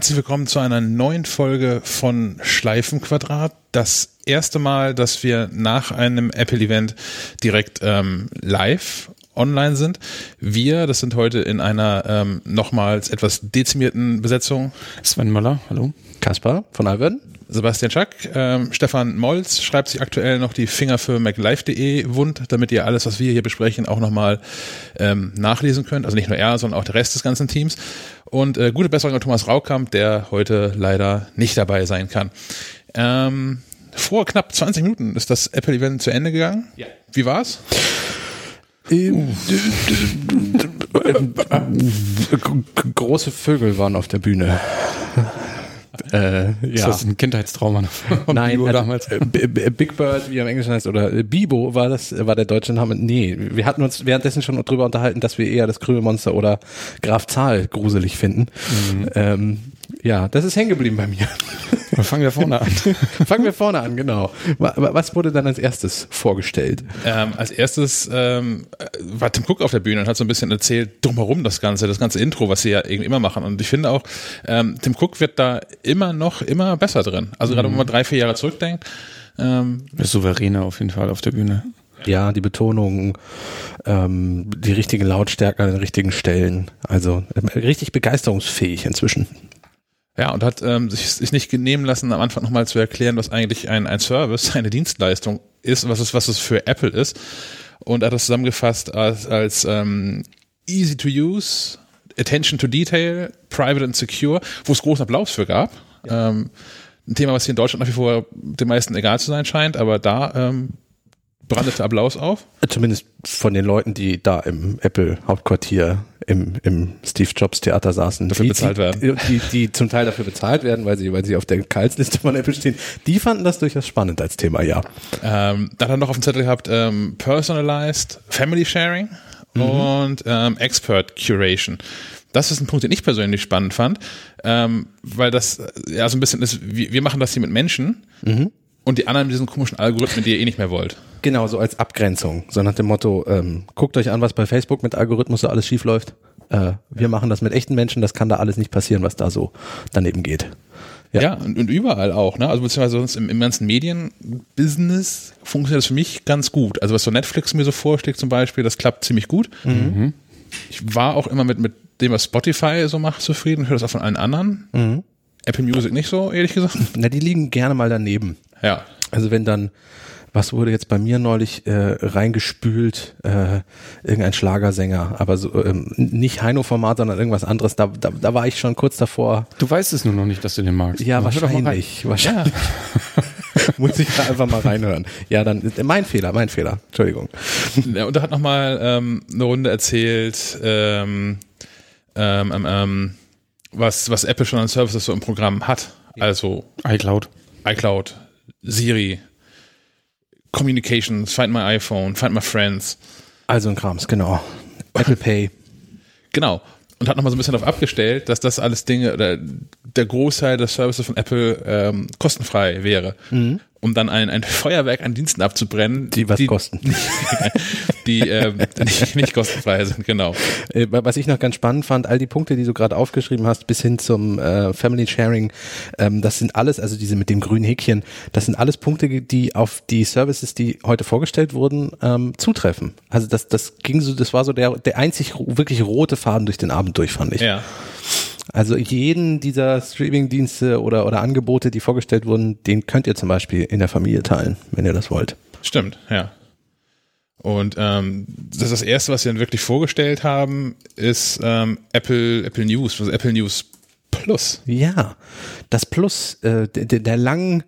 Herzlich willkommen zu einer neuen Folge von Schleifenquadrat. Das erste Mal, dass wir nach einem Apple-Event direkt ähm, live online sind. Wir, das sind heute in einer ähm, nochmals etwas dezimierten Besetzung. Sven Möller, hallo. Kaspar von Alverden. Sebastian Schack, ähm, Stefan Molz schreibt sich aktuell noch die Finger für MacLife.de wund, damit ihr alles, was wir hier besprechen, auch nochmal ähm, nachlesen könnt. Also nicht nur er, sondern auch der Rest des ganzen Teams. Und äh, gute Besserung an Thomas Raukamp, der heute leider nicht dabei sein kann. Ähm, vor knapp 20 Minuten ist das Apple-Event zu Ende gegangen. Ja. Wie war's? Große Vögel waren auf der Bühne. Äh, ja. Ist das ein Kindheitstrauma von Nein, Bibo also, damals? Äh, Big Bird, wie er im Englischen heißt, oder äh, Bibo war das, war der deutsche Name. Nee, wir hatten uns währenddessen schon drüber unterhalten, dass wir eher das Krümelmonster oder Graf Zahl gruselig finden. Mhm. Ähm, ja, das ist hängen geblieben bei mir. Fangen wir vorne an. Fangen wir vorne an, genau. Was wurde dann als erstes vorgestellt? Ähm, als erstes ähm, war Tim Cook auf der Bühne und hat so ein bisschen erzählt, drumherum das Ganze, das ganze Intro, was sie ja irgendwie immer machen. Und ich finde auch, ähm, Tim Cook wird da immer noch, immer besser drin. Also mhm. gerade wenn man drei, vier Jahre zurückdenkt. Ähm, ist souveräner auf jeden Fall auf der Bühne. Ja, die Betonung, ähm, die richtigen Lautstärken an den richtigen Stellen. Also äh, richtig begeisterungsfähig inzwischen. Ja, und hat ähm, sich, sich nicht nehmen lassen, am Anfang nochmal zu erklären, was eigentlich ein, ein Service, eine Dienstleistung ist, was es, was es für Apple ist. Und hat das zusammengefasst als, als ähm, easy to use, attention to detail, private and secure, wo es großen Applaus für gab. Ja. Ähm, ein Thema, was hier in Deutschland nach wie vor den meisten egal zu sein scheint, aber da ähm, brandete Applaus auf? Zumindest von den Leuten, die da im Apple-Hauptquartier im, im Steve Jobs Theater saßen. Dafür die, bezahlt werden. Die, die zum Teil dafür bezahlt werden, weil sie, weil sie auf der Gehaltsliste von Apple stehen. Die fanden das durchaus spannend als Thema, ja. Ähm, dann hat er noch auf dem Zettel gehabt, ähm, Personalized Family Sharing mhm. und ähm, Expert Curation. Das ist ein Punkt, den ich persönlich spannend fand, ähm, weil das äh, ja so ein bisschen ist, wir, wir machen das hier mit Menschen mhm. und die anderen mit diesen komischen Algorithmen, die ihr eh nicht mehr wollt. Genau, so als Abgrenzung. So nach dem Motto, ähm, guckt euch an, was bei Facebook mit Algorithmus so alles schief läuft. Äh, wir ja. machen das mit echten Menschen, das kann da alles nicht passieren, was da so daneben geht. Ja, ja und, und, überall auch, ne? Also beziehungsweise sonst im, im ganzen Medienbusiness funktioniert das für mich ganz gut. Also was so Netflix mir so vorschlägt zum Beispiel, das klappt ziemlich gut. Mhm. Ich war auch immer mit, mit dem, was Spotify so macht, zufrieden, höre das auch von allen anderen. Mhm. Apple Music nicht so, ehrlich gesagt. Na, die liegen gerne mal daneben. Ja. Also wenn dann was wurde jetzt bei mir neulich äh, reingespült, äh, irgendein Schlagersänger, aber so, ähm, nicht Heino-Format, sondern irgendwas anderes. Da, da, da war ich schon kurz davor. Du weißt es nur noch nicht, dass du den magst. Ja, wahrscheinlich. wahrscheinlich. Ja. Muss ich da einfach mal reinhören. Ja, dann äh, mein Fehler, mein Fehler. Entschuldigung. Ja, und er hat nochmal ähm, eine Runde erzählt, ähm, ähm, ähm, ähm, was, was Apple schon an Services so im Programm hat. Also iCloud. iCloud, Siri, Communications, Find My iPhone, Find My Friends. Also ein Krams, genau. Apple Pay. Genau. Und hat nochmal so ein bisschen darauf abgestellt, dass das alles Dinge, oder der Großteil der Services von Apple ähm, kostenfrei wäre. Mhm um dann ein, ein Feuerwerk an Diensten abzubrennen. Die was die, kosten. die ähm, nicht, nicht kostenfrei sind, genau. Äh, was ich noch ganz spannend fand, all die Punkte, die du gerade aufgeschrieben hast, bis hin zum äh, Family Sharing, ähm, das sind alles, also diese mit dem grünen Häkchen, das sind alles Punkte, die auf die Services, die heute vorgestellt wurden, ähm, zutreffen. Also das, das ging so, das war so der, der einzig wirklich rote Faden durch den Abend durch, fand ich. Ja. Also jeden dieser Streaming-Dienste oder, oder Angebote, die vorgestellt wurden, den könnt ihr zum Beispiel in der Familie teilen, wenn ihr das wollt. Stimmt, ja. Und ähm, das, das erste, was sie dann wirklich vorgestellt haben, ist ähm, Apple, Apple News, also Apple News Plus. Ja, das Plus, äh, der, der lang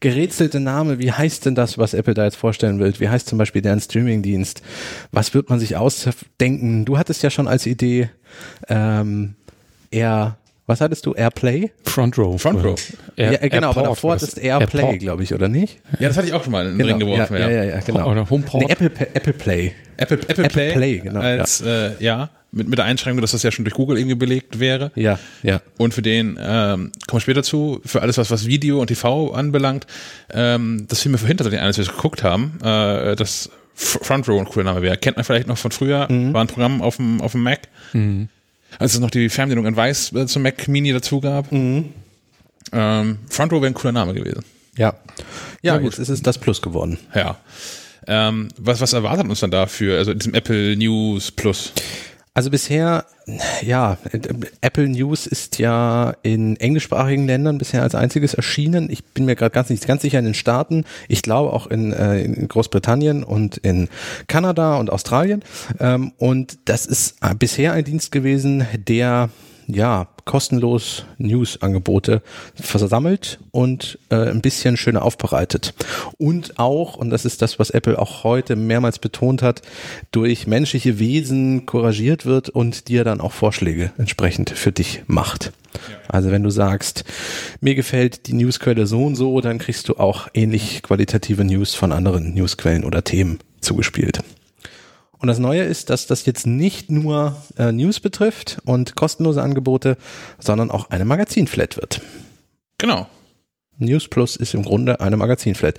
gerätselte Name, wie heißt denn das, was Apple da jetzt vorstellen will? Wie heißt zum Beispiel deren Streaming-Dienst? Was wird man sich ausdenken? Du hattest ja schon als Idee ähm, Air, was hattest du? Airplay? Front Row. Front Row. Air, ja, genau, aber davor hattest du Airplay, glaube ich, oder nicht? Ja, das hatte ich auch schon mal in den genau, Ring geworfen. Ja, ja, ja, ja genau. Oder HomePod. Nee, Apple, Apple Play. Apple, Apple, Apple Play, Play genau, als, ja. Äh, ja, mit, mit der Einschränkung, dass das ja schon durch Google irgendwie belegt wäre. Ja, ja. Und für den, ähm, kommen wir später zu, für alles, was, was Video und TV anbelangt, ähm, das fiel mir vorhin tatsächlich ein, als wir es geguckt haben, äh, das Front Row ein cooler Name wäre. Kennt man vielleicht noch von früher, mhm. war ein Programm auf dem, auf dem Mac. Mhm Als es noch die Fernbedienung in Weiß äh, zum Mac Mini dazu gab. Mhm. Ähm, Front Row wäre ein cooler Name gewesen. Ja. Ja, ja jetzt ist es das Plus geworden. Ja. Ähm, was, was erwartet uns dann dafür, also in diesem Apple News Plus? Also bisher, ja, Apple News ist ja in englischsprachigen Ländern bisher als einziges erschienen. Ich bin mir gerade ganz nicht ganz sicher in den Staaten. Ich glaube auch in, äh, in Großbritannien und in Kanada und Australien. Ähm, und das ist äh, bisher ein Dienst gewesen, der ja, kostenlos News-Angebote versammelt und äh, ein bisschen schöner aufbereitet. Und auch, und das ist das, was Apple auch heute mehrmals betont hat, durch menschliche Wesen couragiert wird und dir dann auch Vorschläge entsprechend für dich macht. Ja. Also wenn du sagst, mir gefällt die Newsquelle so und so, dann kriegst du auch ähnlich qualitative News von anderen Newsquellen oder Themen zugespielt. Und das Neue ist, dass das jetzt nicht nur äh, News betrifft und kostenlose Angebote, sondern auch eine Magazinflat wird. Genau. News Plus ist im Grunde eine Magazinflat.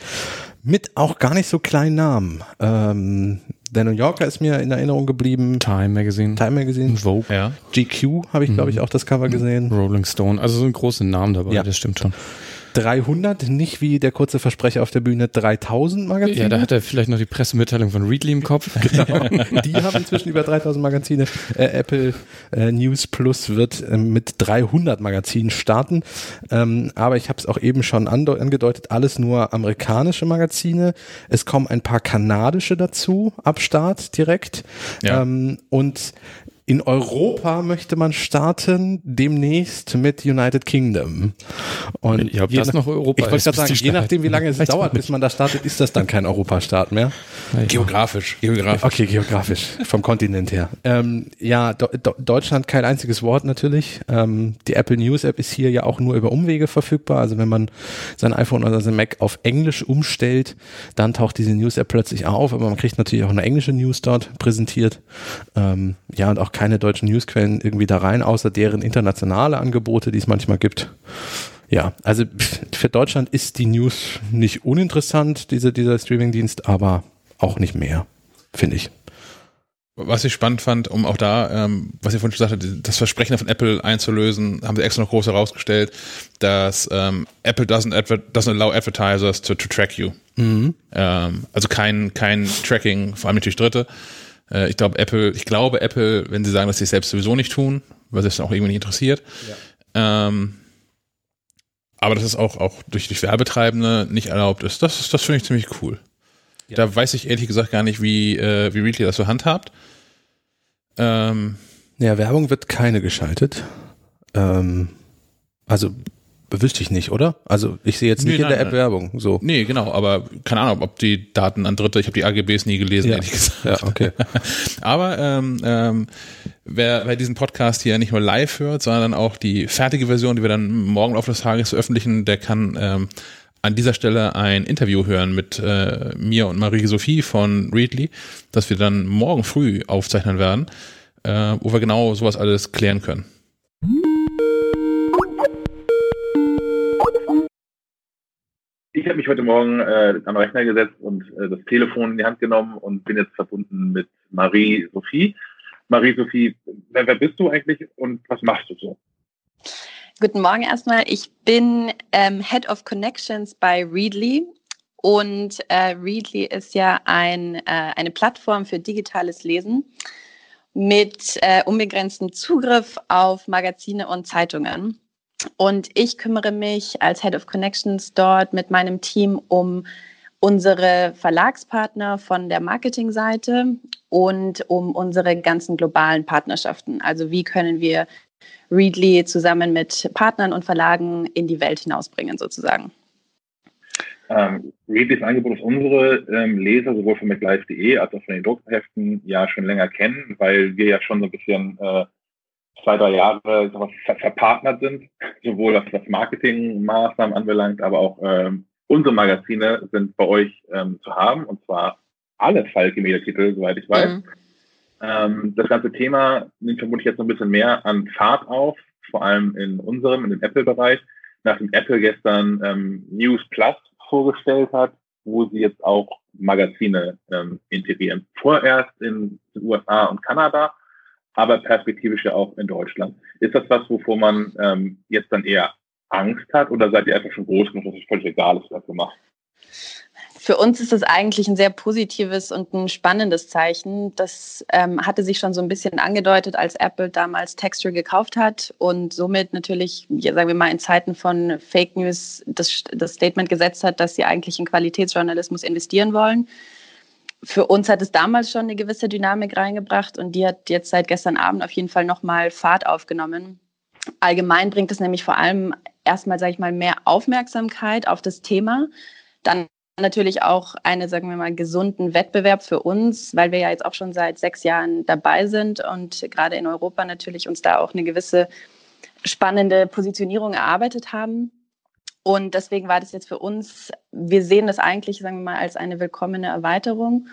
Mit auch gar nicht so kleinen Namen. Ähm, der New Yorker ist mir in Erinnerung geblieben. Time Magazine. Time Magazine. Vogue. Ja. GQ habe ich, glaube ich, mhm. auch das Cover gesehen. Rolling Stone. Also so ein große Namen dabei, ja. das stimmt schon. 300, nicht wie der kurze Versprecher auf der Bühne 3000 Magazine. Ja, da hat er vielleicht noch die Pressemitteilung von Readly im Kopf. genau. Die haben inzwischen über 3000 Magazine. Äh, Apple äh, News Plus wird äh, mit 300 Magazinen starten. Ähm, aber ich habe es auch eben schon angedeutet, alles nur amerikanische Magazine. Es kommen ein paar kanadische dazu ab Start direkt. Ja. Ähm, und in Europa möchte man starten demnächst mit United Kingdom. Und ja, ob das noch Europa Ich wollte gerade sagen, je nachdem, wie lange es dauert, bis man da startet, ist das dann kein Europastart mehr. Geografisch, geografisch. Okay, geografisch, vom Kontinent her. Ähm, ja, Do Do Deutschland kein einziges Wort natürlich. Ähm, die Apple News App ist hier ja auch nur über Umwege verfügbar. Also wenn man sein iPhone oder sein Mac auf Englisch umstellt, dann taucht diese News App plötzlich auf, aber man kriegt natürlich auch eine englische News dort präsentiert. Ähm, ja, und auch keine deutschen Newsquellen irgendwie da rein, außer deren internationale Angebote, die es manchmal gibt. Ja, also für Deutschland ist die News nicht uninteressant, diese, dieser Streamingdienst, aber auch nicht mehr, finde ich. Was ich spannend fand, um auch da, ähm, was ihr vorhin schon gesagt habt, das Versprechen von Apple einzulösen, haben sie extra noch groß herausgestellt, dass ähm, Apple doesn't, doesn't allow advertisers to, to track you. Mhm. Ähm, also kein, kein Tracking, vor allem natürlich Dritte. Äh, ich glaube, Apple, ich glaube, Apple, wenn sie sagen, dass sie es selbst sowieso nicht tun, weil es auch irgendwie nicht interessiert. Ja. Ähm, aber dass es auch, auch durch, durch Werbetreibende nicht erlaubt ist, das, das finde ich ziemlich cool. Ja. Da weiß ich ehrlich gesagt gar nicht, wie, äh, wie Readly das so handhabt. Ähm, ja, Werbung wird keine geschaltet. Ähm, also Wüsste ich nicht, oder? Also ich sehe jetzt nicht nee, in der App Werbung. So. Nee, genau, aber keine Ahnung, ob die Daten an Dritte, ich habe die AGBs nie gelesen, ja. ehrlich gesagt. Ja, okay. aber ähm, ähm, wer, wer diesen Podcast hier nicht nur live hört, sondern auch die fertige Version, die wir dann morgen auf des Tages veröffentlichen, der kann ähm, an dieser Stelle ein Interview hören mit äh, mir und Marie-Sophie von Readly, das wir dann morgen früh aufzeichnen werden, äh, wo wir genau sowas alles klären können. Habe mich heute Morgen äh, den Rechner gesetzt und äh, das Telefon in die Hand genommen und bin jetzt verbunden mit Marie-Sophie. Marie-Sophie, wer, wer, bist du eigentlich und was machst du so? Guten Morgen erstmal. Ich bin ähm, Head of Connections bei Readly. Und äh, Readly ist ja ein, äh, eine Plattform für digitales Lesen mit äh, unbegrenztem Zugriff auf Magazine und Zeitungen. Und ich kümmere mich als Head of Connections dort mit meinem Team um unsere Verlagspartner von der Marketingseite und um unsere ganzen globalen Partnerschaften. Also wie können wir Readly zusammen mit Partnern und Verlagen in die Welt hinausbringen sozusagen. Ähm, Readlys Angebot ist unsere ähm, Leser sowohl von MacLife.de als auch von den Druckheften ja schon länger kennen, weil wir ja schon so ein bisschen äh, zwei, drei Jahre sowas verpartnert sind, sowohl was, was Marketingmaßnahmen anbelangt, aber auch ähm, unsere Magazine sind bei euch ähm, zu haben und zwar alle Falke Mediatitel, soweit ich weiß. Mhm. Ähm, das ganze Thema nimmt vermutlich jetzt noch ein bisschen mehr an Fahrt auf, vor allem in unserem, in dem Apple-Bereich, nachdem Apple gestern ähm, News Plus vorgestellt hat, wo sie jetzt auch Magazine ähm, integrieren. Vorerst in den USA und Kanada aber perspektivisch ja auch in Deutschland. Ist das was, wovor man ähm, jetzt dann eher Angst hat oder seid ihr einfach schon groß genug, dass es völlig egal ist, was ihr macht? Für uns ist es eigentlich ein sehr positives und ein spannendes Zeichen. Das ähm, hatte sich schon so ein bisschen angedeutet, als Apple damals Texture gekauft hat und somit natürlich, sagen wir mal, in Zeiten von Fake News das, das Statement gesetzt hat, dass sie eigentlich in Qualitätsjournalismus investieren wollen. Für uns hat es damals schon eine gewisse Dynamik reingebracht und die hat jetzt seit gestern Abend auf jeden Fall nochmal Fahrt aufgenommen. Allgemein bringt es nämlich vor allem erstmal, sage ich mal, mehr Aufmerksamkeit auf das Thema. Dann natürlich auch einen, sagen wir mal, gesunden Wettbewerb für uns, weil wir ja jetzt auch schon seit sechs Jahren dabei sind und gerade in Europa natürlich uns da auch eine gewisse spannende Positionierung erarbeitet haben. Und deswegen war das jetzt für uns, wir sehen das eigentlich, sagen wir mal, als eine willkommene Erweiterung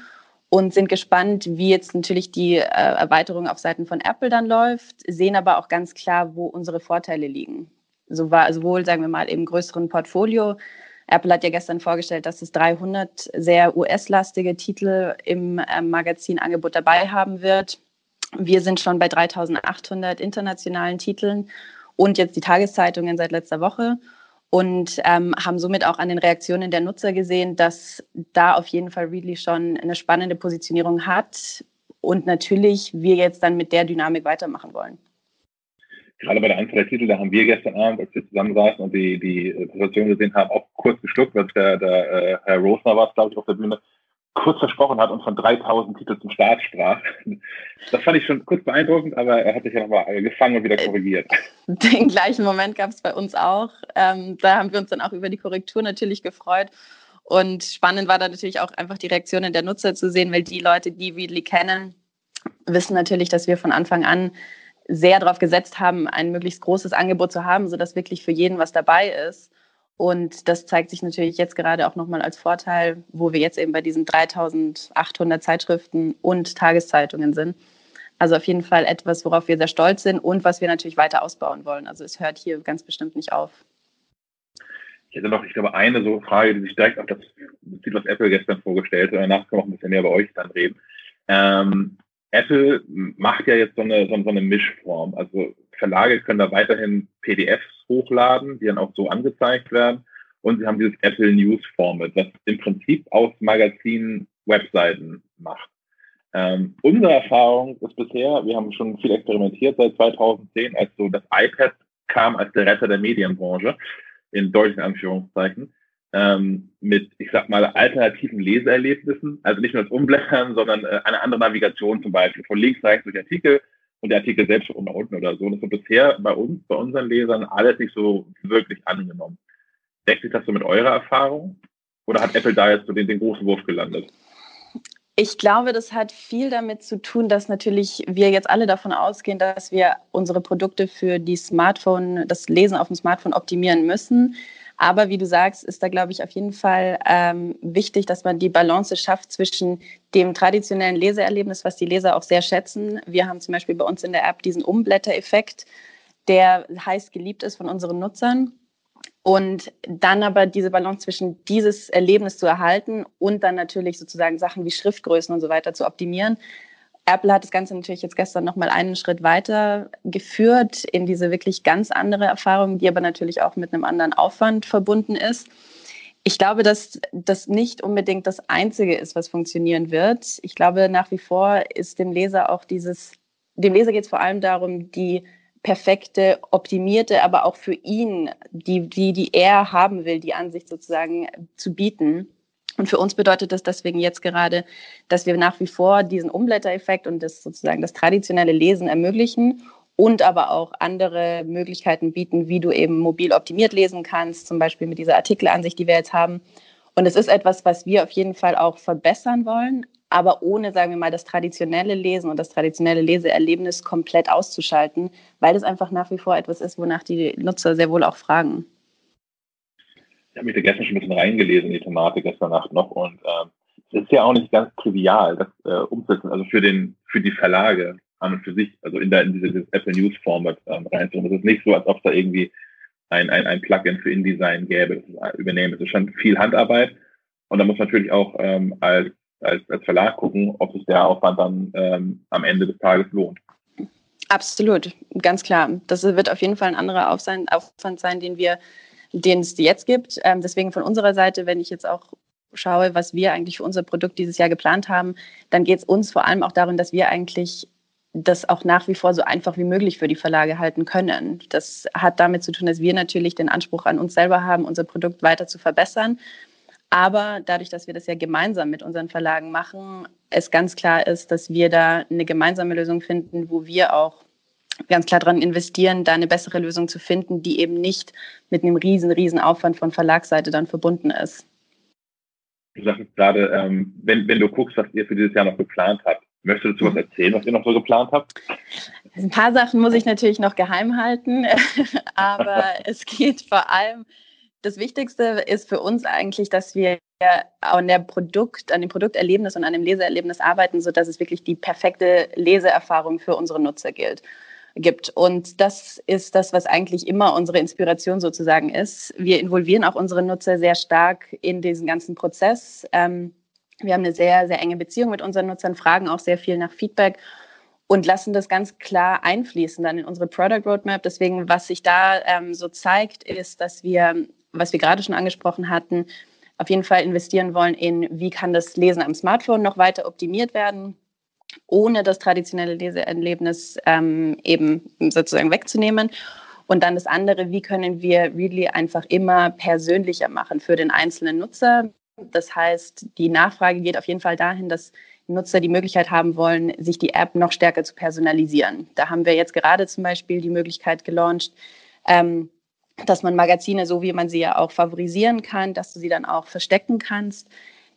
und sind gespannt, wie jetzt natürlich die äh, Erweiterung auf Seiten von Apple dann läuft, sehen aber auch ganz klar, wo unsere Vorteile liegen. So war sowohl, sagen wir mal, im größeren Portfolio, Apple hat ja gestern vorgestellt, dass es 300 sehr US-lastige Titel im äh, Magazinangebot dabei haben wird. Wir sind schon bei 3800 internationalen Titeln und jetzt die Tageszeitungen seit letzter Woche und ähm, haben somit auch an den Reaktionen der Nutzer gesehen, dass da auf jeden Fall Readly schon eine spannende Positionierung hat und natürlich wir jetzt dann mit der Dynamik weitermachen wollen. Gerade bei der Anzahl der Titel, da haben wir gestern Abend, als wir zusammen saßen und die, die Präsentation gesehen haben, auch kurz geschluckt, weil der, der äh, Herr Rosner war, glaube ich, auf der Bühne, kurz versprochen hat und von 3000 Titeln zum Start sprach. Das fand ich schon kurz beeindruckend, aber er hat sich ja nochmal gefangen und wieder korrigiert. Den gleichen Moment gab es bei uns auch. Ähm, da haben wir uns dann auch über die Korrektur natürlich gefreut. Und spannend war dann natürlich auch einfach die Reaktionen der Nutzer zu sehen, weil die Leute, die Readly kennen, wissen natürlich, dass wir von Anfang an sehr darauf gesetzt haben, ein möglichst großes Angebot zu haben, sodass wirklich für jeden was dabei ist. Und das zeigt sich natürlich jetzt gerade auch nochmal als Vorteil, wo wir jetzt eben bei diesen 3800 Zeitschriften und Tageszeitungen sind. Also auf jeden Fall etwas, worauf wir sehr stolz sind und was wir natürlich weiter ausbauen wollen. Also es hört hier ganz bestimmt nicht auf. Ich hätte noch, ich glaube, eine so Frage, die sich direkt auf das bezieht, was Apple gestern vorgestellt hat. Danach können wir auch ein bisschen mehr bei euch dann reden. Ähm, Apple macht ja jetzt so eine, so, eine Mischform. Also Verlage können da weiterhin PDFs hochladen, die dann auch so angezeigt werden. Und sie haben dieses Apple News Format, das im Prinzip aus Magazinen Webseiten macht. Ähm, unsere Erfahrung ist bisher, wir haben schon viel experimentiert seit 2010, als so das iPad kam als der Retter der Medienbranche, in deutlichen Anführungszeichen ähm, mit, ich sag mal, alternativen Leseerlebnissen. Also nicht nur das Umblättern, sondern äh, eine andere Navigation zum Beispiel. Von links rechts durch Artikel und der Artikel selbst von unten oder so. das ist bisher bei uns, bei unseren Lesern alles nicht so wirklich angenommen. Deckt sich das so mit eurer Erfahrung? Oder hat Apple da jetzt so den, den großen Wurf gelandet? Ich glaube, das hat viel damit zu tun, dass natürlich wir jetzt alle davon ausgehen, dass wir unsere Produkte für die Smartphone, das Lesen auf dem Smartphone optimieren müssen. Aber wie du sagst, ist da, glaube ich, auf jeden Fall ähm, wichtig, dass man die Balance schafft zwischen dem traditionellen Leseerlebnis, was die Leser auch sehr schätzen. Wir haben zum Beispiel bei uns in der App diesen Umblättereffekt, der heiß geliebt ist von unseren Nutzern. Und dann aber diese Balance zwischen dieses Erlebnis zu erhalten und dann natürlich sozusagen Sachen wie Schriftgrößen und so weiter zu optimieren, Apple hat das Ganze natürlich jetzt gestern nochmal einen Schritt weiter geführt in diese wirklich ganz andere Erfahrung, die aber natürlich auch mit einem anderen Aufwand verbunden ist. Ich glaube, dass das nicht unbedingt das Einzige ist, was funktionieren wird. Ich glaube, nach wie vor ist dem Leser auch dieses, dem Leser geht es vor allem darum, die perfekte, optimierte, aber auch für ihn, die, die, die er haben will, die Ansicht sozusagen zu bieten. Und für uns bedeutet das deswegen jetzt gerade, dass wir nach wie vor diesen Umblättereffekt und das sozusagen das traditionelle Lesen ermöglichen und aber auch andere Möglichkeiten bieten, wie du eben mobil optimiert lesen kannst, zum Beispiel mit dieser Artikelansicht, die wir jetzt haben. Und es ist etwas, was wir auf jeden Fall auch verbessern wollen, aber ohne, sagen wir mal, das traditionelle Lesen und das traditionelle Leseerlebnis komplett auszuschalten, weil es einfach nach wie vor etwas ist, wonach die Nutzer sehr wohl auch fragen ich habe mich da gestern schon ein bisschen reingelesen in die Thematik gestern Nacht noch und ähm, es ist ja auch nicht ganz trivial, das äh, umzusetzen, also für den, für die Verlage an und für sich, also in, der, in dieses Apple News Format ähm, reinzuholen. Es ist nicht so, als ob es da irgendwie ein, ein, ein Plugin für InDesign gäbe, das es übernehmen. Es ist schon viel Handarbeit und da muss man natürlich auch ähm, als, als, als Verlag gucken, ob sich der Aufwand dann ähm, am Ende des Tages lohnt. Absolut, ganz klar. Das wird auf jeden Fall ein anderer Aufwand sein, den wir, den es jetzt gibt. Ähm, deswegen von unserer Seite, wenn ich jetzt auch schaue, was wir eigentlich für unser Produkt dieses Jahr geplant haben, dann geht es uns vor allem auch darum, dass wir eigentlich das auch nach wie vor so einfach wie möglich für die Verlage halten können. Das hat damit zu tun, dass wir natürlich den Anspruch an uns selber haben, unser Produkt weiter zu verbessern. Aber dadurch, dass wir das ja gemeinsam mit unseren Verlagen machen, es ganz klar ist, dass wir da eine gemeinsame Lösung finden, wo wir auch ganz klar daran investieren, da eine bessere Lösung zu finden, die eben nicht mit einem riesen, riesen Aufwand von Verlagsseite dann verbunden ist. Du sagst gerade, ähm, wenn, wenn du guckst, was ihr für dieses Jahr noch geplant habt, möchtest du dazu was erzählen, was ihr noch so geplant habt? Ein paar Sachen muss ich natürlich noch geheim halten, aber es geht vor allem das Wichtigste ist für uns eigentlich, dass wir an, der Produkt, an dem Produkterlebnis und an dem Leseerlebnis arbeiten, sodass es wirklich die perfekte Leseerfahrung für unsere Nutzer gilt gibt. Und das ist das, was eigentlich immer unsere Inspiration sozusagen ist. Wir involvieren auch unsere Nutzer sehr stark in diesen ganzen Prozess. Ähm, wir haben eine sehr, sehr enge Beziehung mit unseren Nutzern, fragen auch sehr viel nach Feedback und lassen das ganz klar einfließen dann in unsere Product Roadmap. Deswegen, was sich da ähm, so zeigt, ist, dass wir was wir gerade schon angesprochen hatten, auf jeden Fall investieren wollen in, wie kann das Lesen am Smartphone noch weiter optimiert werden, ohne das traditionelle Leseerlebnis ähm, eben sozusagen wegzunehmen. Und dann das andere, wie können wir Readly einfach immer persönlicher machen für den einzelnen Nutzer. Das heißt, die Nachfrage geht auf jeden Fall dahin, dass Nutzer die Möglichkeit haben wollen, sich die App noch stärker zu personalisieren. Da haben wir jetzt gerade zum Beispiel die Möglichkeit gelauncht, ähm, dass man Magazine, so wie man sie ja auch favorisieren kann, dass du sie dann auch verstecken kannst.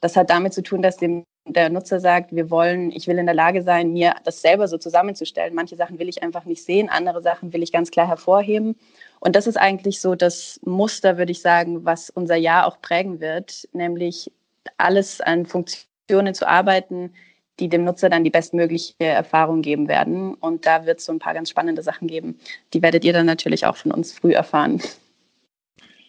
Das hat damit zu tun, dass dem, der Nutzer sagt, wir wollen, ich will in der Lage sein, mir das selber so zusammenzustellen. Manche Sachen will ich einfach nicht sehen, andere Sachen will ich ganz klar hervorheben. Und das ist eigentlich so das Muster, würde ich sagen, was unser Jahr auch prägen wird, nämlich alles an Funktionen zu arbeiten, die dem Nutzer dann die bestmögliche Erfahrung geben werden. Und da wird es so ein paar ganz spannende Sachen geben. Die werdet ihr dann natürlich auch von uns früh erfahren.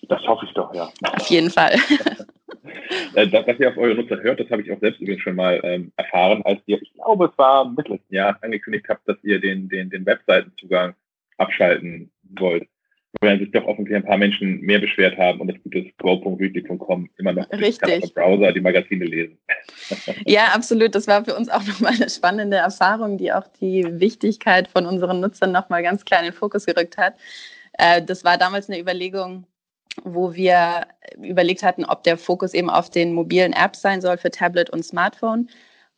Das hoffe ich doch, ja. Auf jeden Fall. Äh, das, was ihr auf eure Nutzer hört, das habe ich auch selbst übrigens schon mal ähm, erfahren, als ihr, ich glaube, es war im letzten Jahr angekündigt habt, dass ihr den, den, den Webseitenzugang abschalten wollt weil sich doch offensichtlich ein paar Menschen mehr beschwert haben und das gute go.weekly.com immer noch Richtig. Browser die Magazine lesen. ja, absolut. Das war für uns auch nochmal eine spannende Erfahrung, die auch die Wichtigkeit von unseren Nutzern nochmal ganz klar in den Fokus gerückt hat. Äh, das war damals eine Überlegung, wo wir überlegt hatten, ob der Fokus eben auf den mobilen Apps sein soll für Tablet und Smartphone.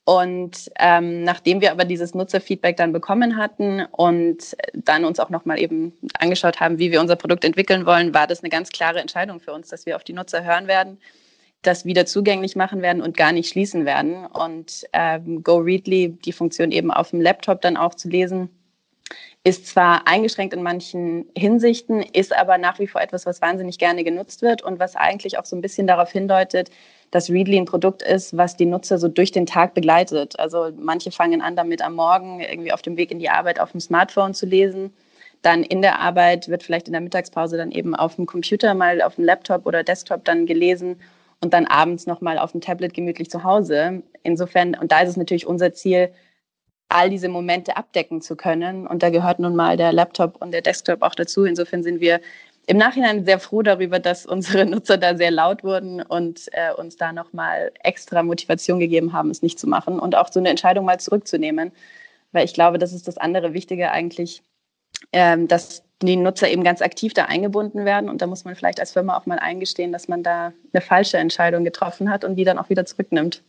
Und ähm, nachdem wir aber dieses Nutzerfeedback dann bekommen hatten und dann uns auch nochmal eben angeschaut haben, wie wir unser Produkt entwickeln wollen, war das eine ganz klare Entscheidung für uns, dass wir auf die Nutzer hören werden, das wieder zugänglich machen werden und gar nicht schließen werden. Und ähm, Go Readly, die Funktion eben auf dem Laptop dann auch zu lesen, ist zwar eingeschränkt in manchen Hinsichten, ist aber nach wie vor etwas, was wahnsinnig gerne genutzt wird und was eigentlich auch so ein bisschen darauf hindeutet, dass Readly ein Produkt ist, was die Nutzer so durch den Tag begleitet. Also manche fangen an damit am Morgen irgendwie auf dem Weg in die Arbeit auf dem Smartphone zu lesen. Dann in der Arbeit wird vielleicht in der Mittagspause dann eben auf dem Computer mal auf dem Laptop oder Desktop dann gelesen und dann abends nochmal auf dem Tablet gemütlich zu Hause. Insofern, und da ist es natürlich unser Ziel, all diese Momente abdecken zu können. Und da gehört nun mal der Laptop und der Desktop auch dazu. Insofern sind wir im Nachhinein sehr froh darüber, dass unsere Nutzer da sehr laut wurden und äh, uns da nochmal extra Motivation gegeben haben, es nicht zu machen und auch so eine Entscheidung mal zurückzunehmen. Weil ich glaube, das ist das andere Wichtige eigentlich, ähm, dass die Nutzer eben ganz aktiv da eingebunden werden. Und da muss man vielleicht als Firma auch mal eingestehen, dass man da eine falsche Entscheidung getroffen hat und die dann auch wieder zurücknimmt.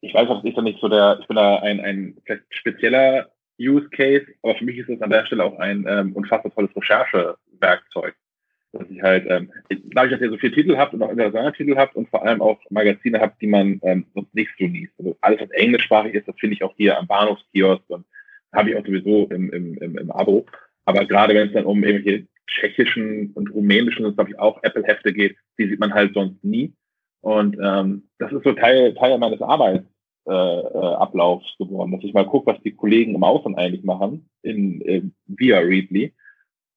Ich weiß, das ist da nicht so der, ich bin da ein, ein vielleicht spezieller Use Case, aber für mich ist es an der Stelle auch ein ähm, unfassbar tolles Recherchewerkzeug. Dass ich halt, ähm, dadurch, dass ihr so viele Titel habt und auch internationale Titel habt und vor allem auch Magazine habt, die man ähm, sonst nicht so liest. Also alles, was englischsprachig ist, das finde ich auch hier am Bahnhofskiosk und habe ich auch sowieso im, im, im, im Abo. Aber gerade wenn es dann um irgendwelche tschechischen und rumänischen, glaube ich, auch Apple-Hefte geht, die sieht man halt sonst nie. Und ähm, das ist so Teil, Teil meines Arbeits äh, äh, geworden, dass ich mal gucke, was die Kollegen im Außen eigentlich machen, in, äh, via Readly,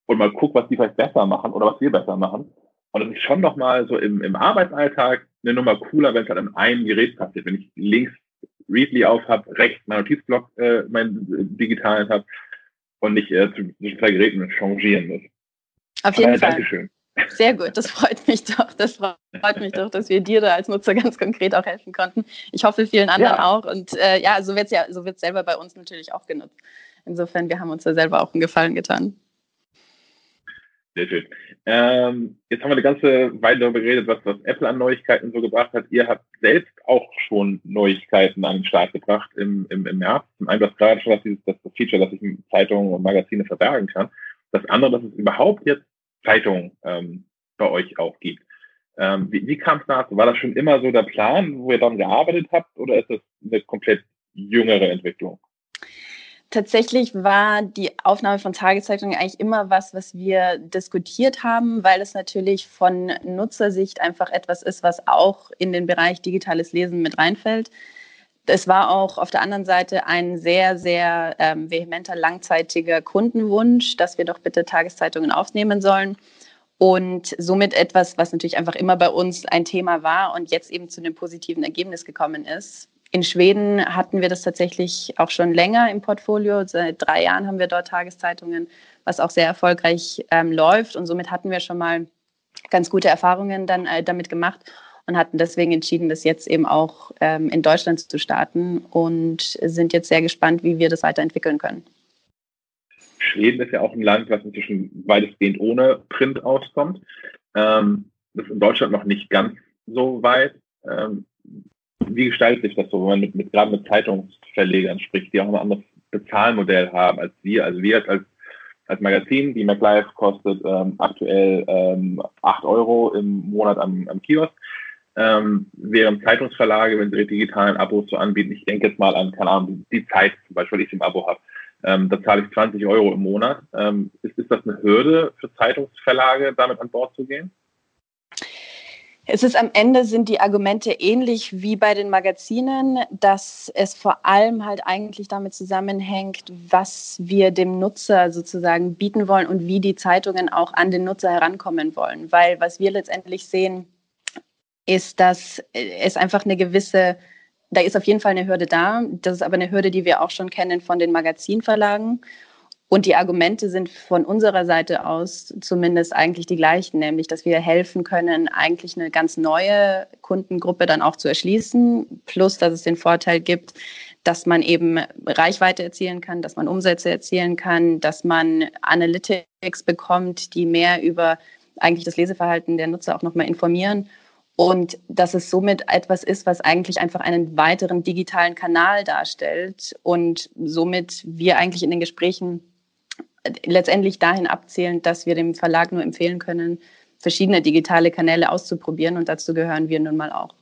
und mal gucke, was die vielleicht besser machen oder was wir besser machen. Und das ist schon nochmal so im, im Arbeitsalltag eine Nummer cooler, wenn es halt an einem Gerät passiert. Wenn ich links Readly auf habe, rechts mein Notizblock, äh, meinen digitalen habe, und nicht äh, zwischen zwei Geräten changieren muss. Auf jeden Aber, Fall. Dankeschön. Sehr gut, das freut mich doch. Das freut mich doch, dass wir dir da als Nutzer ganz konkret auch helfen konnten. Ich hoffe vielen anderen ja. auch. Und äh, ja, so wird es ja, so wird selber bei uns natürlich auch genutzt. Insofern, wir haben uns da selber auch einen Gefallen getan. Sehr schön. Ähm, jetzt haben wir eine ganze Weile darüber geredet, was, was Apple an Neuigkeiten so gebracht hat. Ihr habt selbst auch schon Neuigkeiten an den Start gebracht im, im, im März. Zum einen, was gerade schon das, dieses, das Feature, dass ich Zeitungen und Magazine verbergen kann. Das andere, dass es überhaupt jetzt Zeitungen ähm, bei euch auch gibt. Ähm, wie wie kam es dazu? War das schon immer so der Plan, wo ihr dann gearbeitet habt, oder ist das eine komplett jüngere Entwicklung? Tatsächlich war die Aufnahme von Tageszeitungen eigentlich immer was, was wir diskutiert haben, weil es natürlich von Nutzersicht einfach etwas ist, was auch in den Bereich digitales Lesen mit reinfällt. Es war auch auf der anderen Seite ein sehr, sehr ähm, vehementer, langzeitiger Kundenwunsch, dass wir doch bitte Tageszeitungen aufnehmen sollen. Und somit etwas, was natürlich einfach immer bei uns ein Thema war und jetzt eben zu einem positiven Ergebnis gekommen ist. In Schweden hatten wir das tatsächlich auch schon länger im Portfolio. Seit drei Jahren haben wir dort Tageszeitungen, was auch sehr erfolgreich ähm, läuft. Und somit hatten wir schon mal ganz gute Erfahrungen dann äh, damit gemacht und hatten deswegen entschieden, das jetzt eben auch ähm, in Deutschland zu starten und sind jetzt sehr gespannt, wie wir das weiterentwickeln können. Schweden ist ja auch ein Land, was inzwischen weitestgehend ohne Print auskommt. Ähm, das ist in Deutschland noch nicht ganz so weit. Ähm, wie gestaltet sich das so, wenn man mit, mit, gerade mit Zeitungsverlegern spricht, die auch ein anderes Bezahlmodell haben als wir? Also wir als, als Magazin, die MacLife kostet ähm, aktuell ähm, 8 Euro im Monat am, am Kiosk. Ähm, während Zeitungsverlage, wenn sie digitalen Abos so anbieten, ich denke jetzt mal an, keine Ahnung, die Zeit zum Beispiel, die ich im Abo habe, ähm, da zahle ich 20 Euro im Monat. Ähm, ist, ist das eine Hürde für Zeitungsverlage, damit an Bord zu gehen? Es ist am Ende sind die Argumente ähnlich wie bei den Magazinen, dass es vor allem halt eigentlich damit zusammenhängt, was wir dem Nutzer sozusagen bieten wollen und wie die Zeitungen auch an den Nutzer herankommen wollen. Weil was wir letztendlich sehen, ist, dass es einfach eine gewisse, da ist auf jeden Fall eine Hürde da. Das ist aber eine Hürde, die wir auch schon kennen von den Magazinverlagen. Und die Argumente sind von unserer Seite aus zumindest eigentlich die gleichen, nämlich dass wir helfen können, eigentlich eine ganz neue Kundengruppe dann auch zu erschließen, plus dass es den Vorteil gibt, dass man eben Reichweite erzielen kann, dass man Umsätze erzielen kann, dass man Analytics bekommt, die mehr über eigentlich das Leseverhalten der Nutzer auch nochmal informieren und dass es somit etwas ist, was eigentlich einfach einen weiteren digitalen Kanal darstellt und somit wir eigentlich in den Gesprächen letztendlich dahin abzielen, dass wir dem Verlag nur empfehlen können, verschiedene digitale Kanäle auszuprobieren und dazu gehören wir nun mal auch.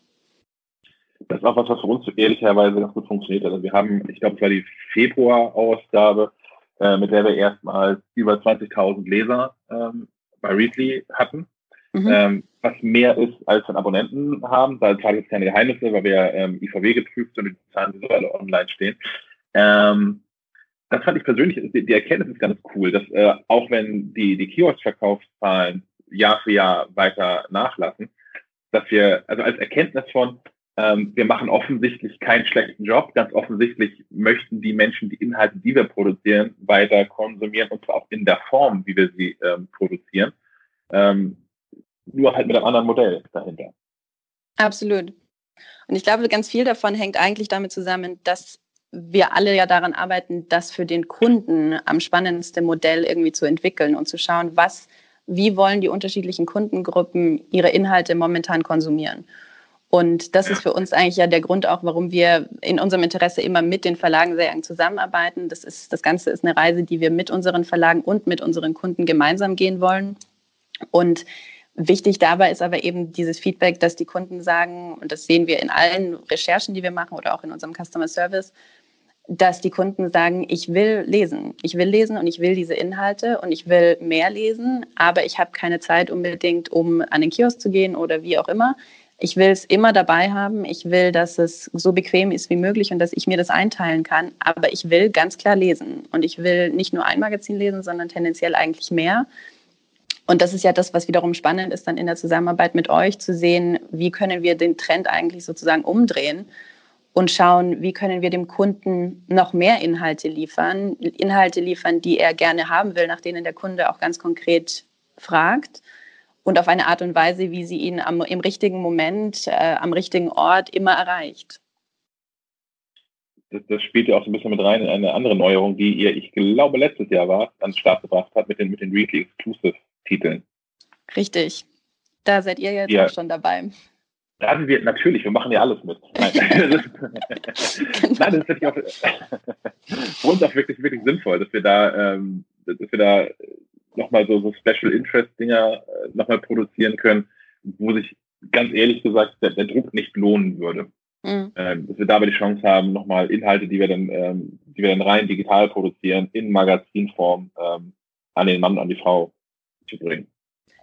Das ist auch was, was für uns ehrlicherweise ganz gut funktioniert. Also wir haben, ich glaube, es war die Februar-Ausgabe, äh, mit der wir erstmals über 20.000 Leser ähm, bei Readly hatten. Mhm. Ähm, was mehr ist, als wir Abonnenten haben. Da zeige ich keine Geheimnisse, weil wir ähm, IVW geprüft und die Zahlen die so alle online stehen. Ähm, das fand ich persönlich, die, die Erkenntnis ist ganz cool, dass äh, auch wenn die, die Kiosk-Verkaufszahlen Jahr für Jahr weiter nachlassen, dass wir, also als Erkenntnis von, ähm, wir machen offensichtlich keinen schlechten Job, ganz offensichtlich möchten die Menschen die Inhalte, die wir produzieren, weiter konsumieren und zwar auch in der Form, wie wir sie ähm, produzieren. Ähm, nur halt mit einem anderen Modell dahinter. Absolut. Und ich glaube, ganz viel davon hängt eigentlich damit zusammen, dass wir alle ja daran arbeiten, das für den Kunden am spannendste Modell irgendwie zu entwickeln und zu schauen, was, wie wollen die unterschiedlichen Kundengruppen ihre Inhalte momentan konsumieren. Und das ist für uns eigentlich ja der Grund auch, warum wir in unserem Interesse immer mit den Verlagen sehr eng zusammenarbeiten. Das ist, das Ganze ist eine Reise, die wir mit unseren Verlagen und mit unseren Kunden gemeinsam gehen wollen. Und Wichtig dabei ist aber eben dieses Feedback, dass die Kunden sagen, und das sehen wir in allen Recherchen, die wir machen oder auch in unserem Customer Service, dass die Kunden sagen, ich will lesen, ich will lesen und ich will diese Inhalte und ich will mehr lesen, aber ich habe keine Zeit unbedingt, um an den Kiosk zu gehen oder wie auch immer. Ich will es immer dabei haben. Ich will, dass es so bequem ist wie möglich und dass ich mir das einteilen kann. Aber ich will ganz klar lesen. Und ich will nicht nur ein Magazin lesen, sondern tendenziell eigentlich mehr. Und das ist ja das, was wiederum spannend ist, dann in der Zusammenarbeit mit euch zu sehen, wie können wir den Trend eigentlich sozusagen umdrehen und schauen, wie können wir dem Kunden noch mehr Inhalte liefern, Inhalte liefern, die er gerne haben will, nach denen der Kunde auch ganz konkret fragt und auf eine Art und Weise, wie sie ihn am, im richtigen Moment, äh, am richtigen Ort immer erreicht. Das, das, spielt ja auch so ein bisschen mit rein in eine andere Neuerung, die ihr, ich glaube, letztes Jahr war, an den Start gebracht habt mit den, mit den Weekly Exclusive Titeln. Richtig. Da seid ihr jetzt ja. auch schon dabei. Da haben wir, natürlich, wir machen ja alles mit. Nein, das ist, genau. Nein, das ist auch, für uns auch wirklich, wirklich sinnvoll, dass wir da, ähm, dass wir da nochmal so, so Special Interest Dinger äh, nochmal produzieren können, wo sich ganz ehrlich gesagt der, der Druck nicht lohnen würde. Mhm. Ähm, dass wir dabei die Chance haben, nochmal Inhalte, die wir dann, ähm, die wir dann rein digital produzieren, in Magazinform ähm, an den Mann, und an die Frau zu bringen.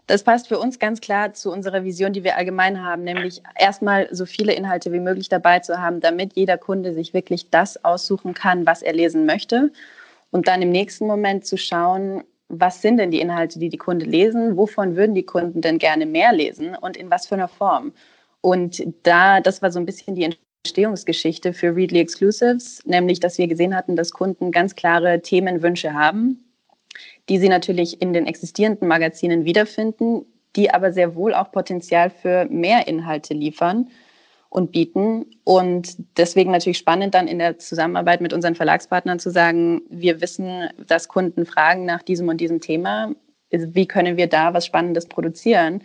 Das passt für uns ganz klar zu unserer Vision, die wir allgemein haben, nämlich erstmal so viele Inhalte wie möglich dabei zu haben, damit jeder Kunde sich wirklich das aussuchen kann, was er lesen möchte. Und dann im nächsten Moment zu schauen, was sind denn die Inhalte, die die Kunden lesen? Wovon würden die Kunden denn gerne mehr lesen und in was für einer Form? Und da, das war so ein bisschen die Entstehungsgeschichte für Readly Exclusives, nämlich, dass wir gesehen hatten, dass Kunden ganz klare Themenwünsche haben die sie natürlich in den existierenden Magazinen wiederfinden, die aber sehr wohl auch Potenzial für mehr Inhalte liefern und bieten. Und deswegen natürlich spannend dann in der Zusammenarbeit mit unseren Verlagspartnern zu sagen, wir wissen, dass Kunden fragen nach diesem und diesem Thema. Wie können wir da was Spannendes produzieren?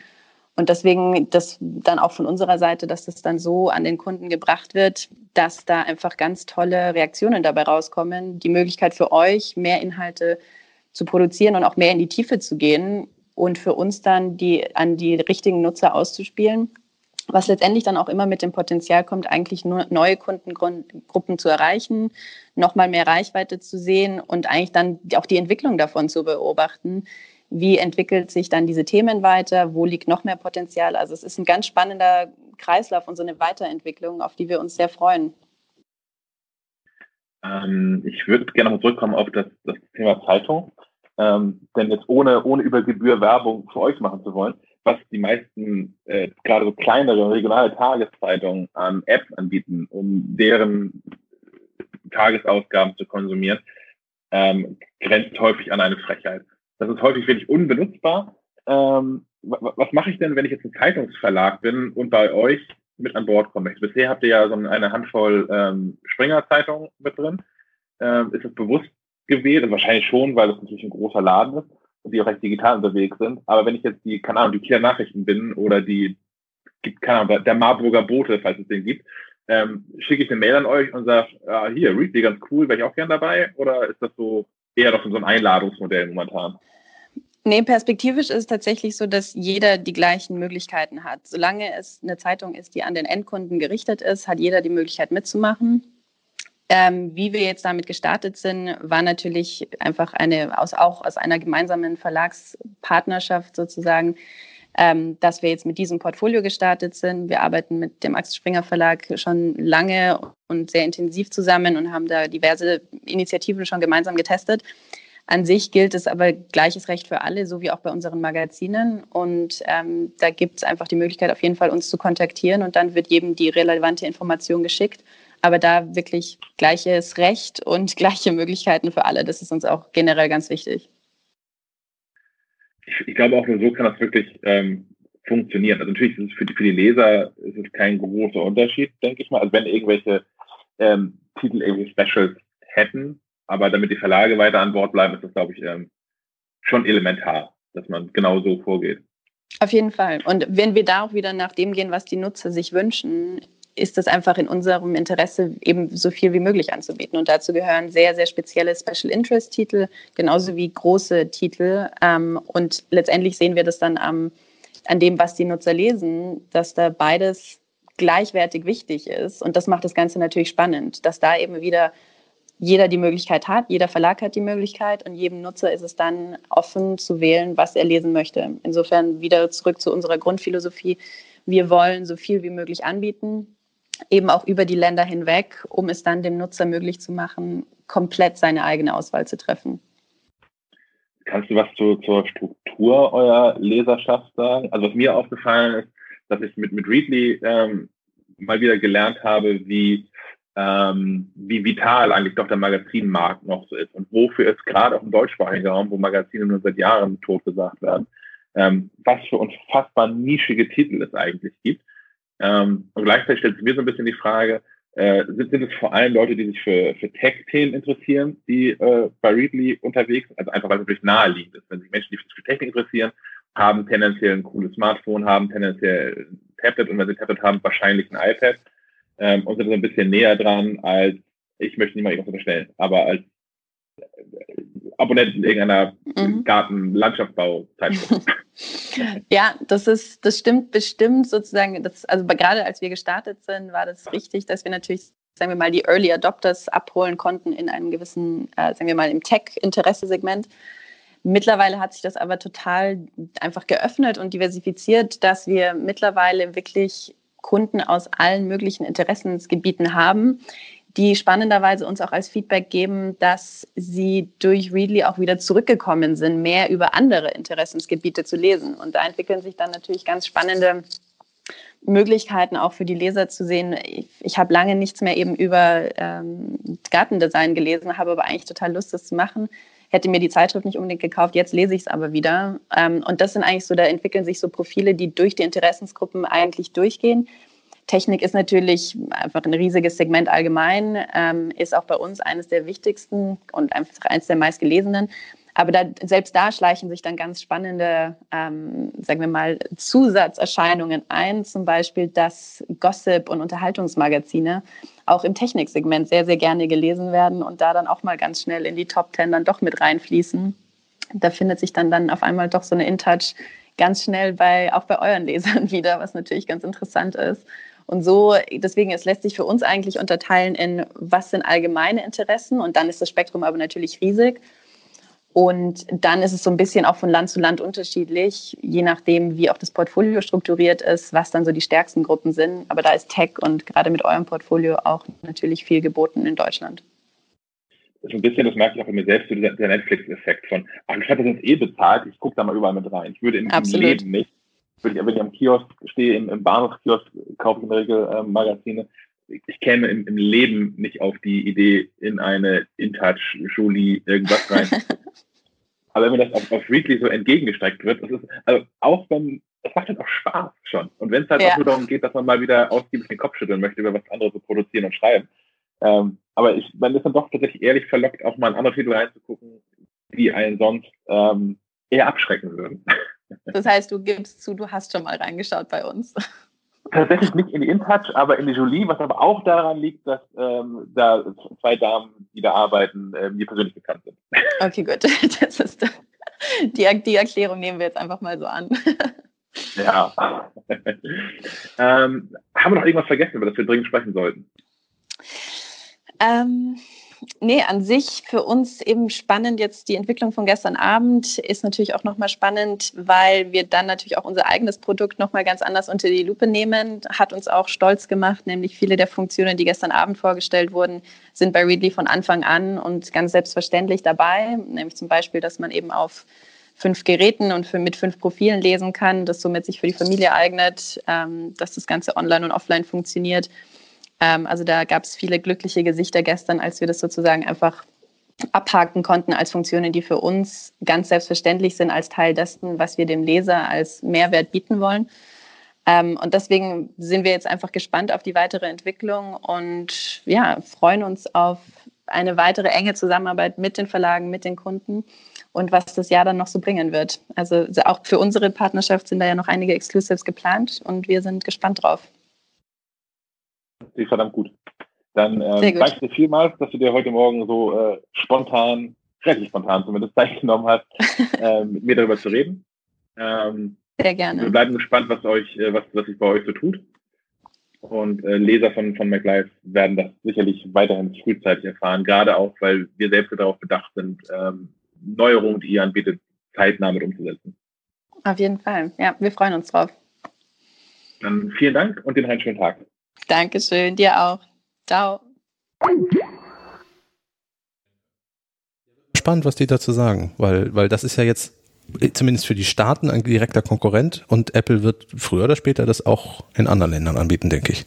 Und deswegen das dann auch von unserer Seite, dass das dann so an den Kunden gebracht wird, dass da einfach ganz tolle Reaktionen dabei rauskommen. Die Möglichkeit für euch, mehr Inhalte zu produzieren und auch mehr in die Tiefe zu gehen und für uns dann die an die richtigen Nutzer auszuspielen, was letztendlich dann auch immer mit dem Potenzial kommt, eigentlich nur neue Kundengruppen zu erreichen, nochmal mehr Reichweite zu sehen und eigentlich dann auch die Entwicklung davon zu beobachten. Wie entwickelt sich dann diese Themen weiter? Wo liegt noch mehr Potenzial? Also es ist ein ganz spannender Kreislauf und so eine Weiterentwicklung, auf die wir uns sehr freuen. Ähm, ich würde gerne noch zurückkommen auf das, das Thema Zeitung. Ähm, denn jetzt ohne, ohne über Gebühr Werbung für euch machen zu wollen, was die meisten, äh, gerade so kleinere regionale Tageszeitungen an Apps anbieten, um deren Tagesausgaben zu konsumieren, ähm, grenzt häufig an eine Frechheit. Das ist häufig wirklich unbenutzbar. Ähm, was mache ich denn, wenn ich jetzt ein Zeitungsverlag bin und bei euch mit an Bord komme? Bisher habt ihr ja so eine Handvoll ähm, Springer-Zeitungen mit drin. Ähm, ist es bewusst also wahrscheinlich schon, weil das natürlich ein großer Laden ist und die auch recht digital unterwegs sind. Aber wenn ich jetzt die, keine Ahnung, die Kieler Nachrichten bin oder die, gibt, keine Ahnung, der Marburger Bote, falls es den gibt, ähm, schicke ich eine Mail an euch und sage, ah, hier, Readly, ganz cool, wäre ich auch gern dabei? Oder ist das so eher noch so ein Einladungsmodell momentan? Nee, perspektivisch ist es tatsächlich so, dass jeder die gleichen Möglichkeiten hat. Solange es eine Zeitung ist, die an den Endkunden gerichtet ist, hat jeder die Möglichkeit mitzumachen. Ähm, wie wir jetzt damit gestartet sind, war natürlich einfach eine, aus, auch aus einer gemeinsamen Verlagspartnerschaft sozusagen, ähm, dass wir jetzt mit diesem Portfolio gestartet sind. Wir arbeiten mit dem Axel Springer Verlag schon lange und sehr intensiv zusammen und haben da diverse Initiativen schon gemeinsam getestet. An sich gilt es aber gleiches Recht für alle, so wie auch bei unseren Magazinen. Und ähm, da gibt es einfach die Möglichkeit, auf jeden Fall uns zu kontaktieren und dann wird jedem die relevante Information geschickt aber da wirklich gleiches Recht und gleiche Möglichkeiten für alle. Das ist uns auch generell ganz wichtig. Ich, ich glaube auch nur so kann das wirklich ähm, funktionieren. Also natürlich ist es für die, für die Leser ist es kein großer Unterschied, denke ich mal. Also wenn irgendwelche ähm, Titel irgendwie Specials hätten, aber damit die Verlage weiter an Bord bleiben, ist das, glaube ich, ähm, schon elementar, dass man genau so vorgeht. Auf jeden Fall. Und wenn wir da auch wieder nach dem gehen, was die Nutzer sich wünschen, ist es einfach in unserem Interesse, eben so viel wie möglich anzubieten. Und dazu gehören sehr, sehr spezielle Special Interest Titel, genauso wie große Titel. Ähm, und letztendlich sehen wir das dann am, an dem, was die Nutzer lesen, dass da beides gleichwertig wichtig ist. Und das macht das Ganze natürlich spannend, dass da eben wieder jeder die Möglichkeit hat, jeder Verlag hat die Möglichkeit und jedem Nutzer ist es dann offen zu wählen, was er lesen möchte. Insofern wieder zurück zu unserer Grundphilosophie. Wir wollen so viel wie möglich anbieten eben auch über die Länder hinweg, um es dann dem Nutzer möglich zu machen, komplett seine eigene Auswahl zu treffen. Kannst du was zu, zur Struktur eurer Leserschaft sagen? Also was mir aufgefallen ist, dass ich mit, mit Readly ähm, mal wieder gelernt habe, wie ähm, wie vital eigentlich doch der Magazinmarkt noch so ist und wofür es gerade auch im deutschsprachigen Raum, wo Magazine nur seit Jahren totgesagt werden, ähm, was für unfassbar nischige Titel es eigentlich gibt. Ähm, und gleichzeitig stellt sich mir so ein bisschen die Frage, äh, sind, sind es vor allem Leute, die sich für, für Tech-Themen interessieren, die äh, bei Readly unterwegs sind? Also einfach, weil es natürlich naheliegend ist. Wenn sich Menschen, die sich für Technik interessieren, haben tendenziell ein cooles Smartphone, haben tendenziell ein Tablet und wenn sie ein Tablet haben, wahrscheinlich ein iPad ähm, und sind so ein bisschen näher dran als, ich möchte nicht mal irgendwas unterstellen, aber als Abonnenten irgendeiner mhm. Garten-Landschaftsbau-Zeitschrift. ja, das ist, das stimmt bestimmt sozusagen. Das, also gerade als wir gestartet sind, war das richtig, dass wir natürlich, sagen wir mal, die Early Adopters abholen konnten in einem gewissen, äh, sagen wir mal, im Tech-Interesse-Segment. Mittlerweile hat sich das aber total einfach geöffnet und diversifiziert, dass wir mittlerweile wirklich Kunden aus allen möglichen Interessensgebieten haben, die spannenderweise uns auch als Feedback geben, dass sie durch Readly auch wieder zurückgekommen sind, mehr über andere Interessensgebiete zu lesen. Und da entwickeln sich dann natürlich ganz spannende Möglichkeiten auch für die Leser zu sehen. Ich, ich habe lange nichts mehr eben über ähm, Gartendesign gelesen, habe aber eigentlich total Lust, das zu machen. Hätte mir die Zeitschrift nicht unbedingt gekauft, jetzt lese ich es aber wieder. Ähm, und das sind eigentlich so, da entwickeln sich so Profile, die durch die Interessensgruppen eigentlich durchgehen. Technik ist natürlich einfach ein riesiges Segment allgemein, ähm, ist auch bei uns eines der wichtigsten und einfach eines der meistgelesenen. Aber da, selbst da schleichen sich dann ganz spannende, ähm, sagen wir mal, Zusatzerscheinungen ein. Zum Beispiel, dass Gossip und Unterhaltungsmagazine auch im Techniksegment sehr, sehr gerne gelesen werden und da dann auch mal ganz schnell in die Top Ten dann doch mit reinfließen. Da findet sich dann, dann auf einmal doch so eine InTouch ganz schnell bei, auch bei euren Lesern wieder, was natürlich ganz interessant ist. Und so, deswegen, es lässt sich für uns eigentlich unterteilen in, was sind allgemeine Interessen und dann ist das Spektrum aber natürlich riesig. Und dann ist es so ein bisschen auch von Land zu Land unterschiedlich, je nachdem, wie auch das Portfolio strukturiert ist, was dann so die stärksten Gruppen sind. Aber da ist Tech und gerade mit eurem Portfolio auch natürlich viel geboten in Deutschland. So ein bisschen, das merke ich auch bei mir selbst, so dieser, Netflix-Effekt von, ach, ich habe das jetzt eh bezahlt, ich gucke da mal überall mit rein. Ich würde in, im Leben nicht wenn ich, wenn ich am Kiosk stehe, im, im Bahnhofskiosk, kaufe ich in der Regel äh, Magazine. Ich käme im, im Leben nicht auf die Idee, in eine InTouch, Jolie, irgendwas rein. Aber wenn mir das auf, auf Weekly so entgegengestreckt wird, das ist, also auch wenn, es macht halt auch Spaß schon. Und wenn es halt ja. auch nur darum geht, dass man mal wieder ausgiebig den Kopf schütteln möchte, über was anderes zu produzieren und schreiben. Ähm, aber ich, man ist dann doch tatsächlich ehrlich verlockt, auch mal in andere Titel reinzugucken, die einen sonst ähm, eher abschrecken würden. Das heißt, du gibst zu, du hast schon mal reingeschaut bei uns. Tatsächlich nicht in die InTouch, aber in die Jolie, was aber auch daran liegt, dass ähm, da zwei Damen, die da arbeiten, äh, mir persönlich bekannt sind. Okay, gut. Das ist die, die Erklärung nehmen wir jetzt einfach mal so an. Ja. ähm, haben wir noch irgendwas vergessen, über das wir dringend sprechen sollten? Ähm, nee, an sich für uns eben spannend jetzt die Entwicklung von gestern Abend ist natürlich auch nochmal spannend, weil wir dann natürlich auch unser eigenes Produkt nochmal ganz anders unter die Lupe nehmen. Hat uns auch stolz gemacht, nämlich viele der Funktionen, die gestern Abend vorgestellt wurden, sind bei Readly von Anfang an und ganz selbstverständlich dabei. Nämlich zum Beispiel, dass man eben auf fünf Geräten und für, mit fünf Profilen lesen kann, das somit sich für die Familie eignet, ähm, dass das Ganze online und offline funktioniert ähm, also da gab es viele glückliche Gesichter gestern, als wir das sozusagen einfach abhaken konnten als Funktionen, die für uns ganz selbstverständlich sind als Teil dessen, was wir dem Leser als Mehrwert bieten wollen. Ähm, und deswegen sind wir jetzt einfach gespannt auf die weitere Entwicklung und ja, freuen uns auf eine weitere enge Zusammenarbeit mit den Verlagen, mit den Kunden und was das Jahr dann noch so bringen wird. Also auch für unsere Partnerschaft sind da ja noch einige Exclusives geplant und wir sind gespannt drauf ist verdammt gut. Dann gut. danke ich dir vielmals, dass du dir heute Morgen so äh, spontan, relativ spontan zumindest, Zeit genommen hast, äh, mit mir darüber zu reden. Ähm, Sehr gerne. Wir bleiben gespannt, was euch, äh, was, was sich bei euch so tut. Und äh, Leser von, von MacLife werden das sicherlich weiterhin frühzeitig erfahren, gerade auch, weil wir selbst darauf bedacht sind, ähm, Neuerungen, die ihr anbietet, zeitnah mit umzusetzen. Auf jeden Fall. Ja, wir freuen uns drauf. Dann vielen Dank und den einen schönen Tag. Dankeschön, dir auch. Ciao. Spannend, was die dazu sagen, weil, weil das ist ja jetzt zumindest für die Staaten ein direkter Konkurrent und Apple wird früher oder später das auch in anderen Ländern anbieten, denke ich.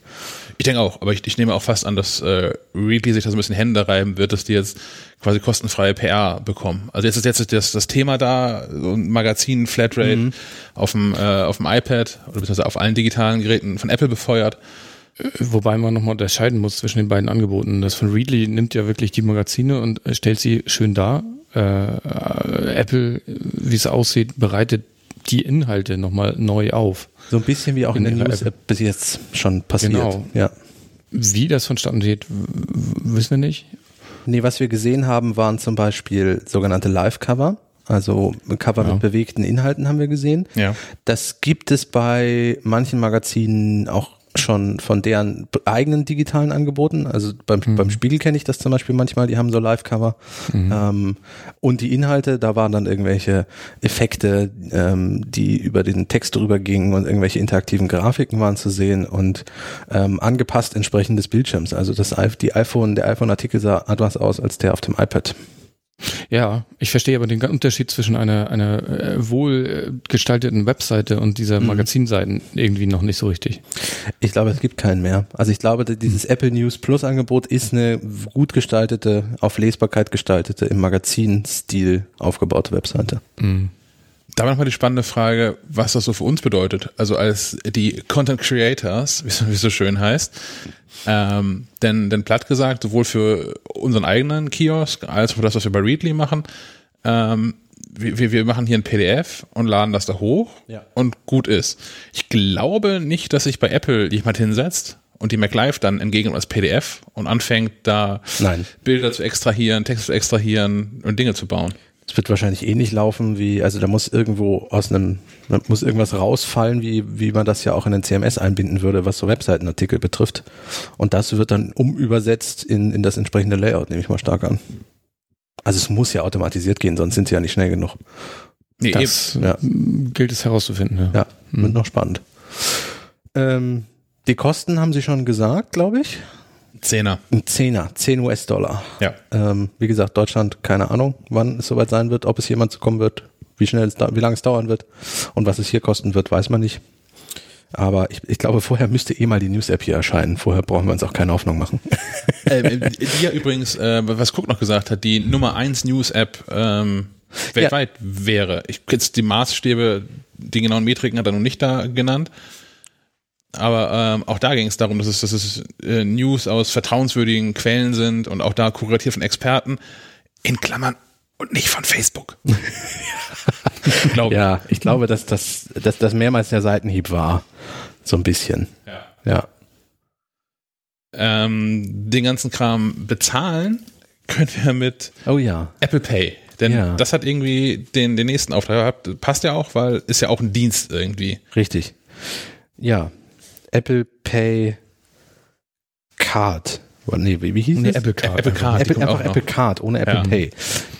Ich denke auch, aber ich, ich nehme auch fast an, dass äh, Readly sich das ein bisschen Hände reiben wird, dass die jetzt quasi kostenfreie PR bekommen. Also jetzt ist jetzt das, das Thema da, so ein Magazin, Flatrate mhm. auf dem äh, auf dem iPad oder beziehungsweise auf allen digitalen Geräten von Apple befeuert. Wobei man nochmal unterscheiden muss zwischen den beiden Angeboten. Das von Readly nimmt ja wirklich die Magazine und stellt sie schön dar. Äh, Apple, wie es aussieht, bereitet die Inhalte nochmal neu auf. So ein bisschen wie auch in, in der News-App bis jetzt schon passiert. Genau. Ja. Wie das vonstatten geht, wissen wir nicht. Nee, was wir gesehen haben, waren zum Beispiel sogenannte Live-Cover. Also Cover ja. mit bewegten Inhalten haben wir gesehen. Ja. Das gibt es bei manchen Magazinen auch schon von deren eigenen digitalen Angeboten. Also beim, mhm. beim Spiegel kenne ich das zum Beispiel manchmal, die haben so Live-Cover. Mhm. Ähm, und die Inhalte, da waren dann irgendwelche Effekte, ähm, die über den Text drüber gingen und irgendwelche interaktiven Grafiken waren zu sehen und ähm, angepasst entsprechend des Bildschirms. Also das die iPhone, der iPhone-Artikel sah anders aus als der auf dem iPad. Ja, ich verstehe aber den Unterschied zwischen einer, einer äh, wohl gestalteten Webseite und dieser mhm. Magazinseiten irgendwie noch nicht so richtig. Ich glaube, es gibt keinen mehr. Also ich glaube, dieses mhm. Apple News Plus Angebot ist eine gut gestaltete, auf Lesbarkeit gestaltete, im Magazinstil aufgebaute Webseite. Mhm. Da war nochmal die spannende Frage, was das so für uns bedeutet. Also als die Content Creators, wie es so schön heißt. Ähm, denn, denn platt gesagt, sowohl für unseren eigenen Kiosk als auch für das, was wir bei Readly machen, ähm, wir, wir machen hier ein PDF und laden das da hoch ja. und gut ist. Ich glaube nicht, dass sich bei Apple jemand hinsetzt und die MacLive dann entgegen als PDF und anfängt da Nein. Bilder zu extrahieren, Text zu extrahieren und Dinge zu bauen. Es wird wahrscheinlich ähnlich laufen wie, also da muss irgendwo aus einem, muss irgendwas rausfallen, wie, wie man das ja auch in den CMS einbinden würde, was so Webseitenartikel betrifft. Und das wird dann umübersetzt in, in das entsprechende Layout, nehme ich mal stark an. Also es muss ja automatisiert gehen, sonst sind sie ja nicht schnell genug. Nee, das ja. gilt es herauszufinden. Ja, ja wird mhm. noch spannend. Ähm, die Kosten haben Sie schon gesagt, glaube ich. Zehner. Ein Zehner, 10 US-Dollar. Ja. Ähm, wie gesagt, Deutschland, keine Ahnung, wann es soweit sein wird, ob es jemand kommen wird, wie schnell es da, wie lange es dauern wird und was es hier kosten wird, weiß man nicht. Aber ich, ich glaube, vorher müsste eh mal die News-App hier erscheinen. Vorher brauchen wir uns auch keine Hoffnung machen. ähm, die ja übrigens, äh, was Cook noch gesagt hat, die Nummer 1 News-App ähm, weltweit ja. wäre. Ich jetzt die Maßstäbe, die genauen Metriken hat er noch nicht da genannt. Aber ähm, auch da ging es darum, dass es, dass es äh, News aus vertrauenswürdigen Quellen sind und auch da kuratiert von Experten, in Klammern und nicht von Facebook. glaube. Ja, ich glaube, dass das, dass das mehrmals der Seitenhieb war. So ein bisschen. Ja. ja. Ähm, den ganzen Kram bezahlen können wir mit oh ja. Apple Pay. Denn ja. das hat irgendwie den, den nächsten Auftrag gehabt. Passt ja auch, weil ist ja auch ein Dienst irgendwie. Richtig. Ja, Apple Pay Card. Nee, wie hieß nee, es? Apple Card. Apple Card. Apple, einfach Apple Card, ohne Apple ja. Pay.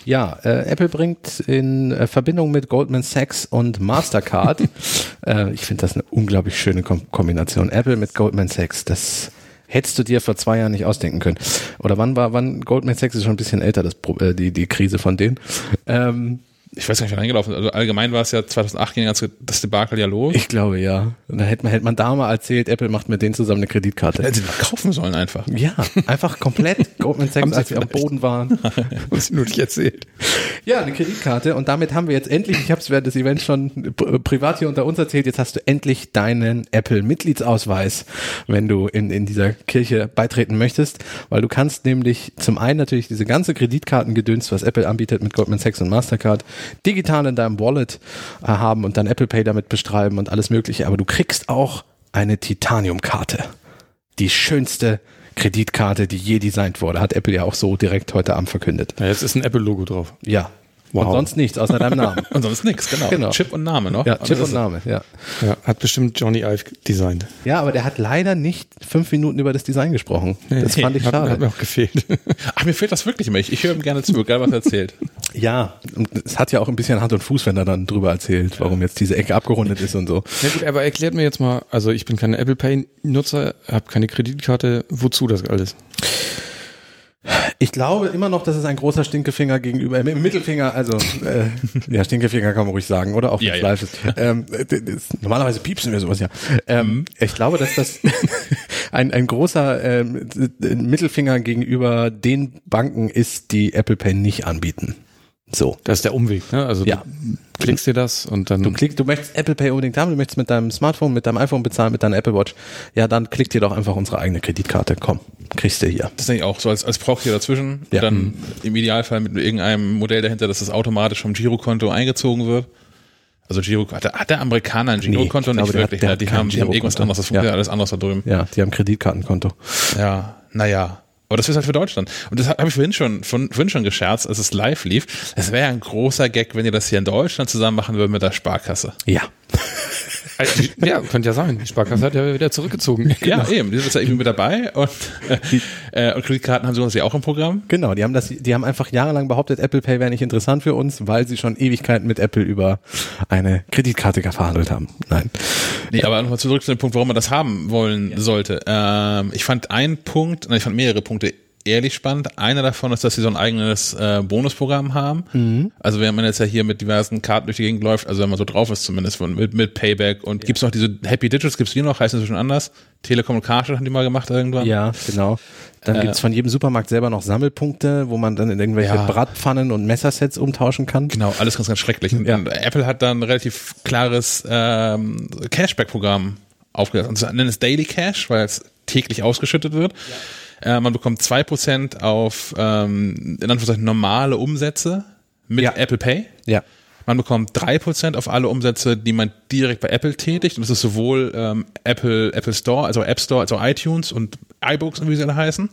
Ja, äh, Apple bringt in äh, Verbindung mit Goldman Sachs und Mastercard, äh, ich finde das eine unglaublich schöne Kom Kombination. Apple mit Goldman Sachs, das hättest du dir vor zwei Jahren nicht ausdenken können. Oder wann war, wann Goldman Sachs ist schon ein bisschen älter, das, äh, die, die Krise von denen. Ähm, ich weiß gar nicht, wann eingelaufen ist. Also allgemein war es ja 2008 ging das Debakel ja los. Ich glaube, ja. Und da hätte man, hätte man da mal erzählt, Apple macht mit denen zusammen eine Kreditkarte. Hätten sie mal kaufen sollen einfach. Ja, einfach komplett. Goldman Sachs, als wir am Boden waren. Muss ich nur nicht erzählt. Ja, eine Kreditkarte. Und damit haben wir jetzt endlich, ich habe es während des Events schon privat hier unter uns erzählt, jetzt hast du endlich deinen Apple-Mitgliedsausweis, wenn du in, in dieser Kirche beitreten möchtest. Weil du kannst nämlich zum einen natürlich diese ganze Kreditkartengedöns, was Apple anbietet mit Goldman Sachs und Mastercard, digital in deinem Wallet äh, haben und dann Apple Pay damit bestreiben und alles mögliche. Aber du kriegst auch eine Titanium-Karte. Die schönste Kreditkarte, die je designt wurde. Hat Apple ja auch so direkt heute Abend verkündet. Ja, jetzt ist ein Apple-Logo drauf. Ja, Wow. Und sonst nichts, außer deinem Namen. und sonst nichts, genau. genau. Chip und Name noch. Ja, Chip und Name, ja. ja. Hat bestimmt Johnny Ive designt. Ja, aber der hat leider nicht fünf Minuten über das Design gesprochen. Das nee, fand ich schade. Hat, mir auch gefehlt. Ach, mir fehlt das wirklich immer. Ich, ich höre ihm gerne zu, egal was er erzählt. Ja, und es hat ja auch ein bisschen Hand und Fuß, wenn er dann drüber erzählt, warum jetzt diese Ecke abgerundet ist und so. Ja gut, aber erklärt mir jetzt mal, also ich bin kein Apple Pay Nutzer, habe keine Kreditkarte, wozu das alles? Ich glaube immer noch, dass es ein großer Stinkefinger gegenüber, äh, Mittelfinger, also äh, ja, Stinkefinger kann man ruhig sagen, oder? Auch ja, ja. live ist. Ähm, das, normalerweise piepsen wir sowas ja. Ähm, mhm. Ich glaube, dass das ein, ein großer ähm, Mittelfinger gegenüber den Banken ist, die Apple Pay nicht anbieten. So. Das ist der Umweg, ne? Also ja. du klickst dir das und dann. Du klickst, du möchtest Apple Pay unbedingt haben, du möchtest mit deinem Smartphone, mit deinem iPhone bezahlen, mit deiner Apple Watch. Ja, dann klick dir doch einfach unsere eigene Kreditkarte. Komm, kriegst du hier. Das denke ich auch, so als, als Proxy dazwischen. Ja. Dann mhm. im Idealfall mit irgendeinem Modell dahinter, dass das automatisch vom Girokonto eingezogen wird. Also Giro, hat, der, hat der Amerikaner ein Girokonto? Nee, nicht wirklich. Hat, die, haben, die haben irgendwas anderes, das funktioniert ja. alles anders da drüben. Ja, die haben Kreditkartenkonto. Ja, naja. Aber das ist halt für Deutschland. Und das habe ich vorhin schon, von, vorhin schon gescherzt, als es live lief. Es wäre ja ein großer Gag, wenn ihr das hier in Deutschland zusammen machen würdet mit der Sparkasse. Ja. Also, ja, könnte ja sein. Die Sparkasse hat ja wieder zurückgezogen. Ja, genau. eben. Die sind jetzt ja irgendwie mit dabei und, äh, und Kreditkarten haben sowas ja auch im Programm. Genau, die haben das, die haben einfach jahrelang behauptet, Apple Pay wäre nicht interessant für uns, weil sie schon Ewigkeiten mit Apple über eine Kreditkarte verhandelt haben. Nein. Nee, aber nochmal zurück zu dem Punkt, warum man das haben wollen ja. sollte. Ähm, ich fand einen Punkt, ich fand mehrere Punkte ehrlich spannend. Einer davon ist, dass sie so ein eigenes äh, Bonusprogramm haben. Mhm. Also wenn man jetzt ja hier mit diversen Karten durch die Gegend läuft, also wenn man so drauf ist zumindest, mit, mit Payback und ja. gibt's noch diese Happy Digits, gibt's die noch, heißen sie schon anders? Telekom und Karstadt haben die mal gemacht irgendwann. Ja, genau. Dann äh, gibt's von jedem Supermarkt selber noch Sammelpunkte, wo man dann in irgendwelche ja. Bratpfannen und Messersets umtauschen kann. Genau, alles ganz, ganz schrecklich. Ja. und Apple hat dann ein relativ klares ähm, Cashback-Programm aufgesetzt. Und sie nennen es Daily Cash, weil es täglich ausgeschüttet wird. Ja. Äh, man bekommt zwei Prozent auf ähm, in Anführungszeichen normale Umsätze mit ja. Apple Pay. Ja. Man bekommt drei Prozent auf alle Umsätze, die man direkt bei Apple tätigt. Und das ist sowohl ähm, Apple, Apple Store, also App Store, also iTunes und iBooks, wie sie alle heißen.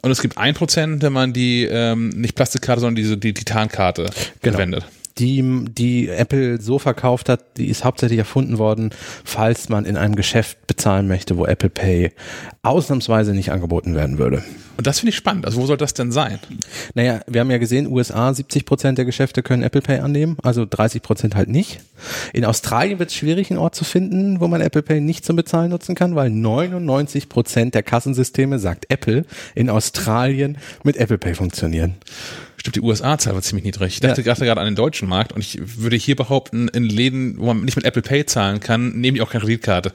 Und es gibt ein Prozent, wenn man die ähm, nicht Plastikkarte, sondern diese die Titankarte genau. verwendet die, die Apple so verkauft hat, die ist hauptsächlich erfunden worden, falls man in einem Geschäft bezahlen möchte, wo Apple Pay ausnahmsweise nicht angeboten werden würde. Und das finde ich spannend. Also wo soll das denn sein? Naja, wir haben ja gesehen, USA 70 Prozent der Geschäfte können Apple Pay annehmen, also 30 Prozent halt nicht. In Australien wird es schwierig, einen Ort zu finden, wo man Apple Pay nicht zum Bezahlen nutzen kann, weil 99 Prozent der Kassensysteme, sagt Apple, in Australien mit Apple Pay funktionieren. Stimmt, die USA-Zahl war ziemlich niedrig. Ich dachte ja. gerade an den deutschen Markt und ich würde hier behaupten, in Läden, wo man nicht mit Apple Pay zahlen kann, nehmen die auch keine Kreditkarte.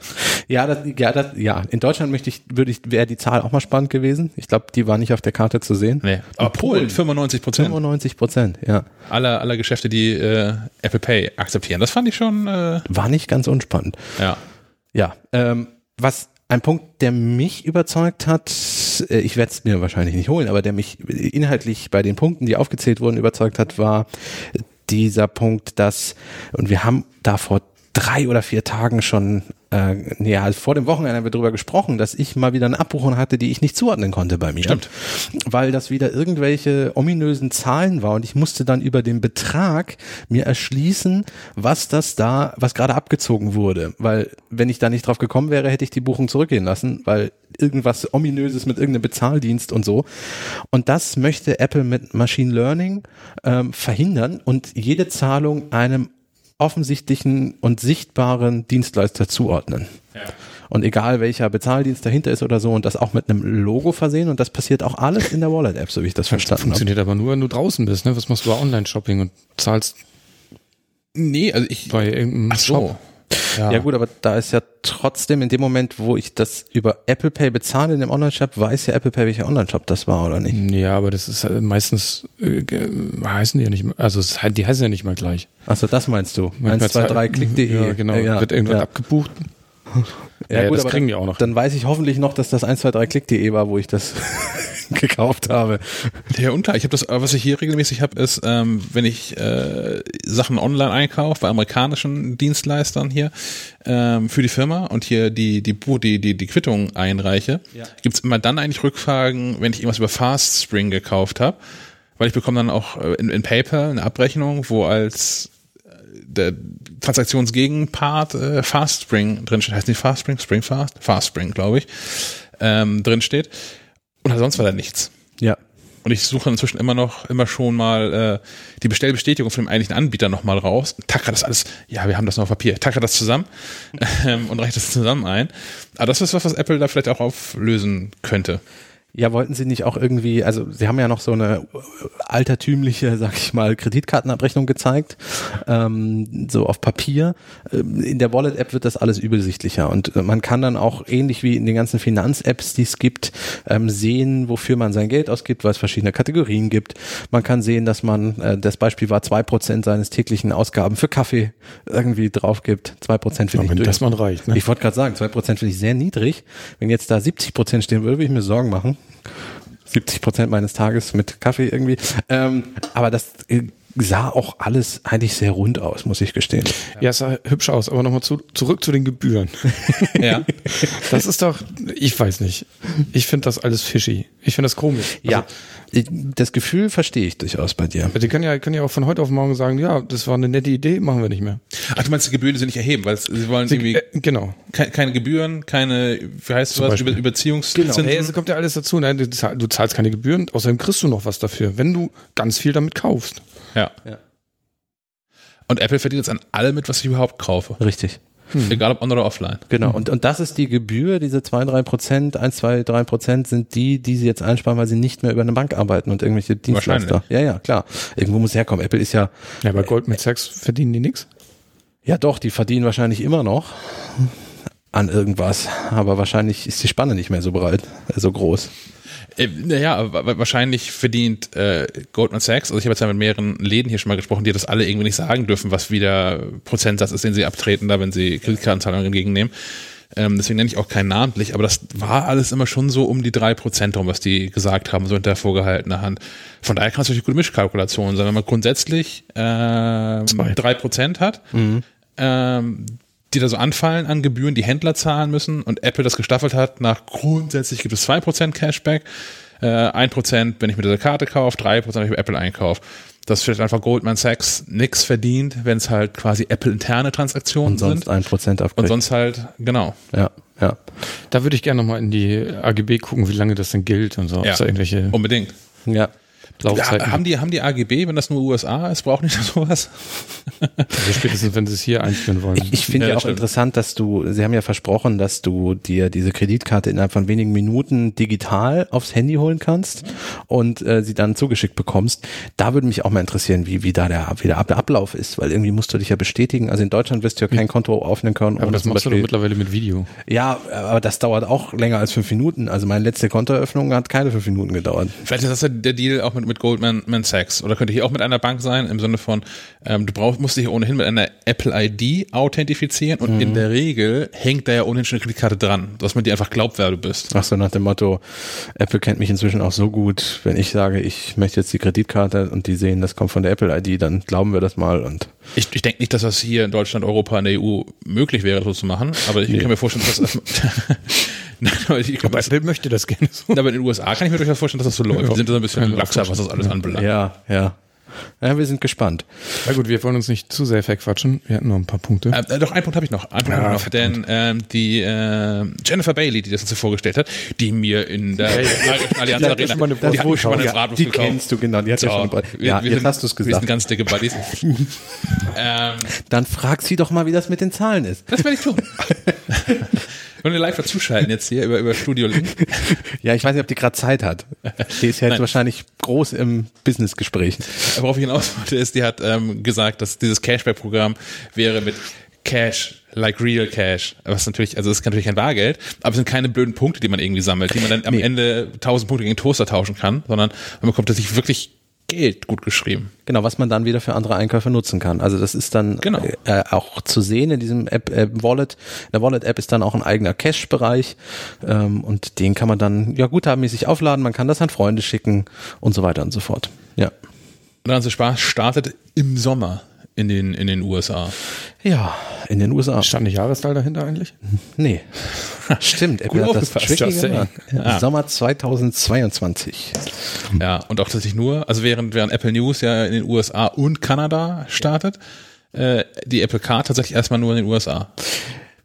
Ja, das, ja, das, ja. In Deutschland möchte ich, würde ich, wäre die Zahl auch mal spannend gewesen. Ich glaube, die war nicht auf der Karte zu sehen. Nee. Aber Polen, 95 Prozent. 95 Prozent, ja. Aller, aller Geschäfte, die äh, Apple Pay akzeptieren. Das fand ich schon. Äh, war nicht ganz unspannend. Ja. Ja. Ähm, was ein Punkt, der mich überzeugt hat, äh, ich werde es mir wahrscheinlich nicht holen, aber der mich inhaltlich bei den Punkten, die aufgezählt wurden, überzeugt hat, war dieser Punkt, dass, und wir haben da vor drei oder vier Tagen schon, äh, ja, also vor dem Wochenende haben wir darüber gesprochen, dass ich mal wieder eine Abbuchung hatte, die ich nicht zuordnen konnte bei mir. Stimmt. Weil das wieder irgendwelche ominösen Zahlen war und ich musste dann über den Betrag mir erschließen, was das da, was gerade abgezogen wurde. Weil wenn ich da nicht drauf gekommen wäre, hätte ich die Buchung zurückgehen lassen, weil irgendwas ominöses mit irgendeinem Bezahldienst und so. Und das möchte Apple mit Machine Learning ähm, verhindern und jede Zahlung einem offensichtlichen und sichtbaren Dienstleister zuordnen. Ja. Und egal welcher Bezahldienst dahinter ist oder so und das auch mit einem Logo versehen und das passiert auch alles in der Wallet-App, so wie ich das verstanden habe. Funktioniert aber nur, wenn du draußen bist, ne? Was machst du bei Online-Shopping und zahlst? Nee, also ich. Bei irgendeinem Ach so. Shop. Ja. ja gut, aber da ist ja trotzdem in dem Moment, wo ich das über Apple Pay bezahle in dem Online-Shop, weiß ja Apple Pay, welcher Online-Shop das war oder nicht. Ja, aber das ist meistens, äh, heißen die ja nicht, also es, die heißen ja nicht mal gleich. Achso, das meinst du. 1, 2, 3, klick.de. Ja, genau. Ja, Wird irgendwas ja. abgebucht. Ja, ja gut, das kriegen die auch noch. Dann weiß ich hoffentlich noch, dass das 123klick.de war, wo ich das gekauft habe. Ja, unklar. Ich habe das, was ich hier regelmäßig habe, ist, ähm, wenn ich äh, Sachen online einkaufe bei amerikanischen Dienstleistern hier ähm, für die Firma und hier die die die die, die Quittung einreiche, ja. gibt's immer dann eigentlich Rückfragen, wenn ich irgendwas über Fast Spring gekauft habe, weil ich bekomme dann auch äh, in, in PayPal eine Abrechnung, wo als äh, der Transaktionsgegenpart äh, Fast Spring drin steht. Heißt nicht Fast Spring, Spring Fast? Fast Spring, glaube ich, ähm, drin steht. Und sonst war da nichts. Ja. Und ich suche inzwischen immer noch, immer schon mal äh, die Bestellbestätigung von dem eigentlichen Anbieter nochmal raus. Tacker das alles, ja, wir haben das noch auf Papier. Tacker das zusammen ähm, und reicht das zusammen ein. Aber das ist was, was Apple da vielleicht auch auflösen könnte. Ja, wollten Sie nicht auch irgendwie, also Sie haben ja noch so eine altertümliche, sag ich mal, Kreditkartenabrechnung gezeigt, ähm, so auf Papier. Ähm, in der Wallet-App wird das alles übersichtlicher und man kann dann auch ähnlich wie in den ganzen Finanz-Apps, die es gibt, ähm, sehen, wofür man sein Geld ausgibt, weil es verschiedene Kategorien gibt. Man kann sehen, dass man, äh, das Beispiel war, zwei Prozent seines täglichen Ausgaben für Kaffee irgendwie drauf gibt. Zwei Prozent finde ich wenn das man reicht, ne? Ich wollte gerade sagen, zwei Prozent finde ich sehr niedrig. Wenn jetzt da 70 Prozent stehen würde, würde ich mir Sorgen machen. 70 Prozent meines Tages mit Kaffee irgendwie. Ähm, aber das äh, sah auch alles eigentlich sehr rund aus, muss ich gestehen. Ja, es sah hübsch aus, aber nochmal zu, zurück zu den Gebühren. Ja. Das ist doch, ich weiß nicht. Ich finde das alles fishy. Ich finde das komisch. Ja, das Gefühl verstehe ich durchaus bei dir. Die können ja, können ja auch von heute auf morgen sagen, ja, das war eine nette Idee, machen wir nicht mehr. Ach, du meinst, die Gebühren sind nicht erheben, weil sie wollen irgendwie Äh, genau. ke keine Gebühren, keine, wie heißt sowas, Beispiel. Über Überziehungszinsen. Hey, es kommt ja alles dazu. Ne? Du, zahl- du zahlst keine Gebühren, außerdem kriegst du noch was dafür, wenn du ganz viel damit kaufst. Ja. Ja. Und Apple verdient jetzt an allem mit, was ich überhaupt kaufe. Richtig. Egal ob on oder offline. Genau. Und, und das ist die Gebühr, diese zwei, drei Prozent, eins, zwei, drei Prozent sind die, die sie jetzt einsparen, weil sie nicht mehr über eine Bank arbeiten und irgendwelche Dienstleister. Ja, ja, klar. Irgendwo muss herkommen. Apple ist ja, Ja, bei Goldman Sachs verdienen die nichts. ja doch, die verdienen wahrscheinlich immer noch an irgendwas, aber wahrscheinlich ist die Spanne nicht mehr so breit, äh, so groß. Äh, Naja, wa- wa- wahrscheinlich verdient äh, Goldman Sachs, also ich habe jetzt ja mit mehreren Läden hier schon mal gesprochen, die das alle irgendwie nicht sagen dürfen, was wieder Prozentsatz ist, den sie abtreten, da wenn sie Kreditkartenzahlungen entgegennehmen. Ähm, deswegen nenne ich auch keinen namentlich, aber das war alles immer schon so um die drei Prozent rum, was die gesagt haben, so hinter vorgehaltener Hand. Von daher kann es natürlich gute Mischkalkulation sein, wenn man grundsätzlich ähm, drei Prozent hat, ähm, die da so anfallen an Gebühren, die Händler zahlen müssen und Apple das gestaffelt hat, nach grundsätzlich gibt es 2% Cashback, äh, 1%, wenn ich mit dieser Karte kaufe, 3%, wenn ich bei Apple einkaufe. Das vielleicht einfach Goldman Sachs nix verdient, wenn es halt quasi Apple-interne Transaktionen Und sonst sind. ein Prozent Und abkriegt. sonst halt, genau. ja, ja. Da würde ich gerne nochmal in die AGB gucken, wie lange das denn gilt und so. Ob Ja. da irgendwelche Unbedingt. Ja. Laufzeiten Ja, haben, die, haben die AGB, wenn das nur USA ist, braucht nicht sowas? Also spätestens, wenn sie es hier einführen wollen. Ich, ich finde Ja, ja, auch stimmt. interessant, dass du, Sie haben ja versprochen, dass du dir diese Kreditkarte innerhalb von wenigen Minuten digital aufs Handy holen kannst und äh, sie dann zugeschickt bekommst. Da würde mich auch mal interessieren, wie, wie da der, wie der Ab- Ablauf ist, weil irgendwie musst du dich ja bestätigen. Also in Deutschland wirst du ja kein Konto aufnehmen können. aber das machst du doch Beispiel- mittlerweile mit Video. Ja, aber das dauert auch länger als fünf Minuten. Also meine letzte Kontoeröffnung hat keine fünf Minuten gedauert. Vielleicht ist das ja der Deal auch mit, mit Goldman Man Sachs. Oder könnte hier auch mit einer Bank sein, im Sinne von, ähm, du brauchst, musst dich ohnehin mit einer Apple ID authentifizieren und in der Regel hängt da ja ohnehin schon eine Kreditkarte dran, dass man dir einfach glaubt, wer du bist. Ach so, nach dem Motto, Apple kennt mich inzwischen auch so gut, wenn ich sage, ich möchte jetzt die Kreditkarte und die sehen, das kommt von der Apple ID, dann glauben wir das mal und Ich, ich denke nicht, dass das hier in Deutschland, Europa, in der EU möglich wäre, so zu machen, aber ich kann mir vorstellen, dass das ich glaube, Aber Apple möchte das gerne so. aber in den USA kann ich mir durchaus vorstellen, dass das so läuft. Die sind da so ein bisschen Ja, laxer, was das alles anbelangt. ja, ja. Ja, wir sind gespannt. Na gut, wir wollen uns nicht zu sehr verquatschen. Wir hatten noch ein paar Punkte. Äh, doch, einen Punkt habe ich noch. Einen Punkt ich noch. Denn ähm, die äh, Jennifer Bailey, die das uns vorgestellt hat, die mir in der Allianz Ja, Arena, schon eine die hat schon mal eine ja, Bratwurst die gekauft. kennst du genau, die hat ja So, schon. wir- Ja, wir jetzt sind- hast du es Wir sind gesagt. ganz dicke Buddies. ähm, Dann frag sie doch mal, wie das mit den Zahlen ist. das werde ich tun. Wollen wir live dazuschalten jetzt hier über, über Studio Link? Ja, ich weiß nicht, ob die gerade Zeit hat. Die ist ja jetzt Nein. wahrscheinlich groß im Businessgespräch. Worauf ich hinaus wollte, ist, die hat ähm, gesagt, dass dieses Cashback-Programm wäre mit Cash, like real Cash. Was natürlich, also es ist natürlich kein Bargeld, aber es sind keine blöden Punkte, die man irgendwie sammelt, die man dann am Nee. Ende 1000 Punkte gegen Toaster tauschen kann, sondern man bekommt tatsächlich wirklich Geld gut geschrieben. Genau, was man dann wieder für andere Einkäufe nutzen kann. Also das ist dann Genau. äh, auch zu sehen in diesem App äh, Wallet. In der Wallet-App ist dann auch ein eigener Cache-Bereich ähm, und den kann man dann ja guthabenmäßig aufladen. Man kann das an Freunde schicken und so weiter und so fort. Ja. Und der ganze Spaß startet im Sommer in den, in den USA. Ja, in den USA. Stand nicht Jahreszahl dahinter eigentlich? Nee. Stimmt, Apple hat das saying. gemacht. Ja, Ja. Sommer 2022. Ja, und auch tatsächlich nur, also während, während Apple News ja in den USA und Kanada startet, äh, die Apple Card tatsächlich erstmal nur in den USA.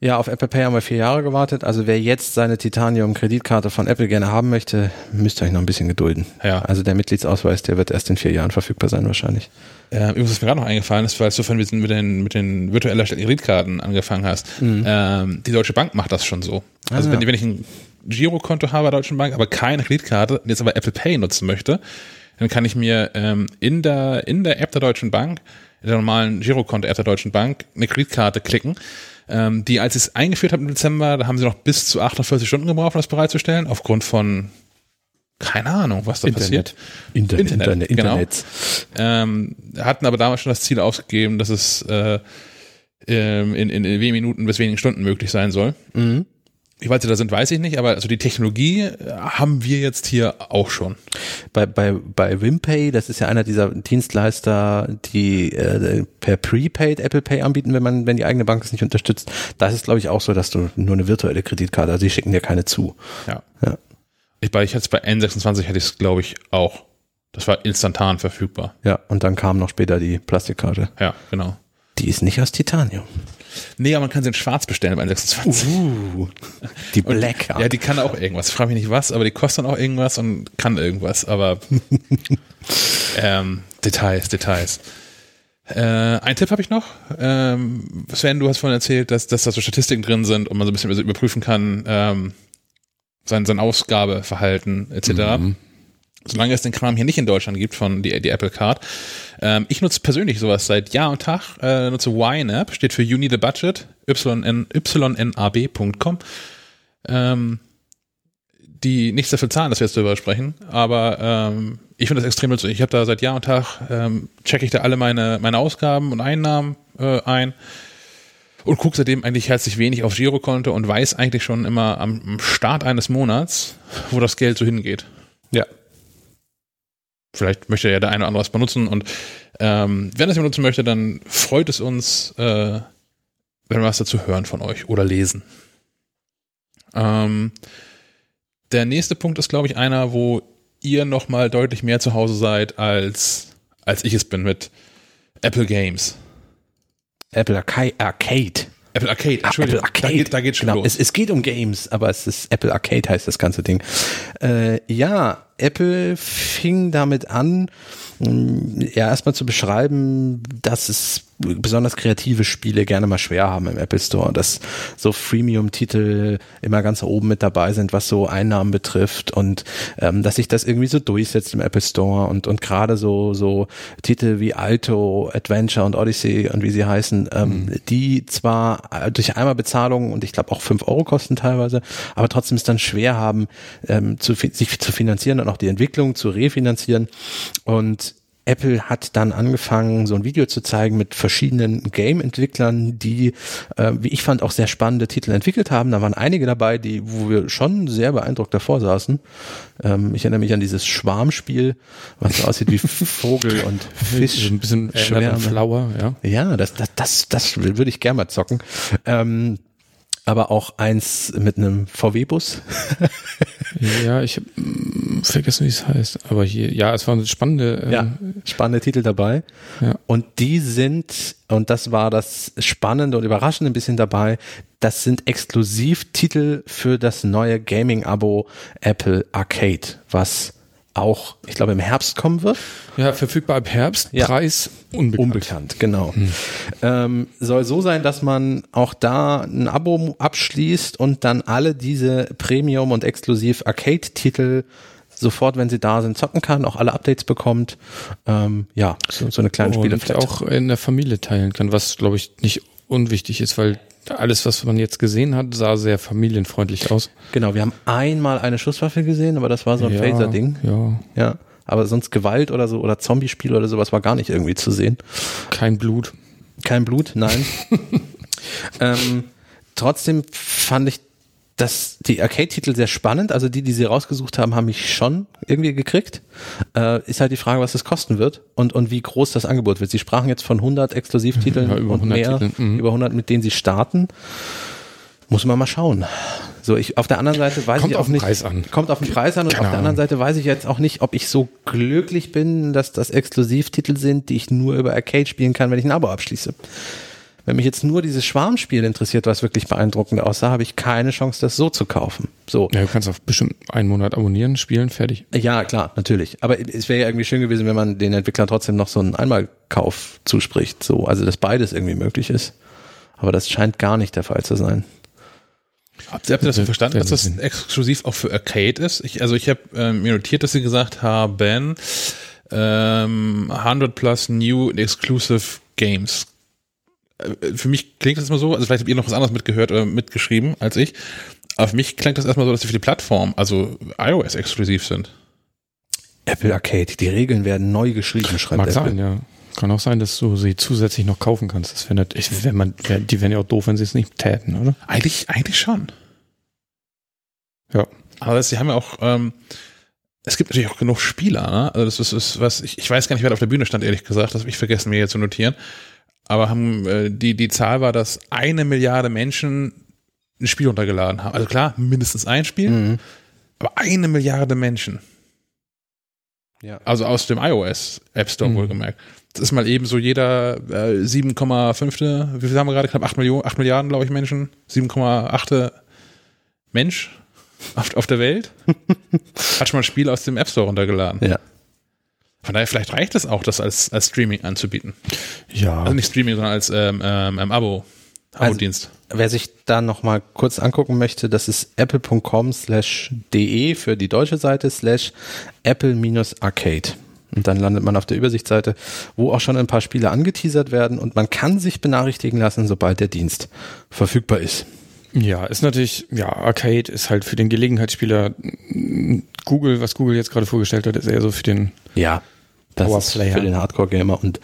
Ja, auf Apple Pay haben wir vier Jahre gewartet. Also wer jetzt seine Titanium-Kreditkarte von Apple gerne haben möchte, müsst ihr euch noch ein bisschen gedulden. Ja. Also der Mitgliedsausweis, der wird erst in vier Jahren verfügbar sein wahrscheinlich. Äh, übrigens, was mir gerade noch eingefallen ist, weil du vorhin mit den, mit den, mit den virtuell erstellten Kreditkarten angefangen hast. Ähm, die Deutsche Bank macht das schon so. Also Ah, wenn, ja. wenn ich ein Girokonto habe bei der Deutschen Bank, aber keine Kreditkarte und jetzt aber Apple Pay nutzen möchte, dann kann ich mir ähm, in der in der App der Deutschen Bank, in der normalen Girokonto-App der Deutschen Bank, eine Kreditkarte klicken. Ähm, die, als ich es eingeführt habe im Dezember, da haben sie noch bis zu 48 Stunden gebraucht, um das bereitzustellen, aufgrund von keine Ahnung, was da Internet. passiert. Internet, Internet, Internet, genau. Internet. Ähm, hatten aber damals schon das Ziel ausgegeben, dass es äh, ähm, in, in, in wenigen Minuten bis wenigen Stunden möglich sein soll. Mhm. Wie weit sie da sind, weiß ich nicht, aber also die Technologie äh, haben wir jetzt hier auch schon. Bei, bei, bei Wimpay, das ist ja einer dieser Dienstleister, die äh, per Prepaid Apple Pay anbieten, wenn man, wenn die eigene Bank es nicht unterstützt. Da ist glaube ich, auch so, dass du nur eine virtuelle Kreditkarte, also die schicken dir keine zu. Ja. Ja. Ich, bei, ich hatte es bei N26 hatte ich es, glaube ich, auch. Das war instantan verfügbar. Ja, und dann kam noch später die Plastikkarte. Ja, genau. Die ist nicht aus Titanium. Nee, aber man kann sie in schwarz bestellen bei N26. Uh, die Black Card. Ja, die kann auch irgendwas. Ich frage mich nicht was, aber die kostet dann auch irgendwas und kann irgendwas. Aber ähm, Details, Details. Äh, ein Tipp habe ich noch. Ähm, Sven, du hast vorhin erzählt, dass, dass da so Statistiken drin sind und man so ein bisschen überprüfen kann, ähm, sein, sein Ausgabeverhalten etc. Mhm. Solange es den Kram hier nicht in Deutschland gibt von die, die Apple Card. Ähm, ich nutze persönlich sowas seit Jahr und Tag. Äh, nutze YNAB, steht für You Need a Budget, yn, ynab.com. Ähm, die nichts dafür zahlen, dass wir jetzt darüber sprechen, aber ähm, ich finde das extrem nützlich. Ich habe da seit Jahr und Tag, ähm, checke ich da alle meine, meine Ausgaben und Einnahmen äh, ein und gucke seitdem eigentlich herzlich wenig auf Girokonto und weiß eigentlich schon immer am, am Start eines Monats, wo das Geld so hingeht. Ja. Vielleicht möchte ja der eine oder andere was benutzen und ähm, wenn er es benutzen möchte, dann freut es uns, äh, wenn wir was dazu hören von euch oder lesen. Ähm, der nächste Punkt ist, glaube ich, einer, wo ihr noch mal deutlich mehr zu Hause seid, als, als ich es bin mit Apple Games. Apple Arcade. Arcade. Apple Arcade, Entschuldigung. Apple Arcade. Da geht, da geht schon genau. los. Es, es geht um Games, aber es ist Apple Arcade heißt das ganze Ding. Äh, ja, Apple fing damit an, mh, ja erstmal zu beschreiben, dass es besonders kreative Spiele gerne mal schwer haben im Apple Store, dass so Freemium-Titel immer ganz oben mit dabei sind, was so Einnahmen betrifft und ähm, dass sich das irgendwie so durchsetzt im Apple Store und und gerade so so Titel wie Alto, Adventure und Odyssey und wie sie heißen, ähm, die zwar durch einmal Bezahlung und ich glaube auch fünf Euro kosten teilweise, aber trotzdem es dann schwer haben, ähm, zu, sich zu finanzieren und auch die Entwicklung zu refinanzieren. Und Apple hat dann angefangen, so ein Video zu zeigen mit verschiedenen Game-Entwicklern, die, äh, wie ich fand, auch sehr spannende Titel entwickelt haben. Da waren einige dabei, die, wo wir schon sehr beeindruckt davor saßen. Ähm, ich erinnere mich an dieses Schwarmspiel, was so aussieht wie Vogel und Fisch. Ein bisschen erinnert Schwärme. Flower, ja. Ja, das, das, das, das würde ich gerne mal zocken. Ähm, aber auch eins mit einem VW-Bus. Ja, ich habe vergessen, wie es heißt. Aber hier, ja, es war eine spannende. Ähm, Ja, spannende Titel dabei. Ja. Und die sind, und das war das Spannende und Überraschende ein bisschen dabei, das sind Exklusivtitel für das neue Gaming-Abo Apple Arcade, was auch, ich glaube, im Herbst kommen wird. ja, verfügbar ab Herbst. Ja. Preis unbekannt. Unbekannt, genau. Ähm, soll so sein, dass man auch da ein Abo abschließt und dann alle diese Premium- und exklusiv Arcade-Titel sofort, wenn sie da sind, zocken kann, auch alle Updates bekommt. Ähm, ja, so, so eine kleine und Spieleflat. auch in der Familie teilen kann, was glaube ich nicht unwichtig ist, weil alles, was man jetzt gesehen hat, sah sehr familienfreundlich aus. Genau, wir haben einmal eine Schusswaffe gesehen, aber das war so ein ja, Phaser-Ding. Ja, Ja. Aber sonst Gewalt oder so oder Zombie-Spiel oder sowas war gar nicht irgendwie zu sehen. kein Blut. Kein Blut, nein. ähm, trotzdem fand ich das, die Arcade-Titel sehr spannend. Also die, die sie rausgesucht haben, haben mich schon irgendwie gekriegt. Äh, ist halt die Frage, was das kosten wird und, und wie groß das Angebot wird. Sie sprachen jetzt von 100 Exklusivtiteln Ja, über und 100 mehr, Titeln, mhm. über 100, mit denen sie starten. Muss man mal schauen. So, ich, auf der anderen Seite weiß Kommt ich auf auch den nicht. Preis an. Kommt auf den Preis an und Keine auf der anderen Seite weiß ich jetzt auch nicht, ob ich so glücklich bin, dass das Exklusivtitel sind, die ich nur über Arcade spielen kann, wenn ich ein Abo abschließe. Wenn mich jetzt nur dieses Schwarmspiel interessiert, was wirklich beeindruckend aussah, habe ich keine Chance, das so zu kaufen. So. Ja, du kannst auf bestimmt einen Monat abonnieren, spielen, fertig. Ja, klar, natürlich. Aber es wäre ja irgendwie schön gewesen, wenn man den Entwicklern trotzdem noch so einen Einmalkauf zuspricht. So, also dass beides irgendwie möglich ist. Aber das scheint gar nicht der Fall zu sein. Habt ihr, habt ihr das verstanden, dass das exklusiv auch für Arcade ist? Ich, also ich habe ähm, mir notiert, dass sie gesagt haben, ähm, 100 plus new exclusive games. Äh, für mich klingt das immer so, also vielleicht habt ihr noch was anderes mitgehört oder mitgeschrieben als ich, aber für mich klingt das erstmal so, dass sie für die Plattform, also iOS exklusiv sind. Apple Arcade, die Regeln werden neu geschrieben, schreibt Mag Apple. sein, ja. Kann auch sein, dass du sie zusätzlich noch kaufen kannst. Das wäre wenn man, die wären ja auch doof, wenn sie es nicht täten, oder? Eigentlich, eigentlich schon. Ja. Aber sie haben ja auch, ähm, es gibt natürlich auch genug Spieler, ne? Also das ist, ist was, ich, ich weiß gar nicht, wer da auf der Bühne stand, ehrlich gesagt, das habe ich vergessen, mir hier zu notieren. Aber haben, äh, die, die Zahl war, dass eine Milliarde Menschen ein Spiel runtergeladen haben. Also klar, mindestens ein Spiel, Mhm. aber eine Milliarde Menschen. Ja. Also aus dem iOS App Store Mhm. wohlgemerkt. Das ist mal eben so jeder äh, 7,5. Wie viel haben wir gerade? Knapp 8 Millionen, 8 Milliarden, glaube ich, Menschen. 7,8 Mensch auf, auf der Welt. Hat schon mal ein Spiel aus dem App Store runtergeladen. Ja. Von daher, vielleicht reicht es auch, das als, als Streaming anzubieten. Ja. Also nicht Streaming, sondern als ähm, ähm, ähm, Abo. Abo-Dienst. Wer sich da nochmal kurz angucken möchte, das ist apple.com slash de für die deutsche Seite slash apple-arcade. Und dann landet man auf der Übersichtsseite, wo auch schon ein paar Spiele angeteasert werden und man kann sich benachrichtigen lassen, sobald der Dienst verfügbar ist. Ja, ist natürlich, ja, Arcade ist halt für den Gelegenheitsspieler Google, was Google jetzt gerade vorgestellt hat, ist eher so für den Ja. Das ist für den Hardcore-Gamer und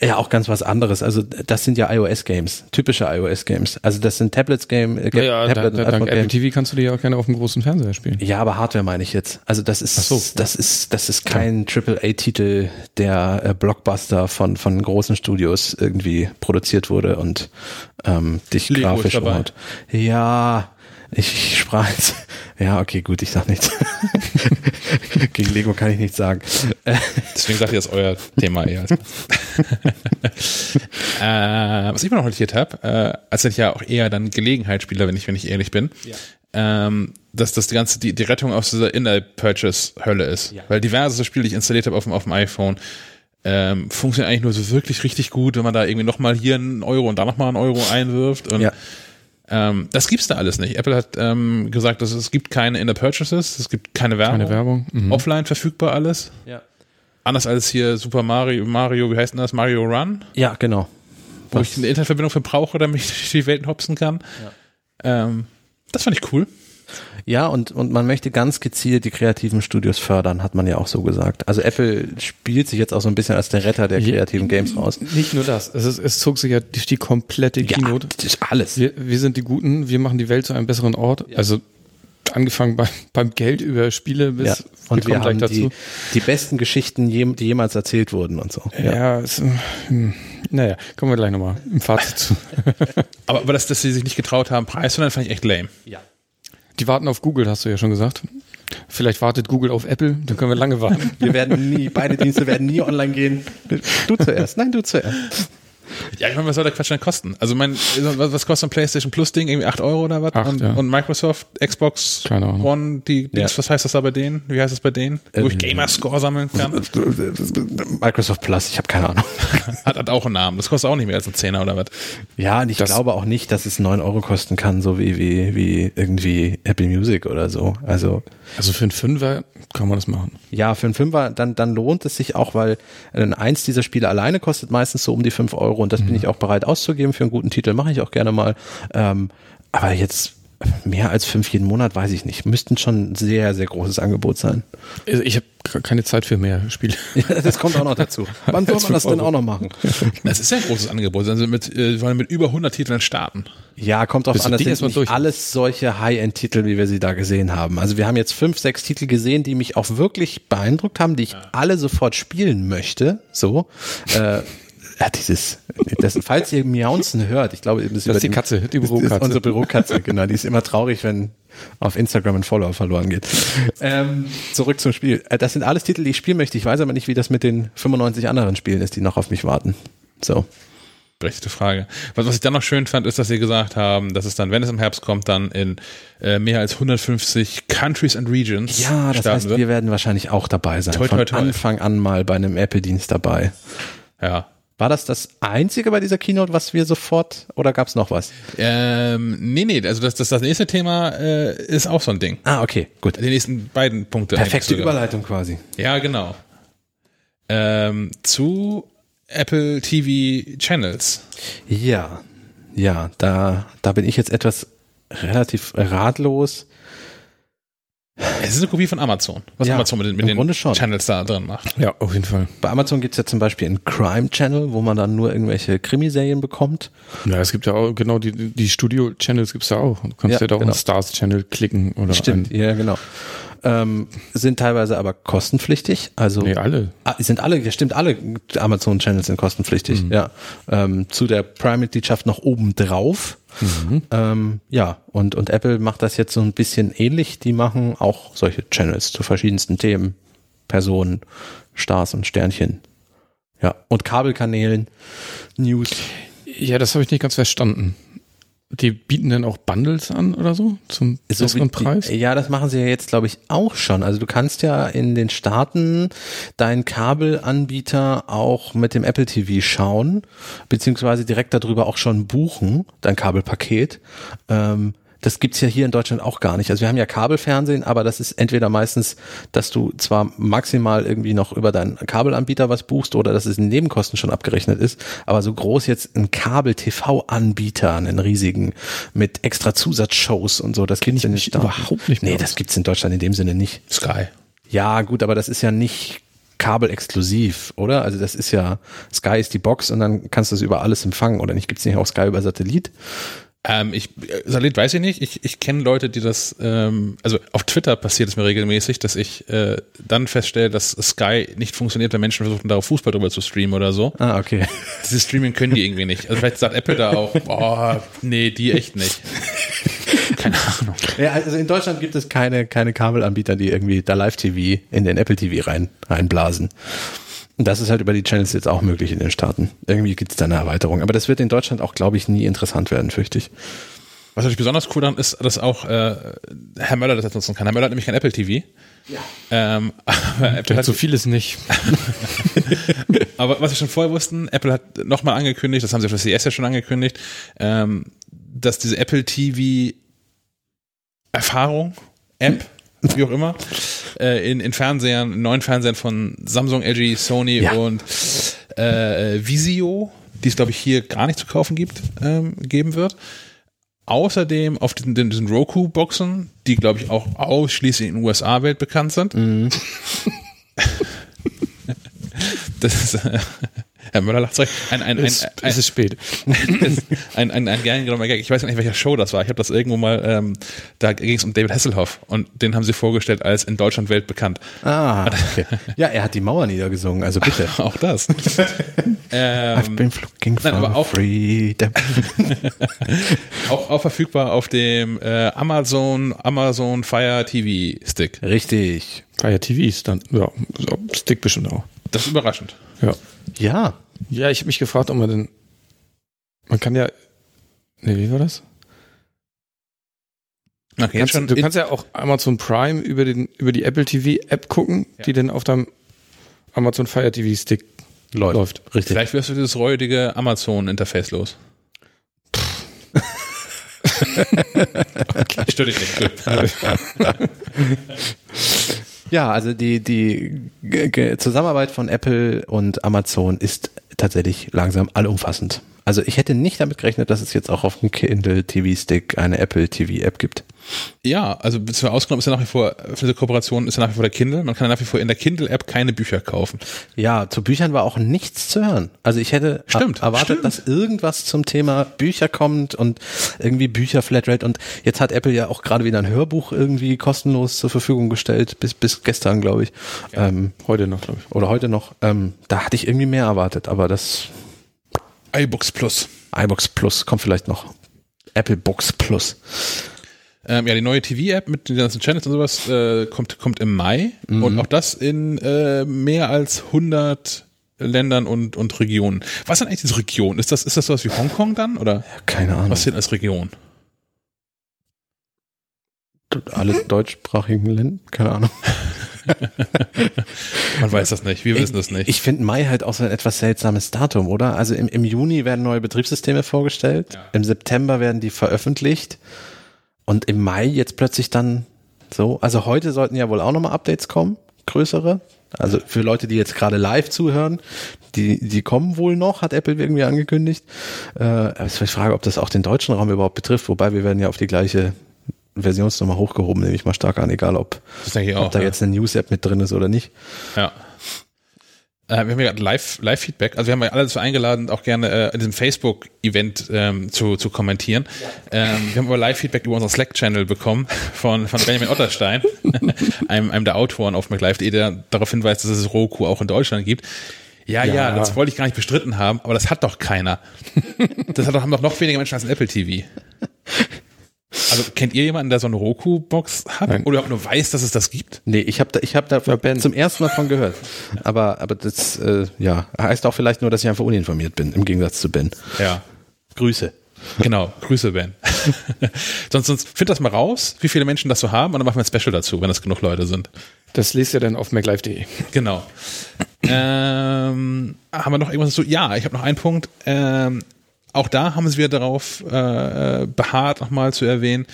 ja auch ganz was anderes. Also das sind ja iOS-Games, typische iOS-Games. Also das sind Tablets-Game, äh, ja, ja, Tablet- da, dank Apple. TV kannst du die ja auch gerne auf dem großen Fernseher spielen. Ja, aber Hardware meine ich jetzt. Also das ist, so. das ist, das ist kein AAA-Titel, der äh, Blockbuster von von großen Studios irgendwie produziert wurde und ähm, dich Lego grafisch umhaut. Ja, ich, ich sprach jetzt. Ja, okay, gut, ich sag nichts. Gegen Lego kann ich nichts sagen. Deswegen sagt ihr, das ist euer Thema eher. Äh, was ich mir noch notiert habe, äh, als ich ja auch eher dann Gelegenheitsspieler, wenn ich, wenn ich ehrlich bin, ähm, dass das die ganze, die, die Rettung aus dieser In-App-Purchase-Hölle ist. Weil diverse Spiele, die ich installiert habe auf dem, auf dem iPhone, ähm, funktionieren eigentlich nur so wirklich richtig gut, wenn man da irgendwie nochmal hier einen Euro und da nochmal einen Euro einwirft. Und Ja. Ähm, das gibt's da alles nicht. Apple hat ähm, gesagt, dass es gibt keine In-App-Purchases, es gibt keine Werbung. Keine Werbung. Mhm. Offline verfügbar alles. Ja. Anders als hier Super Mario, Mario, wie heißt denn das? Mario Run, ja, genau. wo ich eine Internetverbindung für brauche, damit ich durch die Welt hopsen kann. Ähm, das fand ich cool. Ja, und, und man möchte ganz gezielt die kreativen Studios fördern, hat man ja auch so gesagt. Also Apple spielt sich jetzt auch so ein bisschen als der Retter der kreativen Games raus. Nicht nur das, es, ist, es zog sich ja die, die komplette Keynote. das ist alles. Wir, wir sind die Guten, wir machen die Welt zu einem besseren Ort. Also angefangen bei, beim Geld über Spiele bis Ja. Und wir kommen haben die, die besten Geschichten, die jemals erzählt wurden und so. Ja, es, hm, naja, kommen wir gleich nochmal im Fazit zu. Aber, aber dass, dass sie sich nicht getraut haben, Preis zu nennen, fand ich echt lame. Die warten auf Google, hast du ja schon gesagt. Vielleicht wartet Google auf Apple, dann können wir lange warten. Wir werden nie, beide Dienste werden nie online gehen. Du zuerst. Nein, du zuerst. Ja, ich meine, was soll der Quatsch denn kosten? Also mein, was, kostet ein PlayStation Plus Ding? Irgendwie 8 Euro oder was? Acht, und, ja. und Microsoft, Xbox. One, die Dings, Ja. was heißt das da bei denen? Wie heißt das bei denen? Wo ich Gamerscore sammeln kann? Microsoft Plus, ich habe keine Ahnung. Hat, hat auch einen Namen. Das kostet auch nicht mehr als ein Zehner oder was? Ja, und ich Das- glaube auch nicht, dass es 9 Euro kosten kann, so wie, wie, wie irgendwie Apple Music oder so. Also Also für einen Fünfer kann man das machen. Ja, für einen Fünfer, dann, dann lohnt es sich auch, weil äh, eins dieser Spiele alleine kostet meistens so um die fünf Euro und das bin ich auch bereit auszugeben für einen guten Titel, mache ich auch gerne mal. Ähm, aber jetzt mehr als fünf jeden Monat, weiß ich nicht. Müssten schon ein sehr, sehr großes Angebot sein. Ich habe keine Zeit für mehr Spiele. das kommt auch noch dazu. Wann soll man das denn auch noch machen? Das ist ja ein großes Angebot. Also mit, äh, wollen mit über 100 Titeln starten. Ja, kommt drauf an, das sind nicht durch- alles solche High-End-Titel, wie wir sie da gesehen haben. Also wir haben jetzt fünf, sechs Titel gesehen, die mich auch wirklich beeindruckt haben, die ich alle sofort spielen möchte. So. Äh, ja, dieses, das, falls ihr Miaunzen hört, ich glaube, das, Das ist die Katze, die Bürokatze. Ist unsere Bürokatze, genau. Die ist immer traurig, wenn auf Instagram ein Follower verloren geht. Ähm, zurück zum Spiel. Äh, Das sind alles Titel, die ich spielen möchte. Ich weiß aber nicht, wie das mit den 95 anderen Spielen ist, die noch auf mich warten. So. Berechtigte Frage. Was, was ich dann noch schön fand, ist, dass sie gesagt haben, dass es dann, wenn es im Herbst kommt, dann in äh, mehr als 150 Countries and Regions Ja, das heißt, wird. wir werden wahrscheinlich auch dabei sein. Toi, Von toi, toi. Anfang an mal bei einem Apple-Dienst dabei. Ja. War das das einzige bei dieser Keynote, was wir sofort, oder gab es noch was? Ähm, nee, nee, also das, das, das nächste Thema äh, ist auch so ein Ding. Ah, okay, gut. Die nächsten beiden Punkte. Perfekte. Überleitung quasi. Ja, genau. Ähm, zu Apple TV Channels. Ja, ja, da, da bin ich jetzt etwas relativ ratlos. Es ist eine Kopie von Amazon, was Ja, Amazon mit den, mit den. Channels da drin macht. Ja, auf jeden Fall. Bei Amazon gibt's ja zum Beispiel einen Crime Channel, wo man dann nur irgendwelche Krimiserien bekommt. Ja, es gibt ja auch, genau, die, die Studio-Channels gibt's ja auch. Du kannst Ja, ja, da auch genau. einen Stars-Channel klicken oder Stimmt, ja, genau. Ähm, sind teilweise aber kostenpflichtig. Also nee, alle. Ah, sind alle, ja stimmt, alle Amazon-Channels sind kostenpflichtig, ja. Ähm, zu der Prime-Mitgliedschaft noch oben drauf. Ähm, ja, und, und Apple macht das jetzt so ein bisschen ähnlich. Die machen auch solche Channels zu verschiedensten Themen, Personen, Stars und Sternchen. Ja, und Kabelkanälen, News. Ja, das habe ich nicht ganz verstanden. Die bieten dann auch Bundles an oder so zum So besseren Preis? Die, ja, das machen sie ja jetzt, glaube ich, auch schon. Also du kannst ja in den Staaten deinen Kabelanbieter auch mit dem Apple TV schauen, beziehungsweise direkt darüber auch schon buchen, dein Kabelpaket. Ähm, das gibt's ja hier in Deutschland auch gar nicht. Also wir haben ja Kabelfernsehen, aber das ist entweder meistens, dass du zwar maximal irgendwie noch über deinen Kabelanbieter was buchst oder dass es in Nebenkosten schon abgerechnet ist, aber so groß jetzt ein Kabel-TV-Anbieter, einen riesigen, mit extra Zusatzshows und so, das gibt's in den Staaten. überhaupt nicht Nee, mehr das aus. gibt's in Deutschland in dem Sinne nicht. Sky. Ja, gut, aber das ist ja nicht kabelexklusiv, oder? Also das ist ja, Sky ist die Box und dann kannst du es über alles empfangen, oder nicht? Gibt's nicht auch Sky über Satellit? Ähm, ich, äh, Salit weiß ich nicht. Ich, ich kenne Leute, die das, ähm, also auf Twitter passiert es mir regelmäßig, dass ich äh, dann feststelle, dass Sky nicht funktioniert, wenn Menschen versuchen, darauf Fußball drüber zu streamen oder so. Ah, okay. Dieses Streaming können die irgendwie nicht. Also vielleicht sagt Apple da auch, boah, nee, die echt nicht. Keine Ahnung. Ja, also in Deutschland gibt es keine, keine Kabelanbieter, die irgendwie da Live-TV in den Apple TV rein, reinblasen. Und das ist halt über die Channels jetzt auch möglich in den Staaten. Irgendwie gibt es da eine Erweiterung. Aber das wird in Deutschland auch, glaube ich, nie interessant werden, fürchte ich. Was natürlich besonders cool daran ist, dass auch äh, Herr Möller das jetzt nutzen kann. Herr Möller hat nämlich kein Apple TV. Ja. Ähm, aber Apple hat so vieles nicht. Aber was wir schon vorher wussten, Apple hat nochmal angekündigt, das haben sie auf der CS ja schon angekündigt, ähm, dass diese Apple TV Erfahrung, App, wie auch immer, äh, in, in Fernsehern, neuen Fernsehern von Samsung, LG, Sony Ja. und äh, Visio, die es glaube ich hier gar nicht zu kaufen gibt, ähm, geben wird. Außerdem auf diesen, diesen Roku-Boxen, die glaube ich auch ausschließlich in den USA weltbekannt sind. Das ist, äh, Herr Möller lacht zurück. Ein, ein, ein, Es, ein, es ist spät. ein, ein, ein gern genommener Gag. Ich weiß gar nicht, welcher Show das war. Ich habe das irgendwo mal, ähm, da ging es um David Hasselhoff und den haben sie vorgestellt als in Deutschland weltbekannt. Ah, okay. Ja, er hat die Mauer niedergesungen, also bitte. Auch das. I've ähm, been looking for nein, aber auch- freedom. auch, auch verfügbar auf dem äh, Amazon, Amazon Fire TV Stick. Richtig. Fire TV ist dann, ja, Stick bestimmt auch. Das ist überraschend. Ja. Ja. Ja, ich habe mich gefragt, ob man denn, man kann ja, nee, wie war das? Okay, Kannst, du kannst ja auch Amazon Prime über den, über die Apple TV App gucken, Ja. die dann auf deinem Amazon Fire TV Stick Läuft. läuft. Richtig. vielleicht wirst du dieses räudige Amazon-Interface los. okay. Stört dich nicht. Ja, also die, die G G Zusammenarbeit von Apple und Amazon ist tatsächlich langsam allumfassend. Also ich hätte nicht damit gerechnet, dass es jetzt auch auf dem Kindle TV Stick eine Apple TV App gibt. Ja, also ausgenommen ist ja nach wie vor, für diese Kooperation ist ja nach wie vor der Kindle. Man kann ja nach wie vor in der Kindle-App keine Bücher kaufen. Ja, zu Büchern war auch nichts zu hören. Also ich hätte Stimmt, er- erwartet, stimmt. dass irgendwas zum Thema Bücher kommt und irgendwie Bücher Flatrate und jetzt hat Apple ja auch gerade wieder ein Hörbuch irgendwie kostenlos zur Verfügung gestellt, bis, bis gestern, glaube ich. Ähm, Heute noch, glaube ich. oder heute noch. Ähm, da hatte ich irgendwie mehr erwartet, aber das iBooks Plus. iBox Plus kommt vielleicht noch. Apple Books Plus. Ähm, ja, die neue TV-App mit den ganzen Channels und sowas äh, kommt, kommt im Mai und auch das in äh, mehr als 100 Ländern und, und Regionen. Was denn eigentlich diese Region? Ist das, ist das sowas wie Hongkong dann oder Keine Ahnung. was denn als Region? Alle deutschsprachigen Länder? Keine Ahnung. Man weiß das nicht, wir wissen das nicht. Ich finde Mai halt auch so ein etwas seltsames Datum, oder? Also im, im Juni werden neue Betriebssysteme vorgestellt, Ja. im September werden die veröffentlicht und im Mai jetzt plötzlich dann so. Also heute sollten ja wohl auch nochmal Updates kommen, größere. Also für Leute, die jetzt gerade live zuhören, die, die kommen wohl noch, hat Apple irgendwie angekündigt. Äh, aber die Frage, ob das auch den deutschen Raum überhaupt betrifft, wobei wir werden ja auf die gleiche Versionsnummer hochgehoben, nehme ich mal stark an, egal ob, ich ob auch. da ja. jetzt eine News-App mit drin ist oder nicht. Ja. Äh, wir haben ja gerade Live- Live-Feedback. also wir haben ja alle dazu eingeladen, auch gerne äh, in diesem Facebook-Event ähm, zu, zu kommentieren. Ähm, wir haben aber Live-Feedback über unseren Slack-Channel bekommen von, von Benjamin Otterstein, einem, einem der Autoren auf MacLive.de, der darauf hinweist, dass es Roku auch in Deutschland gibt. Ja, ja, Ja. das wollte ich gar nicht bestritten haben, aber das hat doch keiner. Das hat doch, haben doch noch weniger Menschen als ein Apple TV. Also kennt ihr jemanden, der so eine Roku-Box hat? Nein. Oder nur weiß, dass es das gibt? Nee, ich habe da, ich hab da Ben. zum ersten Mal von gehört. Aber, aber das äh, ja, heißt auch vielleicht nur, dass ich einfach uninformiert bin, im Gegensatz zu Ben. Ja. Grüße. Genau, Grüße, Ben. sonst, sonst find das mal raus, wie viele Menschen das so haben, und dann machen wir ein Special dazu, wenn das genug Leute sind. Das lest ihr dann auf maclife.de. Genau. ähm, haben wir noch irgendwas dazu? Ja, ich habe noch einen Punkt. Ähm, auch da haben sie wieder darauf äh, beharrt, nochmal zu erwähnen,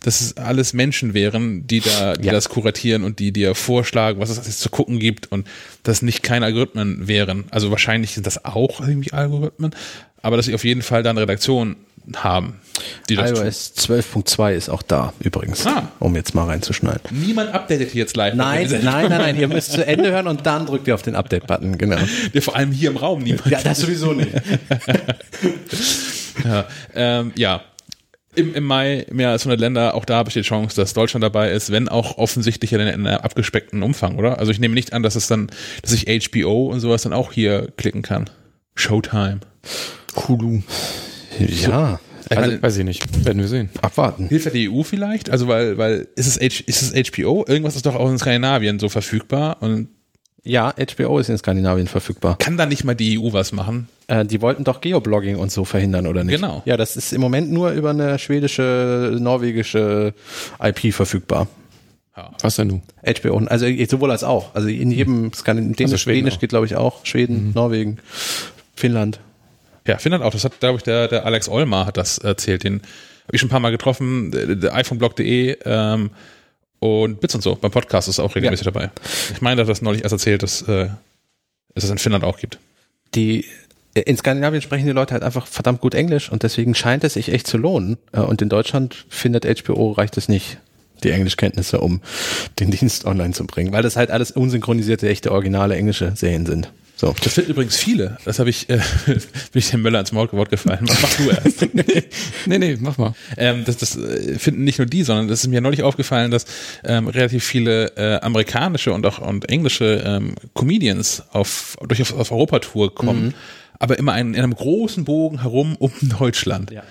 dass es alles Menschen wären, die da, die Ja. das kuratieren und die dir vorschlagen, was es alles zu gucken gibt und dass nicht keine Algorithmen wären. Also wahrscheinlich sind das auch irgendwie Algorithmen, aber dass sie auf jeden Fall da eine Redaktion haben, iOS 12.2 ist auch da, übrigens. Ah. Um jetzt mal reinzuschneiden. Niemand updatet hier jetzt live. Nein, nein, nein, nein, ihr müsst zu Ende hören und dann drückt ihr auf den Update-Button, genau. Wir vor allem hier im Raum niemand. Ja, das sowieso nicht. Ja, ähm, ja. Im, Im Mai mehr als 100 Länder, auch da besteht Chance, dass Deutschland dabei ist, wenn auch offensichtlich in, in einem abgespeckten Umfang, oder? Also ich nehme nicht an, dass es dann, dass ich HBO und sowas dann auch hier klicken kann. Showtime. Hulu. Ja, Ich also meine, Weiß ich nicht. Werden wir sehen. abwarten. Hilfe der EU vielleicht? Also weil, weil ist es, H, ist es HBO? Irgendwas ist doch auch in Skandinavien so verfügbar und Ja, HBO ist in Skandinavien verfügbar. kann da nicht mal die EU was machen? Äh, die wollten doch Geoblogging und so verhindern, oder nicht? Genau. Ja, das ist im Moment nur über eine schwedische, norwegische IP verfügbar. Was denn du? HBO, also sowohl als auch. Also in jedem Skandin Dänisch, Also Schweden Dänisch auch. geht, glaube ich, auch. Schweden, Norwegen, Finnland. Ja, Finnland auch. Das hat, glaube ich, der, der Alex Olmar hat das erzählt. Den habe ich schon ein paar Mal getroffen. IPhoneblog.de ähm, und Bits und so. Beim Podcast ist auch regelmäßig dabei. Ich meine, hat das neulich erst erzählt, dass äh, es das in Finnland auch gibt. Die in Skandinavien sprechen die Leute halt einfach verdammt gut Englisch und deswegen scheint es sich echt zu lohnen. Äh, Und in Deutschland findet HBO reicht es nicht, die Englischkenntnisse, um den Dienst online zu bringen, weil das halt alles unsynchronisierte, echte, originale englische Serien sind. So. Das finden übrigens viele. Das habe ich, äh, bin ich dem Möller ins Maulwort gefallen. Mach, du erst. Nee, nee, mach mal. ähm, das, das äh, finden nicht nur die, sondern das ist mir neulich aufgefallen, dass ähm, relativ viele äh, amerikanische und auch und englische ähm, Comedians auf durch auf, auf Europatour kommen, aber immer ein, in einem großen Bogen herum um Deutschland. Ja.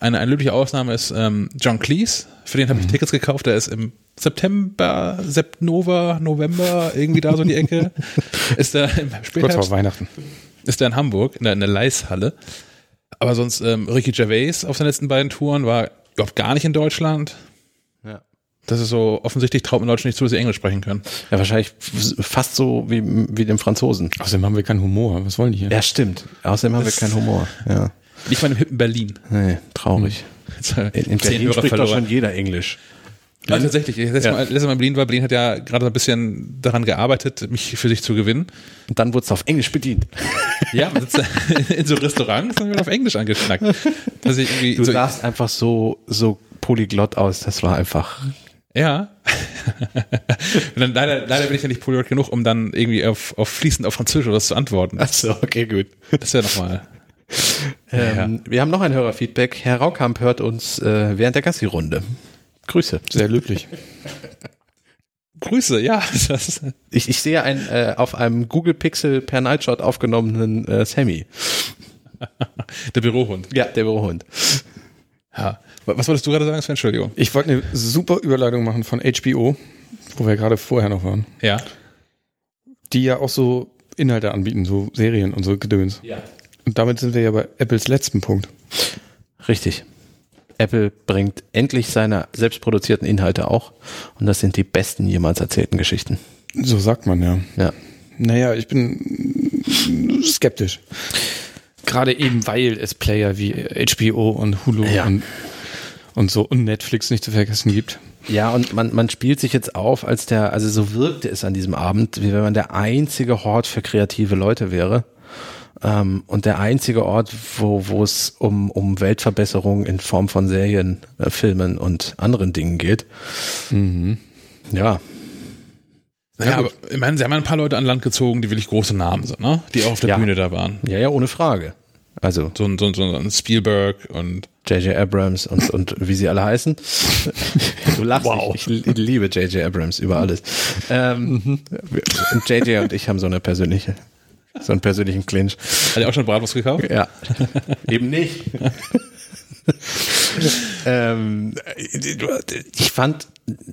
Eine, eine löbliche Ausnahme ist ähm, John Cleese, für den habe ich Tickets gekauft, der ist im September, September, November, irgendwie da so in die Ecke. ist er im Kurz Spätherbst vor Weihnachten. ist er in Hamburg, in der, in der Leishalle. Aber sonst, ähm, Ricky Gervais auf seinen letzten beiden Touren war überhaupt gar nicht in Deutschland. Ja. Das ist so, offensichtlich traut man Leuten nicht zu, dass sie Englisch sprechen können. Ja, wahrscheinlich fast so wie, wie dem Franzosen. Außerdem haben wir keinen Humor. Was wollen die hier? Ja, stimmt. Außerdem haben wir keinen Humor. Ja. Nicht mal im hippen Berlin. Nee, traurig. Äh, In, in Berlin spricht doch verloren. schon jeder Englisch. Ja, tatsächlich. Letztes, Ja. Mal, letztes Mal in Berlin war, Berlin hat ja gerade so ein bisschen daran gearbeitet, mich für sich zu gewinnen. Und dann wurde es auf Englisch bedient. Ja, man sitzt in so Restaurants und wird auf Englisch angeschnackt. Dass ich irgendwie Du so, sahst einfach so, so polyglott aus. Das war einfach. Ja. Dann leider, leider bin ich ja nicht polyglott genug, um dann irgendwie auf, auf fließend auf Französisch oder was zu antworten. Achso, okay, gut. Das ist ja nochmal. Ähm, Wir haben noch ein Hörerfeedback. Herr Raukamp hört uns äh, während der Gassi-Runde. Grüße. Sehr löblich. Grüße, ja. Ich, ich sehe ein äh, auf einem Google Pixel per Nightshot aufgenommenen äh, Sammy. der Bürohund. Ja, der Bürohund. Ja. Was wolltest du gerade sagen, Sven? Entschuldigung. Ich wollte eine super Überleitung machen von HBO, wo wir gerade vorher noch waren, Ja. die ja auch so Inhalte anbieten, so Serien und so Gedöns. Ja. Und damit sind wir ja bei Apples letzten Punkt. Richtig. Apple bringt endlich seine selbstproduzierten Inhalte auch. Und das sind die besten jemals erzählten Geschichten. So sagt man ja. Ja. Naja, ich bin skeptisch. Gerade eben, weil es Player wie HBO und Hulu Ja. und, und so und Netflix nicht zu vergessen gibt. Ja, und man, man spielt sich jetzt auf, als der, also so wirkte es an diesem Abend, wie wenn man der einzige Hort für kreative Leute wäre. Ähm, und der einzige Ort, wo, wo es um, um Weltverbesserung in Form von Serien, äh, Filmen und anderen Dingen geht. Ja, Ja, aber ich meine, sie haben ein paar Leute an Land gezogen, die wirklich große Namen sind, ne? Die auch auf der Ja. Bühne da waren. ja, ja, ohne Frage. Also So ein, so ein, so ein Spielberg und J.J. Abrams und, und wie sie alle heißen. Du lachst. Wow. Ich, ich liebe J.J. Abrams über alles. Ähm, J.J. und ich haben so eine persönliche, so einen persönlichen Clinch. hat er auch schon Bratwurst gekauft? Ja, eben nicht. ähm, ich fand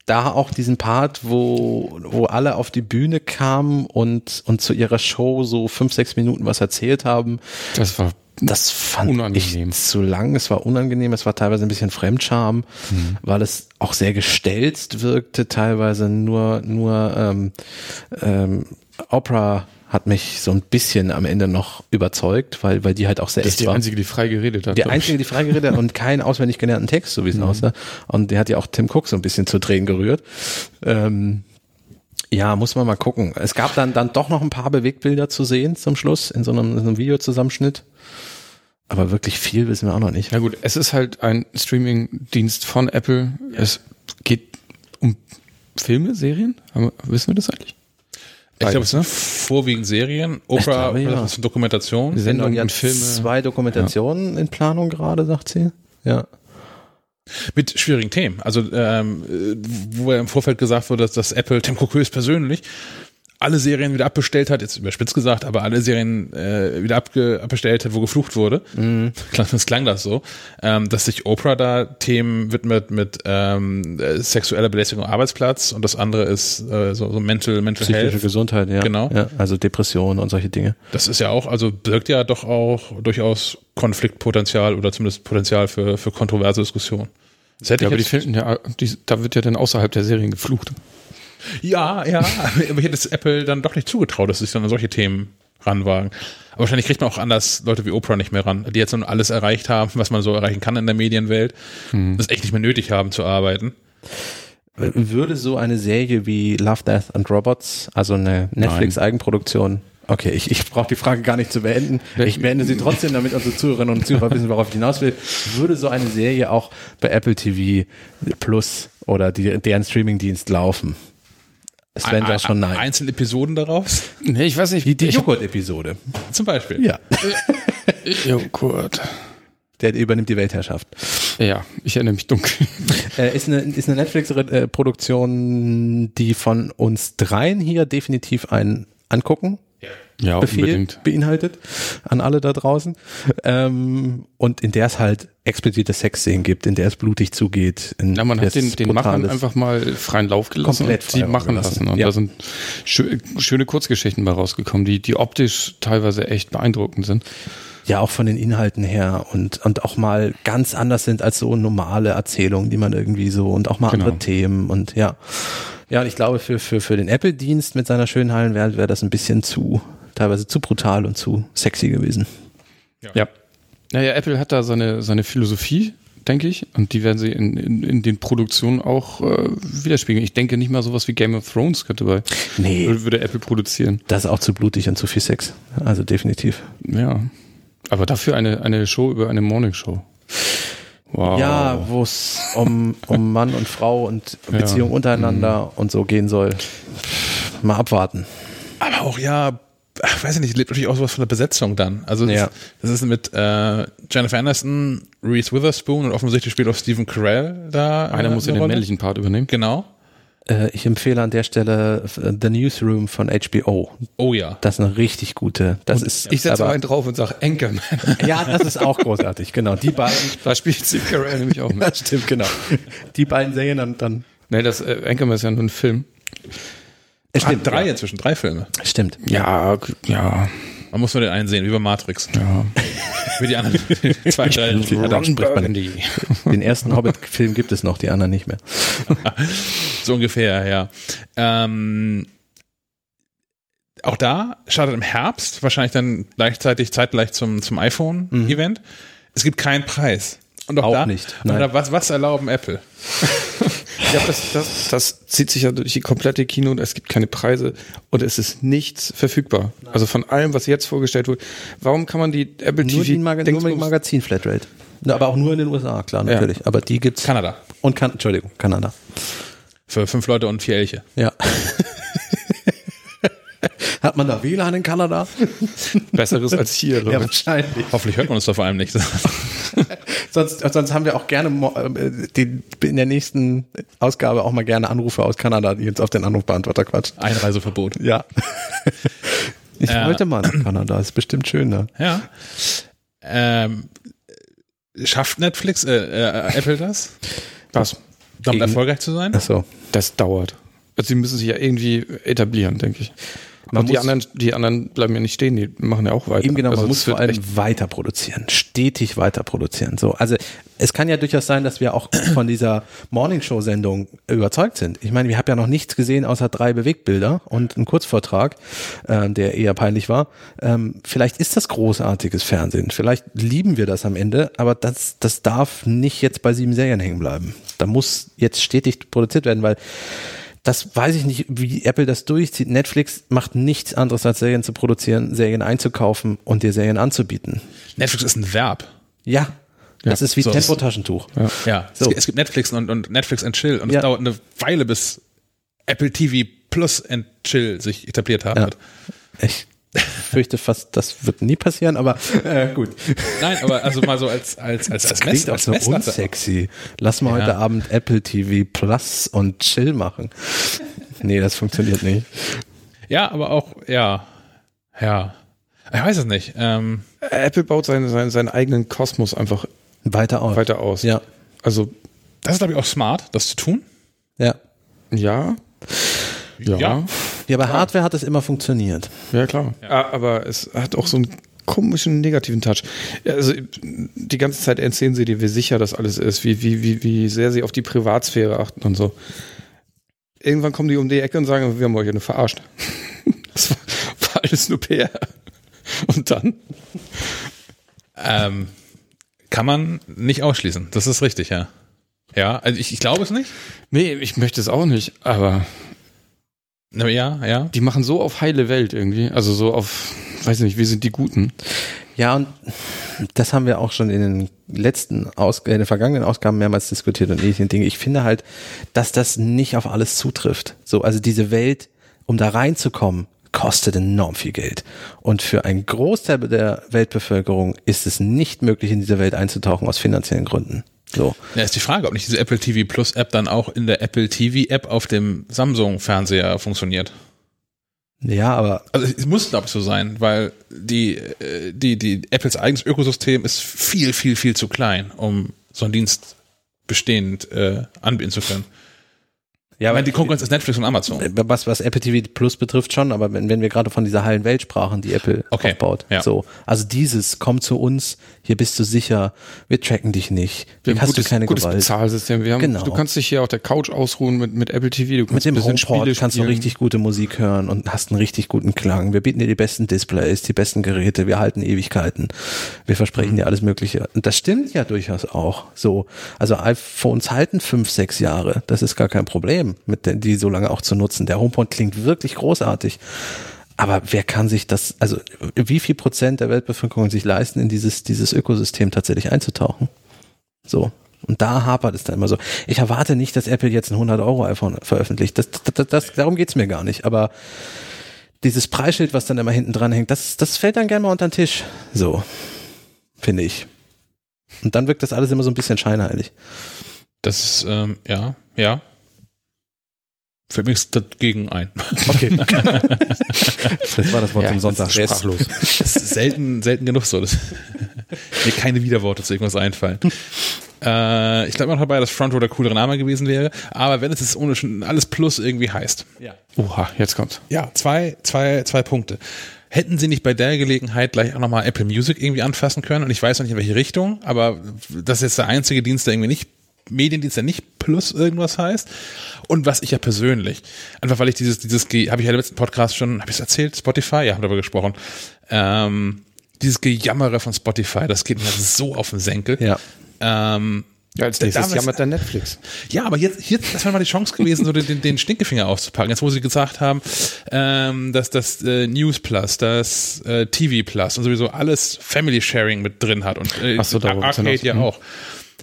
da auch diesen Part, wo, wo alle auf die Bühne kamen und, und zu ihrer Show so fünf, sechs Minuten was erzählt haben. Das war Das fand Unangenehm. ich zu lang. Es war unangenehm. Es war teilweise ein bisschen Fremdscham, weil es auch sehr gestelzt wirkte. Teilweise nur, nur ähm, ähm, Opera hat mich so ein bisschen am Ende noch überzeugt, weil, weil die halt auch sehr das ist echt die war. einzige, die frei geredet hat. Die einzige, die frei geredet hat und keinen auswendig gelernten Text, so wie es aussah. Und der hat ja auch Tim Cook so ein bisschen zu Tränen gerührt. Ähm, ja, muss man mal gucken. Es gab dann, dann doch noch ein paar Bewegtbilder zu sehen zum Schluss in so einem, in so einem Videozusammenschnitt. Aber wirklich viel wissen wir auch noch nicht. Ja gut, es ist halt ein Streaming-Dienst von Apple. Es geht um Filme, Serien. Haben wir, wissen wir das eigentlich? Ich glaube, Beides, es sind vorwiegend Serien. Oprah, glaube, ja. das ist Dokumentation. Wir Sendungen Sendung und hat Filme. zwei Dokumentationen in Planung gerade, sagt sie. Ja. Mit schwierigen Themen. Also, ähm, äh, wo ja im Vorfeld gesagt wurde, dass, dass Apple Tim Cook höchstpersönlich alle Serien wieder abbestellt hat, jetzt überspitzt gesagt, aber alle Serien äh, wieder abge abbestellt hat, wo geflucht wurde. Mhm. Das klang das so. Ähm, dass sich Oprah da Themen widmet mit ähm, äh, sexueller Belästigung am Arbeitsplatz und das andere ist äh, so, so Mental, Mental Psychische Health. Gesundheit, ja. Genau. Ja, also Depressionen und solche Dinge. Das ist ja auch, also birgt ja doch auch durchaus Konfliktpotenzial oder zumindest Potenzial für, für kontroverse Diskussionen. Das hätte Ja, aber die finden ja, die, da wird ja dann außerhalb der Serien geflucht. Ja, ja, aber ich hätte es Apple dann doch nicht zugetraut, dass sie sich dann an solche Themen ranwagen. Aber wahrscheinlich kriegt man auch anders Leute wie Oprah nicht mehr ran, die jetzt nun alles erreicht haben, was man so erreichen kann in der Medienwelt, das echt nicht mehr nötig haben zu arbeiten. Würde so eine Serie wie Love, Death and Robots, also eine Netflix-Eigenproduktion, okay, ich, ich brauche die Frage gar nicht zu beenden. Ich beende sie trotzdem, damit unsere Zuhörerinnen und Zuhörer wissen, worauf ich hinaus will. Würde so eine Serie auch bei Apple TV Plus oder die, deren Streamingdienst laufen? Sven sagt schon nein. Einzelne Episoden daraus, Nee, ich weiß nicht. Die, die Joghurt-Episode. zum Beispiel. Ja. Joghurt. Der übernimmt die Weltherrschaft. Ja, ich erinnere mich dunkel. Äh, ist eine, ist eine Netflix-Produktion, die von uns dreien hier definitiv ein Angucken Ja, Befehl unbedingt. beinhaltet an alle da draußen. Ähm, und in der es halt explizite Sexszenen gibt, in der es blutig zugeht. In Ja, man hat den, den Machern einfach mal freien Lauf gelassen Komplett und die machen lassen. Und ja. da sind schö schöne Kurzgeschichten bei rausgekommen, die, die optisch teilweise echt beeindruckend sind. Ja, auch von den Inhalten her und, und auch mal ganz anders sind als so normale Erzählungen, die man irgendwie so und auch mal Genau. andere Themen und ja. Ja, und ich glaube, für, für, für den Apple-Dienst mit seiner schönen Hallenwelt wäre das ein bisschen zu, teilweise zu brutal und zu sexy gewesen. Ja. Naja, Apple hat da seine, seine Philosophie, denke ich, und die werden sie in, in, in den Produktionen auch äh, widerspiegeln. Ich denke nicht mal sowas wie Game of Thrones könnte bei, Nee, würde, Apple produzieren. das ist auch zu blutig und zu viel Sex. Also definitiv. Ja. Aber dafür eine, eine Show über eine Morningshow. Wow. Ja, wo es um, um Mann und Frau und Beziehung untereinander und so gehen soll. Mal abwarten. Aber auch, ja, ach, weiß ich nicht, lebt natürlich auch sowas von der Besetzung dann. Also das, Ja. das ist mit äh, Jennifer Aniston, Reese Witherspoon und offensichtlich spielt auch Stephen Carell da. Einer äh, muss ja den Rolle. männlichen Part übernehmen. Genau. Äh, ich empfehle an der Stelle äh, The Newsroom von HBO. Oh ja. Das ist eine richtig gute. Das ist Ich setze aber- einen drauf und sage Anchorman. Ja, das ist auch großartig, genau. Die beiden. da spielt Steve Carell nämlich auch mit. Das stimmt, genau. Die beiden Serien dann, dann Nee, das äh, Anchorman ist ja nur ein Film. Es Ah, drei inzwischen, drei Filme. Stimmt. Ja, ja, Man muss nur den einen sehen, wie bei Matrix. ja. Wie die anderen zwei, drei. Ja, dann spricht man die. Den ersten Hobbit-Film gibt es noch, die anderen nicht mehr. So ungefähr, ja. Ähm, auch da startet im Herbst, wahrscheinlich dann gleichzeitig zeitgleich zum, zum iPhone-Event. Es gibt keinen Preis. Und auch, Auch da, nicht, nein. was, was erlauben Apple? Ja, das, das, das zieht sich ja durch die komplette Kino. Es gibt keine Preise und es ist nichts verfügbar. Also von allem, was jetzt vorgestellt wurde. Warum kann man die Apple Nur, TV die Maga nur mit Dingsbums- Magazin Flatrate. Na, aber auch nur in den USA, klar, natürlich. Aber die gibt's. Kanada. Und kan Entschuldigung, Kanada. Für fünf Leute und vier Elche. Ja. Hat man da WLAN in Kanada? Besseres als hier. Ja, wahrscheinlich. Hoffentlich hört man uns da vor allem nicht. Sonst, sonst haben wir auch gerne äh, die, in der nächsten Ausgabe auch mal gerne Anrufe aus Kanada, die jetzt auf den Anrufbeantworter quatschen. Einreiseverbot. Ja. Ich Ja. wollte mal nach Kanada, ist bestimmt schön da. Ja. Ähm, schafft Netflix, äh, äh, Apple das, Was? damit erfolgreich zu sein? Ach so. Das dauert. Also sie müssen sich ja irgendwie etablieren, denke ich. Man und die muss- anderen, die anderen bleiben ja nicht stehen, die machen ja auch weiter. Eben genau, also man das muss vor allem weiter produzieren, stetig weiter produzieren. So, also es kann ja durchaus sein, dass wir auch von dieser Morningshow-Sendung überzeugt sind. Ich meine, wir haben ja noch nichts gesehen außer drei Bewegtbilder und einen Kurzvortrag, äh, der eher peinlich war. Ähm, vielleicht ist das großartiges Fernsehen, vielleicht lieben wir das am Ende, aber das, das darf nicht jetzt bei sieben Serien hängen bleiben. Da muss jetzt stetig produziert werden, weil das weiß ich nicht, wie Apple das durchzieht. Netflix macht nichts anderes als Serien zu produzieren, Serien einzukaufen und dir Serien anzubieten. Netflix ist ein Verb. Ja, das ist wie so. Tempotaschentuch. Ja, So. es, gibt, Netflix und, und Netflix and Chill und Ja. es dauert eine Weile, bis Apple TV Plus and Chill sich etabliert haben Ja. wird. Ich fürchte fast, das wird nie passieren, aber äh, gut. Nein, aber also mal so als als als als, Mess, Klingt auch als so unsexy. Lass mal Ja. heute Abend Apple TV Plus und Chill machen. Nee, das funktioniert nicht. Ja, aber auch ja, ja. Ich weiß es nicht. Ähm, Apple baut seinen, seinen, seinen eigenen Kosmos einfach Weiter aus. weiter aus. Ja. Also, das ist glaube ich auch smart, das zu tun. Ja. ja. Ja. Ja. Ja, Ja, bei Hardware hat es immer funktioniert. klar. Ah, Aber es hat auch so einen komischen negativen Touch. Also die ganze Zeit erzählen sie dir, wie sicher das alles ist, wie, wie, wie, wie sehr sie auf die Privatsphäre achten und so. Irgendwann kommen die um die Ecke und sagen, wir haben euch ja nur verarscht. Das war, war alles nur PR. Und dann? Ähm, kann man nicht ausschließen. Das ist richtig, ja. Ja, also ich, ich glaube es nicht. Nee, ich möchte es auch nicht, Aber ja, ja. die machen so auf heile Welt irgendwie. Also so auf, weiß nicht, wir sind die Guten. Ja, und das haben wir auch schon in den letzten Aus in den vergangenen Ausgaben mehrmals diskutiert und ähnlichen Dinge. Ich finde halt, dass das nicht auf alles zutrifft. So, also diese Welt, um da reinzukommen, kostet enorm viel Geld. Und für einen Großteil der Weltbevölkerung ist es nicht möglich, in diese Welt einzutauchen aus finanziellen Gründen. So. Ja, ist die Frage, ob nicht diese Apple TV Plus App dann auch in der Apple TV App auf dem Samsung Fernseher funktioniert. Ja, aber Also es muss glaube ich so sein, weil die äh, die die Apples eigenes Ökosystem ist viel viel viel zu klein, um so einen Dienst bestehend äh, anbieten zu können. Ja, Ich meine, die Konkurrenz ist Netflix und Amazon. was, was Apple TV Plus betrifft schon, aber wenn, wenn wir gerade von dieser heilen Welt sprachen, die Apple Okay, aufbaut, ja. so, also dieses, komm zu uns, hier bist du sicher, wir tracken dich nicht, Wir haben hast gutes, du keine gutes Gewalt. Bezahlsystem. Wir haben, Genau. Du kannst dich hier auf der Couch ausruhen mit, mit Apple TV. Du kannst Mit dem HomePod kannst du richtig gute Musik hören und hast einen richtig guten Klang. Wir bieten dir die besten Displays, die besten Geräte, wir halten Ewigkeiten. Wir Mhm. versprechen dir alles Mögliche. Und das stimmt ja durchaus auch. So, also iPhones halten fünf, sechs Jahre. Das ist gar kein Problem, mit den, die so lange auch zu nutzen. Der HomePod klingt wirklich großartig. Aber wer kann sich das, also wie viel Prozent der Weltbevölkerung sich leisten, in dieses, dieses Ökosystem tatsächlich einzutauchen? So. Und da hapert es dann immer so. Ich erwarte nicht, dass Apple jetzt ein 100-Euro-iPhone veröffentlicht. Das, das, das, darum geht's mir gar nicht. Aber dieses Preisschild, was dann immer hinten dran hängt, das, das fällt dann gerne mal unter den Tisch. So. Finde ich. Und dann wirkt das alles immer so ein bisschen scheinheilig. Das ist ähm, ja ja. Fällt mir nichts dagegen ein. Okay. das war das Wort Ja, zum Sonntag. das ist sprachlos. Das ist selten, selten genug so. dass mir keine Widerworte zu irgendwas einfallen. Äh, ich glaube noch dabei, dass Frontrow der coolere Name gewesen wäre. Aber wenn es jetzt ohne schon alles Plus irgendwie heißt. Ja. Oha, jetzt kommt's. Ja, zwei, zwei, zwei Punkte. Hätten Sie nicht bei der Gelegenheit gleich auch nochmal Apple Music irgendwie anfassen können? Und ich weiß noch nicht in welche Richtung, aber das ist jetzt der einzige Dienst, der irgendwie nicht Mediendienst, der nicht Plus irgendwas heißt. Und was ich ja persönlich, einfach weil ich dieses, dieses, habe ich ja im letzten Podcast schon, habe ich es erzählt, Spotify, ja, haben darüber gesprochen, ähm, dieses Gejammere von Spotify, das geht mir so auf den Senkel. Ja. Ähm, Ja, als nächstes jammert dann Netflix. ja, aber jetzt, hier, das wäre mal die Chance gewesen, so den, den Stinkefinger auszupacken. Jetzt, wo sie gesagt haben, ähm, dass das äh, News Plus, das äh, TV Plus und sowieso alles Family Sharing mit drin hat und äh, Ach so, Arcade ja Mhm.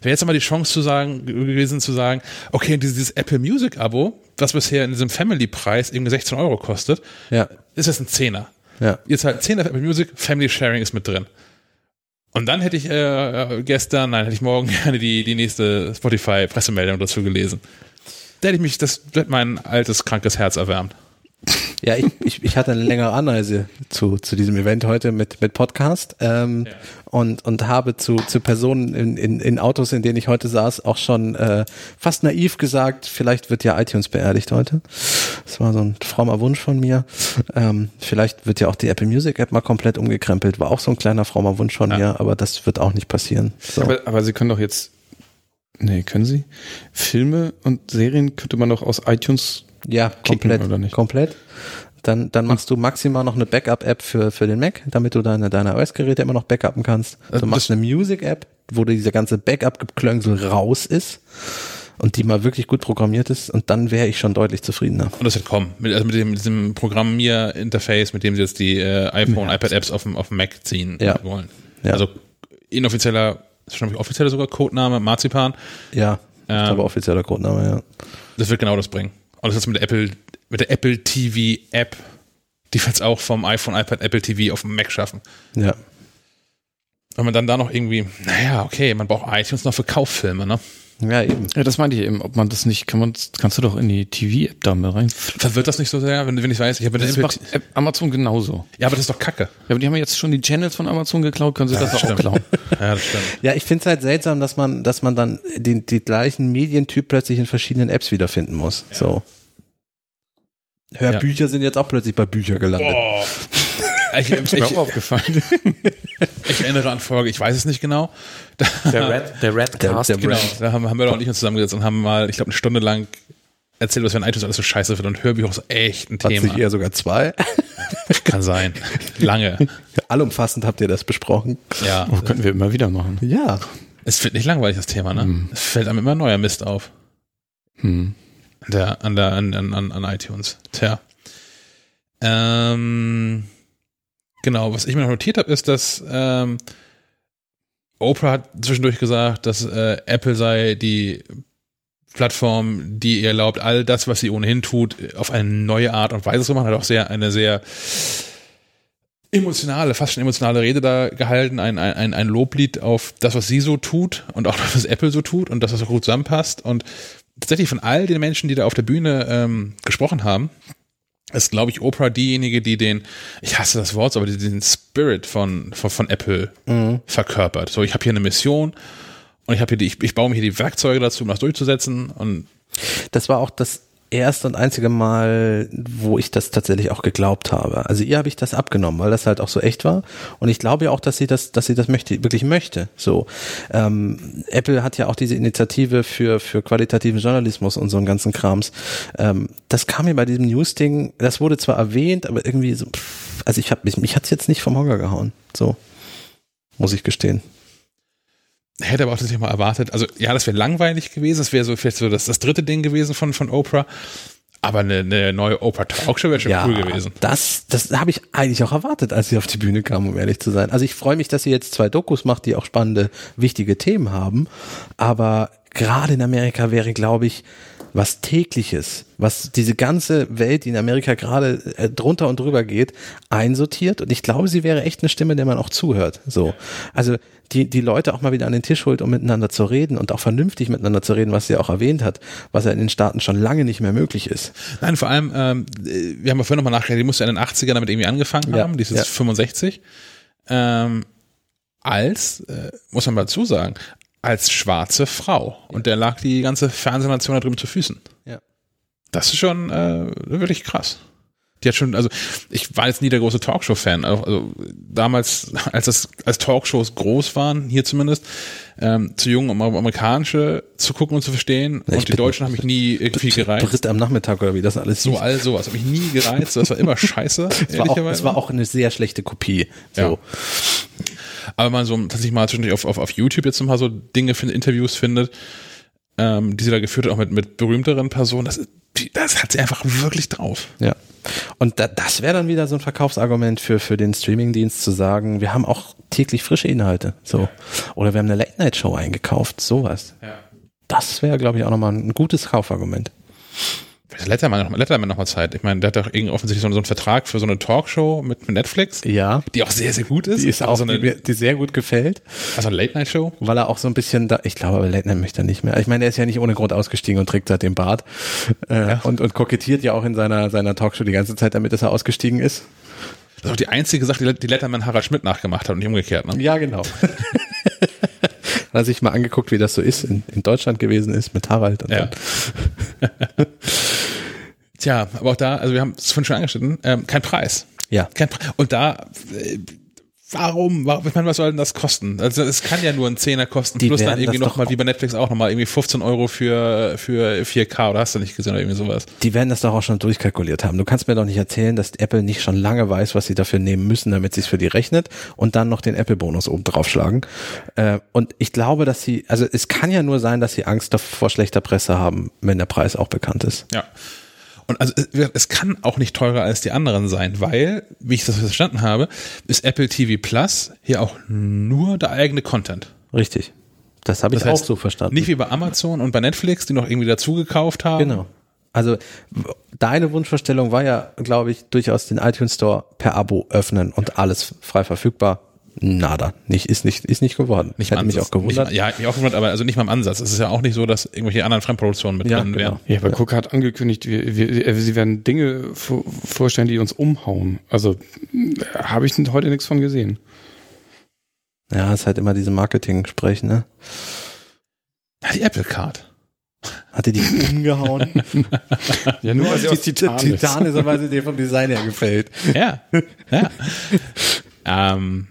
Wäre jetzt mal die Chance zu sagen, gewesen zu sagen, okay, dieses, Apple Music Abo, was bisher in diesem Family Preis irgendwie 16 Euro kostet, Ja. ist das ein Zehner. Ja. Ihr zahlt 10 auf Apple Music, Family Sharing ist mit drin. Und dann hätte ich äh, gestern, nein, hätte ich morgen gerne die, die nächste Spotify-Pressemeldung dazu gelesen. Da hätte ich mich, das hätte mein altes, krankes Herz erwärmt. Ja, ich, ich, ich hatte eine längere Anreise zu, zu diesem Event heute mit, mit Podcast ähm, Ja. Und, und habe zu, zu Personen in, in, in Autos, in denen ich heute saß, auch schon äh, fast naiv gesagt, vielleicht wird ja iTunes beerdigt heute. Das war so ein frommer Wunsch von mir. Ähm, vielleicht wird ja auch die Apple Music App mal komplett umgekrempelt. War auch so ein kleiner frommer Wunsch von Ja. mir, aber das wird auch nicht passieren. So. Aber, aber Sie können doch jetzt, nee, können Sie? Filme und Serien könnte man doch aus iTunes, Ja, Klicken, komplett. oder nicht? Komplett. Dann, dann machst du maximal noch eine Backup-App für, für den Mac, damit du deine, deine iOS-Geräte immer noch backuppen kannst. Du Das- machst eine Music-App, wo dieser ganze Backup-Geklöngsel raus ist und die mal wirklich gut programmiert ist und dann wäre ich schon deutlich zufriedener. Und das wird kommen. Mit, also mit dem, mit diesem Programmier-Interface, mit dem sie jetzt die äh, iPhone, iPad-Apps auf dem, auf dem Mac ziehen Ja. wollen. Ja. Also inoffizieller, ist schon offizieller sogar Codename, Marzipan. Ja, Ähm. glaube offizieller Codename, ja. Das wird genau das bringen. Und das ist mit der Apple, mit der Apple TV App, die wir jetzt auch vom iPhone, iPad, Apple TV auf dem Mac schaffen. Ja. Wenn man dann da noch irgendwie, naja, okay, man braucht iTunes noch für Kauffilme, ne? Ja, eben. ja, das meinte ich eben, ob man das nicht, kann man, kannst du doch in die TV-App da mal rein. Verwirrt das nicht so sehr, wenn, wenn ich weiß, ich habe Das macht App Amazon genauso. Ja, aber das ist doch Kacke. Ja, aber die haben ja jetzt schon die Channels von Amazon geklaut, können sie das auch stimmt. klauen. Ja, das stimmt. Ja, ich finde es halt seltsam, dass man, dass man dann den, die gleichen Medientyp plötzlich in verschiedenen Apps wiederfinden muss. So. Hörbücher sind jetzt auch plötzlich bei Bücher gelandet. Boah. Ich, auch ich, aufgefallen. ich erinnere an Folge, ich weiß es nicht genau. Da, Der Red, der Red Der- Cast. der genau, da haben, haben wir doch nicht uns zusammengesetzt und haben mal, ich glaube, eine Stunde lang erzählt, was wir in iTunes alles so scheiße finden und Hörbücher ist echt ein Hat Thema. sich eher sogar zwei. Kann sein. Lange. Allumfassend habt ihr das besprochen. Ja. Oh, könnten wir immer wieder machen. Ja. Es wird nicht langweilig, das Thema, ne? Es fällt einem immer neuer Mist auf. Hm. An der, an der, an, an, an iTunes. Tja. Ähm, genau, was ich mir noch notiert habe, ist, dass ähm, Oprah hat zwischendurch gesagt, dass äh, Apple sei die Plattform, die ihr erlaubt, all das, was sie ohnehin tut, auf eine neue Art und Weise zu machen. Hat auch sehr eine sehr emotionale, fast schon emotionale Rede da gehalten, ein, ein, ein- Loblied auf das, was sie so tut und auch das, was Apple so tut und das auch gut zusammenpasst. Und tatsächlich von all den Menschen, die da auf der Bühne ähm, gesprochen haben, ist, glaube ich, Oprah diejenige, die den, ich hasse das Wort, aber die den Spirit von, von, von Apple verkörpert. So, ich habe hier eine Mission und ich habe hier die, ich, ich baue mir hier die Werkzeuge dazu, um das durchzusetzen und Das war auch das erste und einzige Mal, wo ich das tatsächlich auch geglaubt habe. Also ihr habe ich das abgenommen, weil das halt auch so echt war. Und ich glaube ja auch, dass sie das, dass sie das möchte, wirklich möchte. So, ähm, Apple hat ja auch diese Initiative für für qualitativen Journalismus und so einen ganzen Krams. Ähm, das kam mir bei diesem News-Ding. Das wurde zwar erwähnt, aber irgendwie so. Pff, also ich habe mich, mich hat's jetzt nicht vom Hocker gehauen. So muss ich gestehen. Hätte aber auch tatsächlich mal erwartet. Also ja, das wäre langweilig gewesen. Das wäre so vielleicht so das, das dritte Ding gewesen von, von Oprah. Aber eine, eine neue Oprah Talkshow wäre schon cool gewesen. Das, das habe ich eigentlich auch erwartet, als sie auf die Bühne kam, um ehrlich zu sein. Also ich freue mich, dass sie jetzt zwei Dokus macht, die auch spannende, wichtige Themen haben. Aber gerade in Amerika wäre, glaube ich, was tägliches, was diese ganze Welt, die in Amerika gerade äh, drunter und drüber geht, einsortiert. Und ich glaube, sie wäre echt eine Stimme, der man auch zuhört. So, also die die Leute auch mal wieder an den Tisch holt, um miteinander zu reden und auch vernünftig miteinander zu reden, was sie auch erwähnt hat, was ja in den Staaten schon lange nicht mehr möglich ist. Nein, vor allem, ähm, wir haben ja vorhin nochmal nachgedacht, die musste in den 80ern damit irgendwie angefangen Ja, haben, die ist jetzt ja. 65. Ähm, als, äh, muss man mal dazu sagen, als schwarze Frau. Und der lag die ganze Fernsehnation da drüben zu Füßen. Ja. Das ist schon äh, wirklich krass. Die hat schon, also ich war jetzt nie der große Talkshow-Fan. Also damals, als das als Talkshows groß waren, hier zumindest, ähm, zu jung, um amerikanische zu gucken und zu verstehen. Ich und die Deutschen haben mich nie irgendwie gereizt. Brit am Nachmittag oder wie das alles So hieß. all sowas. Hat mich nie gereizt. Das war immer scheiße. Es war, auch, es war auch eine sehr schlechte Kopie. So. Ja. Aber wenn man so tatsächlich mal zwischendurch auf, auf, auf YouTube jetzt mal so Dinge für Interviews findet, ähm, die sie da geführt hat, auch mit, mit berühmteren Personen, das, das hat sie einfach wirklich drauf. Ja. Und da, das wäre dann wieder so ein Verkaufsargument für, für den Streamingdienst zu sagen, wir haben auch täglich frische Inhalte. So. Oder wir haben eine Late-Night-Show eingekauft. Sowas. Ja. Das wäre, glaube ich, auch nochmal ein gutes Kaufargument. Letterman noch, Letterman noch mal Zeit. Ich meine, der hat doch irgendwie offensichtlich so, so einen Vertrag für so eine Talkshow mit, mit Netflix, Ja. die auch sehr, sehr gut ist. Die ist Aber auch, so die, eine, mir, die sehr gut gefällt, also eine Late-Night-Show. weil er auch so ein bisschen da, ich glaube, aber Late Night möchte er nicht mehr. Ich meine, er ist ja nicht ohne Grund ausgestiegen und trägt seitdem Bart. Äh, und, und kokettiert ja auch in seiner, seiner Talkshow die ganze Zeit damit, dass er ausgestiegen ist. Das ist auch die einzige Sache, die, die Letterman Harald Schmidt nachgemacht hat und nicht umgekehrt. Ne? Ja, genau. Hat er sich mal angeguckt, wie das so ist, in, in Deutschland gewesen ist mit Harald. Und Ja. Tja, aber auch da, also wir haben es vorhin schon angeschnitten, ähm, kein Preis. Ja. Kein Pre und da, äh, warum, warum, ich meine, was soll denn das kosten? Also es kann ja nur ein Zehner kosten, Die plus dann irgendwie nochmal, wie bei Netflix auch nochmal, irgendwie 15 Euro für, für 4K, oder hast du nicht gesehen, oder irgendwie sowas? Die werden das doch auch schon durchkalkuliert haben. Du kannst mir doch nicht erzählen, dass Apple nicht schon lange weiß, was sie dafür nehmen müssen, damit sie es für die rechnet und dann noch den Apple-Bonus oben draufschlagen. Äh, und ich glaube, dass sie, also es kann ja nur sein, dass sie Angst vor schlechter Presse haben, wenn der Preis auch bekannt ist. Ja. Und also es, es kann auch nicht teurer als die anderen sein, weil, wie ich das verstanden habe, ist Apple TV Plus hier auch nur der eigene Content. Richtig. Das habe ich Das heißt, auch so verstanden. Nicht wie bei Amazon und bei Netflix, die noch irgendwie dazu gekauft haben. Genau. Also deine Wunschvorstellung war ja, glaube ich, durchaus den iTunes Store per Abo öffnen und alles frei verfügbar. Nada. Nicht, ist nicht, ist nicht geworden. Nicht Hätte mich Ansatz. auch gewundert. Nicht, ja, mich auch gewundert, aber also nicht mal im Ansatz. Es ist ja auch nicht so, dass irgendwelche anderen Fremdproduktionen mit Ja, drin genau. wären. Ja, aber Cook hat angekündigt, wir, wir, sie werden Dinge vor, vorstellen, die uns umhauen. Also äh, habe ich heute nichts von gesehen. Ja, ist halt immer diese Marketing-Gespräche, ne? Ja, die Apple Card. Hat die die umgehauen? Ja, nur weil sie aus Titan, Titan ist, weil sie dir vom Design her gefällt. Ja, ja. ähm,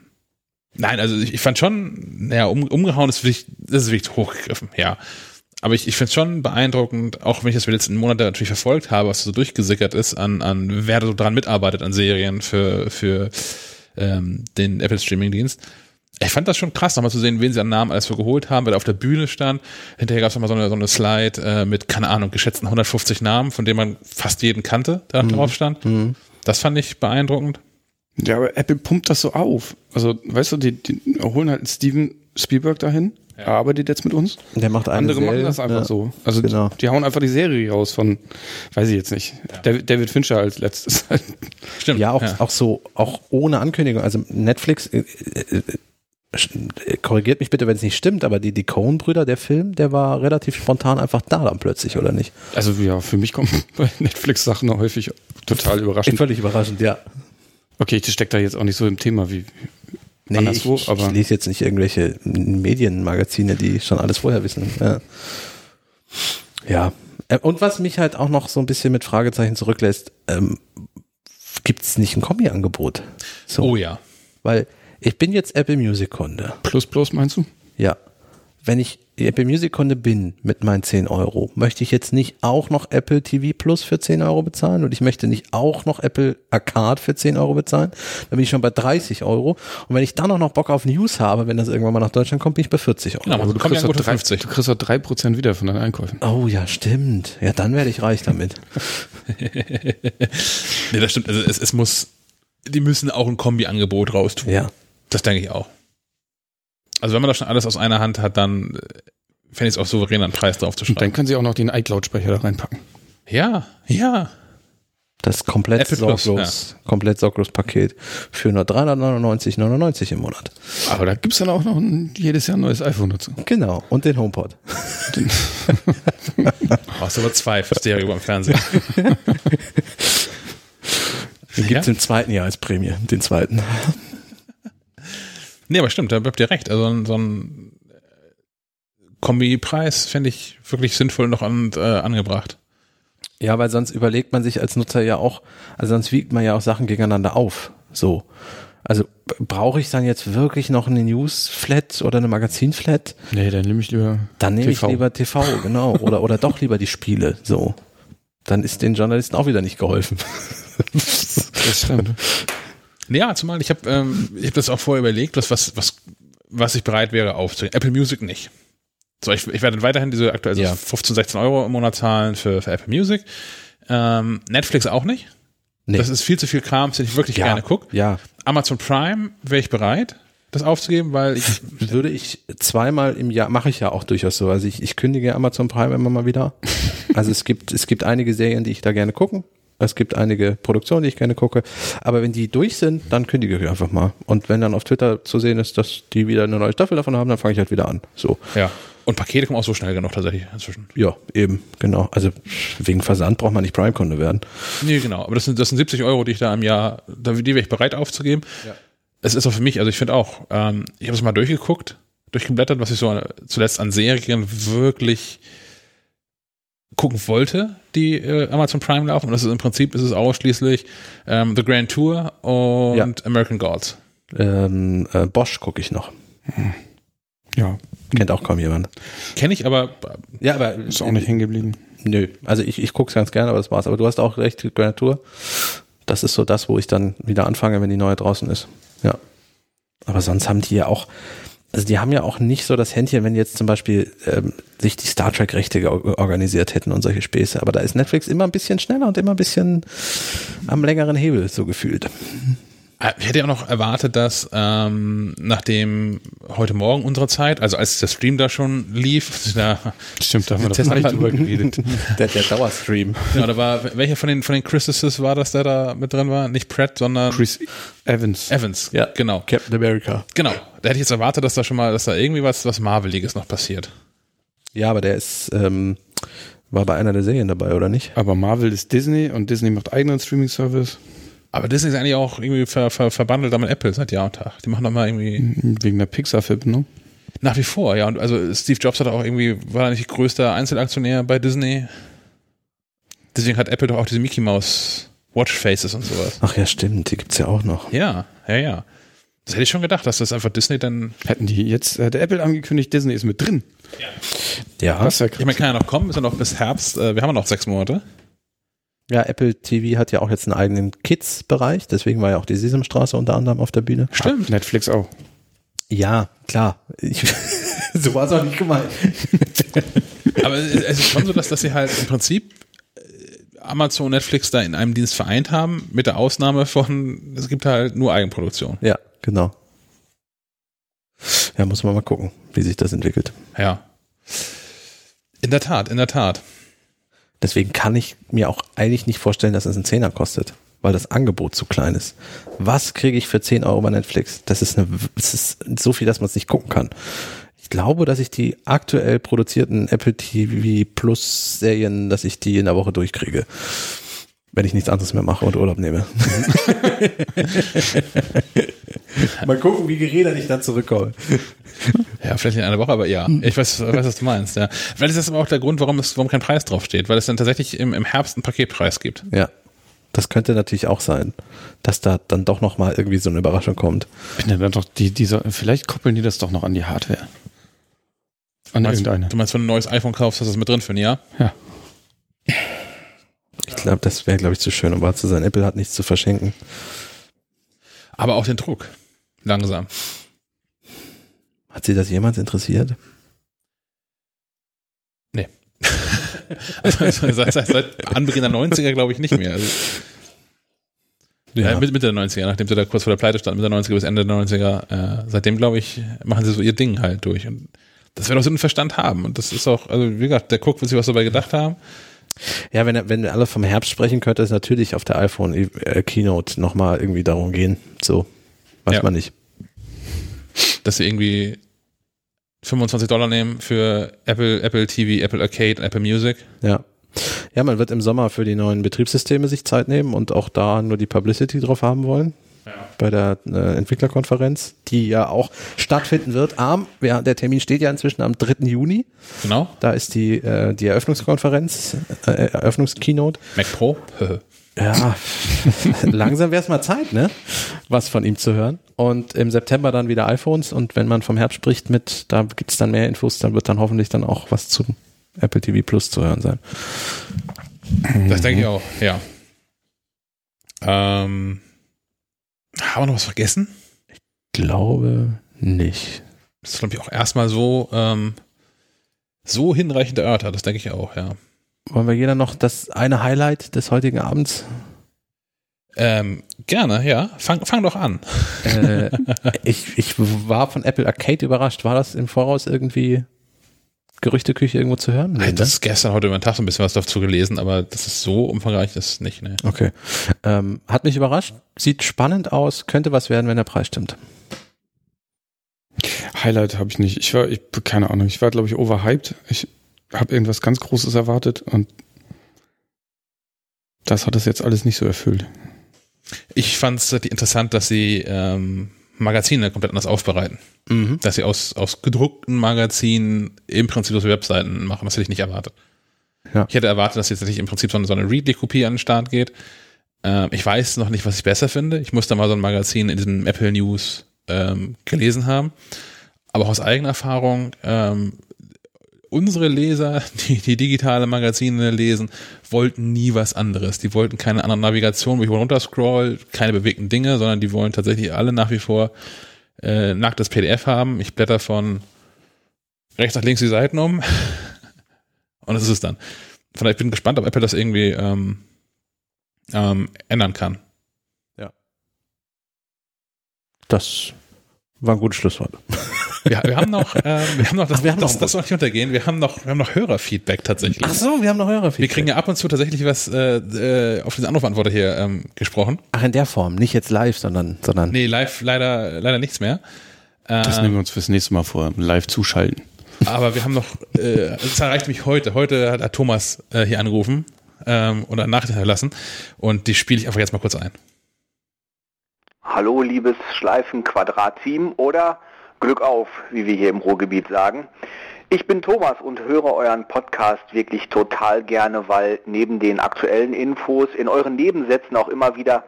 nein, also ich, ich fand schon, ja, um, umgehauen ist wirklich, das ist wirklich hochgegriffen, ja. Aber ich, ich finde es schon beeindruckend, auch wenn ich das für die letzten Monate natürlich verfolgt habe, was so durchgesickert ist, an, an wer so dran mitarbeitet an Serien für, für ähm, den Apple Streaming-Dienst. Ich fand das schon krass, nochmal zu sehen, wen sie an Namen alles so geholt haben, wer da auf der Bühne stand. Hinterher gab es nochmal so eine, so eine Slide äh, mit, keine Ahnung, geschätzten 150 Namen, von denen man fast jeden kannte, der Mhm. drauf stand. Das fand ich beeindruckend. Ja, aber Apple pumpt das so auf. Also, weißt du, die, die holen halt einen Steven Spielberg dahin, er arbeitet jetzt mit uns. Der macht eine Andere machen Serie, das einfach ja. so. Also Genau. die, die hauen einfach die Serie raus von, weiß ich jetzt nicht. David, David Fincher als letztes. Stimmt. Ja, auch, auch so, auch ohne Ankündigung. Also Netflix, äh, äh, äh, korrigiert mich bitte, wenn es nicht stimmt, aber die, die Coen-Brüder, der Film, der war relativ spontan einfach da dann plötzlich, oder nicht? Also ja, für mich kommen bei Netflix Sachen häufig total überraschend. Völlig überraschend, ja. Okay, ich stecke da jetzt auch nicht so im Thema wie Nee, anderswo, ich, aber ich lese jetzt nicht irgendwelche Medienmagazine, die schon alles vorher wissen. Ja. ja. Äh, Und was mich halt auch noch so ein bisschen mit Fragezeichen zurücklässt, ähm, gibt es nicht ein Kombi-Angebot? So, Oh ja. Weil ich bin jetzt Apple Music Kunde. Plus Plus meinst du? Ja. Wenn ich Apple Music Kunde bin mit meinen 10 Euro, möchte ich jetzt nicht auch noch Apple TV Plus für 10 Euro bezahlen und ich möchte nicht auch noch Apple Arcade für 10 Euro bezahlen, dann bin ich schon bei 30 Euro. Und wenn ich dann auch noch Bock auf News habe, wenn das irgendwann mal nach Deutschland kommt, bin ich bei 40 Euro. Genau, aber du kriegst kommst ja drei, 50. du kriegst doch drei Prozent wieder von deinen Einkäufen. Oh ja, stimmt. Ja, dann werde ich reich damit. Nee, das stimmt. Also es, es muss, die müssen auch ein Kombi-Angebot raustun. Ja. Das denke ich auch. Also wenn man das schon alles aus einer Hand hat, dann äh, fände ich es auch souverän, einen Preis drauf zu Und dann schreiben. können sie auch noch den iCloud-Speicher da reinpacken. Ja, ja. Das komplett Apple sorglos, komplett sorglos Paket für nur 399,99 im Monat. Aber da gibt's dann auch noch ein, jedes Jahr ein neues iPhone dazu. Genau. Und den HomePod. Brauchst aber zwei für Stereo beim Fernsehen. Den gibt's im zweiten Jahr als Prämie. Den zweiten. Nee, aber stimmt, da habt ihr recht. Also so ein Kombi-Preis fände ich wirklich sinnvoll noch an, äh, angebracht. Ja, weil sonst überlegt man sich als Nutzer ja auch, also sonst wiegt man ja auch Sachen gegeneinander auf. So. Also brauche ich dann jetzt wirklich noch eine News-Flat oder eine Magazin-Flat? Nee, dann nehme ich lieber. Dann nehme ich TV. lieber TV, genau. Oder, oder doch lieber die Spiele. So. Dann ist den Journalisten auch wieder nicht geholfen. Das stimmt. Ja, zumal ich habe ähm, ich hab das auch vorher überlegt, was, was, was, was ich bereit wäre aufzunehmen. Apple Music nicht. So, ich, ich werde weiterhin diese aktuell so Ja. 15, 16 Euro im Monat zahlen für, für Apple Music. Ähm, Netflix auch nicht. Nee. Das ist viel zu viel Kram, den ich wirklich ja, gerne gucke. Ja, Amazon Prime wäre ich bereit, das aufzugeben, weil ich würde ich zweimal im Jahr, mache ich ja auch durchaus so. Also ich, ich kündige Amazon Prime immer mal wieder. Also es gibt, es gibt einige Serien, die ich da gerne gucken. Es gibt einige Produktionen, die ich gerne gucke. Aber wenn die durch sind, dann kündige ich einfach mal. Und wenn dann auf Twitter zu sehen ist, dass die wieder eine neue Staffel davon haben, dann fange ich halt wieder an. So. ja. Und Pakete kommen auch so schnell genug tatsächlich inzwischen. Ja, eben, genau. Also wegen Versand braucht man nicht Prime-Kunde werden. Nee, genau. Aber das sind, das sind 70 Euro, die ich da im Jahr, die wäre ich bereit aufzugeben. Ja. Es ist auch für mich, also ich finde auch, ähm, ich habe es mal durchgeguckt, durchgeblättert, was ich so zuletzt an Serien wirklich gucken wollte, die äh, Amazon Prime laufen. Und das ist im Prinzip ist es ausschließlich ähm, The Grand Tour und Ja. American Gods. Ähm, äh, Bosch gucke ich noch. Ja, Kennt auch kaum jemand. Kenne ich, aber Ja, aber ist auch nicht hängen geblieben. Nö, also ich, ich gucke es ganz gerne, aber das war's. Aber du hast auch recht, Grand Tour. Das ist so das, wo ich dann wieder anfange, wenn die neue draußen ist. Ja. Aber sonst haben die ja auch, also die haben ja auch nicht so das Händchen, wenn jetzt zum Beispiel ähm, sich die Star Trek-Rechte organisiert hätten und solche Späße. Aber da ist Netflix immer ein bisschen schneller und immer ein bisschen am längeren Hebel, so gefühlt. Äh, Ich hätte ja auch noch erwartet, dass ähm, nachdem heute Morgen unsere Zeit, also als der Stream da schon lief, da, Stimmt, da haben wir doch nicht drüber geredet. Der, der Dauerstream. genau, da war, welcher von den, von den Christuses war das, der da mit drin war? Nicht Pratt, sondern Chris Evans. Evans. Ja. Genau. Captain America. Genau. Da hätte ich jetzt erwartet, dass da schon mal, dass da irgendwie was, was Marveliges noch passiert. Ja, aber der ist, ähm, war bei einer der Serien dabei, oder nicht? Aber Marvel ist Disney und Disney macht eigenen Streaming-Service. Aber Disney ist eigentlich auch irgendwie ver, ver, verbandelt mit Apple seit Jahr und Tag. Die machen doch mal irgendwie Wegen der Pixar-Verbindung. nach wie vor, ja. Und also Steve Jobs hat auch irgendwie, war er nicht größter Einzelaktionär bei Disney. Deswegen hat Apple doch auch diese Mickey Mouse Watchfaces und sowas. Ach ja, stimmt, die gibt's ja auch noch. Ja, ja, ja. Das hätte ich schon gedacht, dass das einfach Disney dann. Hätten die jetzt, äh, der Apple angekündigt, Disney ist mit drin. Ja. Das wäre Ich meine, kann ja noch kommen, ist ja noch bis Herbst. Äh, wir haben ja noch sechs Monate. Ja, Apple TV hat ja auch jetzt einen eigenen Kids-Bereich, deswegen war ja auch die Sesamstraße unter anderem auf der Bühne. Stimmt. Netflix auch. Ja, klar. Ich, so war es auch nicht gemeint. Aber es es ist schon so, dass, dass sie halt im Prinzip äh, Amazon und Netflix da in einem Dienst vereint haben, mit der Ausnahme von, es gibt halt nur Eigenproduktion. Ja, genau. Ja, muss man mal gucken, wie sich das entwickelt. Ja. In der Tat, in der Tat. Deswegen kann ich mir auch eigentlich nicht vorstellen, dass es einen Zehner kostet, weil das Angebot zu klein ist. Was kriege ich für 10 Euro bei Netflix? Das ist, eine, das ist so viel, dass man es nicht gucken kann. Ich glaube, dass ich die aktuell produzierten Apple TV Plus Serien, dass ich die in der Woche durchkriege. Wenn ich nichts anderes mehr mache und Urlaub nehme. Mal gucken, wie geredet ich da zurückkomme. Ja, vielleicht in einer Woche, aber ja. Ich weiß, weiß was du meinst, ja. Weil das ist aber auch der Grund, warum es, warum kein Preis draufsteht, weil es dann tatsächlich im, im Herbst einen Paketpreis gibt. Ja. Das könnte natürlich auch sein, dass da dann doch noch mal irgendwie so eine Überraschung kommt. Bin dann doch die, dieser, vielleicht koppeln die das doch noch an die Hardware. An Du meinst, irgendeine. du meinst, wenn du ein neues iPhone kaufst, hast du das mit drin für ein Jahr? Ja. Ich glaube, das wäre, glaube ich, zu schön, um wahr zu sein. Apple hat nichts zu verschenken. Aber auch den Druck. Langsam. Hat sie das jemals interessiert? Also seit, seit, seit Anbeginn der 90er glaube ich nicht mehr. Also, ja. Mitte, Mitte der 90er, nachdem sie da kurz vor der Pleite standen, Mitte der 90er bis Ende der 90er. Äh, seitdem, glaube ich, machen sie so ihr Ding halt durch. Und das wird auch so einen Verstand haben. Und das ist auch, also wie gesagt, der guckt, wird sich was dabei gedacht haben. Ja, wenn, wenn wir alle vom Herbst sprechen, könnte es natürlich auf der iPhone äh, Keynote nochmal irgendwie darum gehen. So, weiß Ja. man nicht. dass sie irgendwie 25 Dollar nehmen für Apple, Apple TV, Apple Arcade, Apple Music. Ja. Ja, man wird im Sommer für die neuen Betriebssysteme sich Zeit nehmen und auch da nur die Publicity drauf haben wollen. Bei der äh, Entwicklerkonferenz, die ja auch stattfinden wird am, ja, der Termin steht ja inzwischen am 3. Juni. Genau. Da ist die, äh, die Eröffnungskonferenz, äh, Eröffnungskeynote. Mac Pro. Ja, langsam wäre es mal Zeit, ne? Was von ihm zu hören. Und im September dann wieder iPhones und wenn man vom Herbst spricht mit, da gibt's dann mehr Infos, dann wird dann hoffentlich dann auch was zu Apple TV Plus zu hören sein. Das denke ich auch, ja. Ähm, haben wir noch was vergessen? Glaube nicht. Das ist, glaube ich, auch erstmal so, ähm, so hinreichend erörtert, das denke ich auch, ja. Wollen wir jeder noch das eine Highlight des heutigen Abends? Ähm, gerne, ja. Fang, fang doch an. Äh, ich, ich war von Apple Arcade überrascht. War das im Voraus irgendwie Gerüchteküche irgendwo zu hören? Nee, das ist gestern, heute über den Tag so ein bisschen was dazu gelesen, aber das ist so umfangreich, das ist nicht, ne. Okay. Ähm, hat mich überrascht. Sieht spannend aus. Könnte was werden, wenn der Preis stimmt. Highlight habe ich nicht. Ich war, ich, keine Ahnung, ich war, glaube ich, overhyped. Ich habe irgendwas ganz Großes erwartet und das hat es jetzt alles nicht so erfüllt. Ich fand es interessant, dass sie ähm, Magazine komplett anders aufbereiten. Mhm. Dass sie aus, aus gedruckten Magazinen im Prinzip aus Webseiten machen. Das hätte ich nicht erwartet. Ja. Ich hätte erwartet, dass jetzt nicht im Prinzip so eine, so eine Readly-Kopie an den Start geht. Ähm, ich weiß noch nicht, was ich besser finde. Ich musste mal so ein Magazin in diesem Apple News ähm, gelesen haben. Aber aus eigener Erfahrung, ähm, unsere Leser, die die digitale Magazine lesen, wollten nie was anderes. Die wollten keine andere Navigation, wo ich runterscroll, keine bewegten Dinge, sondern die wollen tatsächlich alle nach wie vor äh, nacktes PDF haben. Ich blätter von rechts nach links die Seiten um und das ist es dann. Von daher ich bin gespannt, ob Apple das irgendwie ähm, ähm, ändern kann. Das war ein gutes Schlusswort. Wir, wir haben noch, äh, wir haben noch, das, Ach, wir haben das, noch das soll nicht untergehen. Wir haben noch, wir haben noch Hörerfeedback tatsächlich. Ach so, wir haben noch höhere Wir kriegen ja ab und zu tatsächlich was äh, äh, auf diesen Anrufantworter hier ähm, gesprochen. Ach, in der Form. Nicht jetzt live, sondern, sondern. Nee, live leider leider nichts mehr. Das Äh, nehmen wir uns fürs nächste Mal vor, live zuschalten. aber wir haben noch, äh, es erreicht mich heute. Heute hat, hat Thomas äh, hier angerufen ähm, und eine Nachricht hinterlassen und die spiele ich einfach jetzt mal kurz ein. Hallo, liebes Schleifen-Quadrat-Team oder Glück auf, wie wir hier im Ruhrgebiet sagen. Ich bin Thomas und höre euren Podcast wirklich total gerne, weil neben den aktuellen Infos in euren Nebensätzen auch immer wieder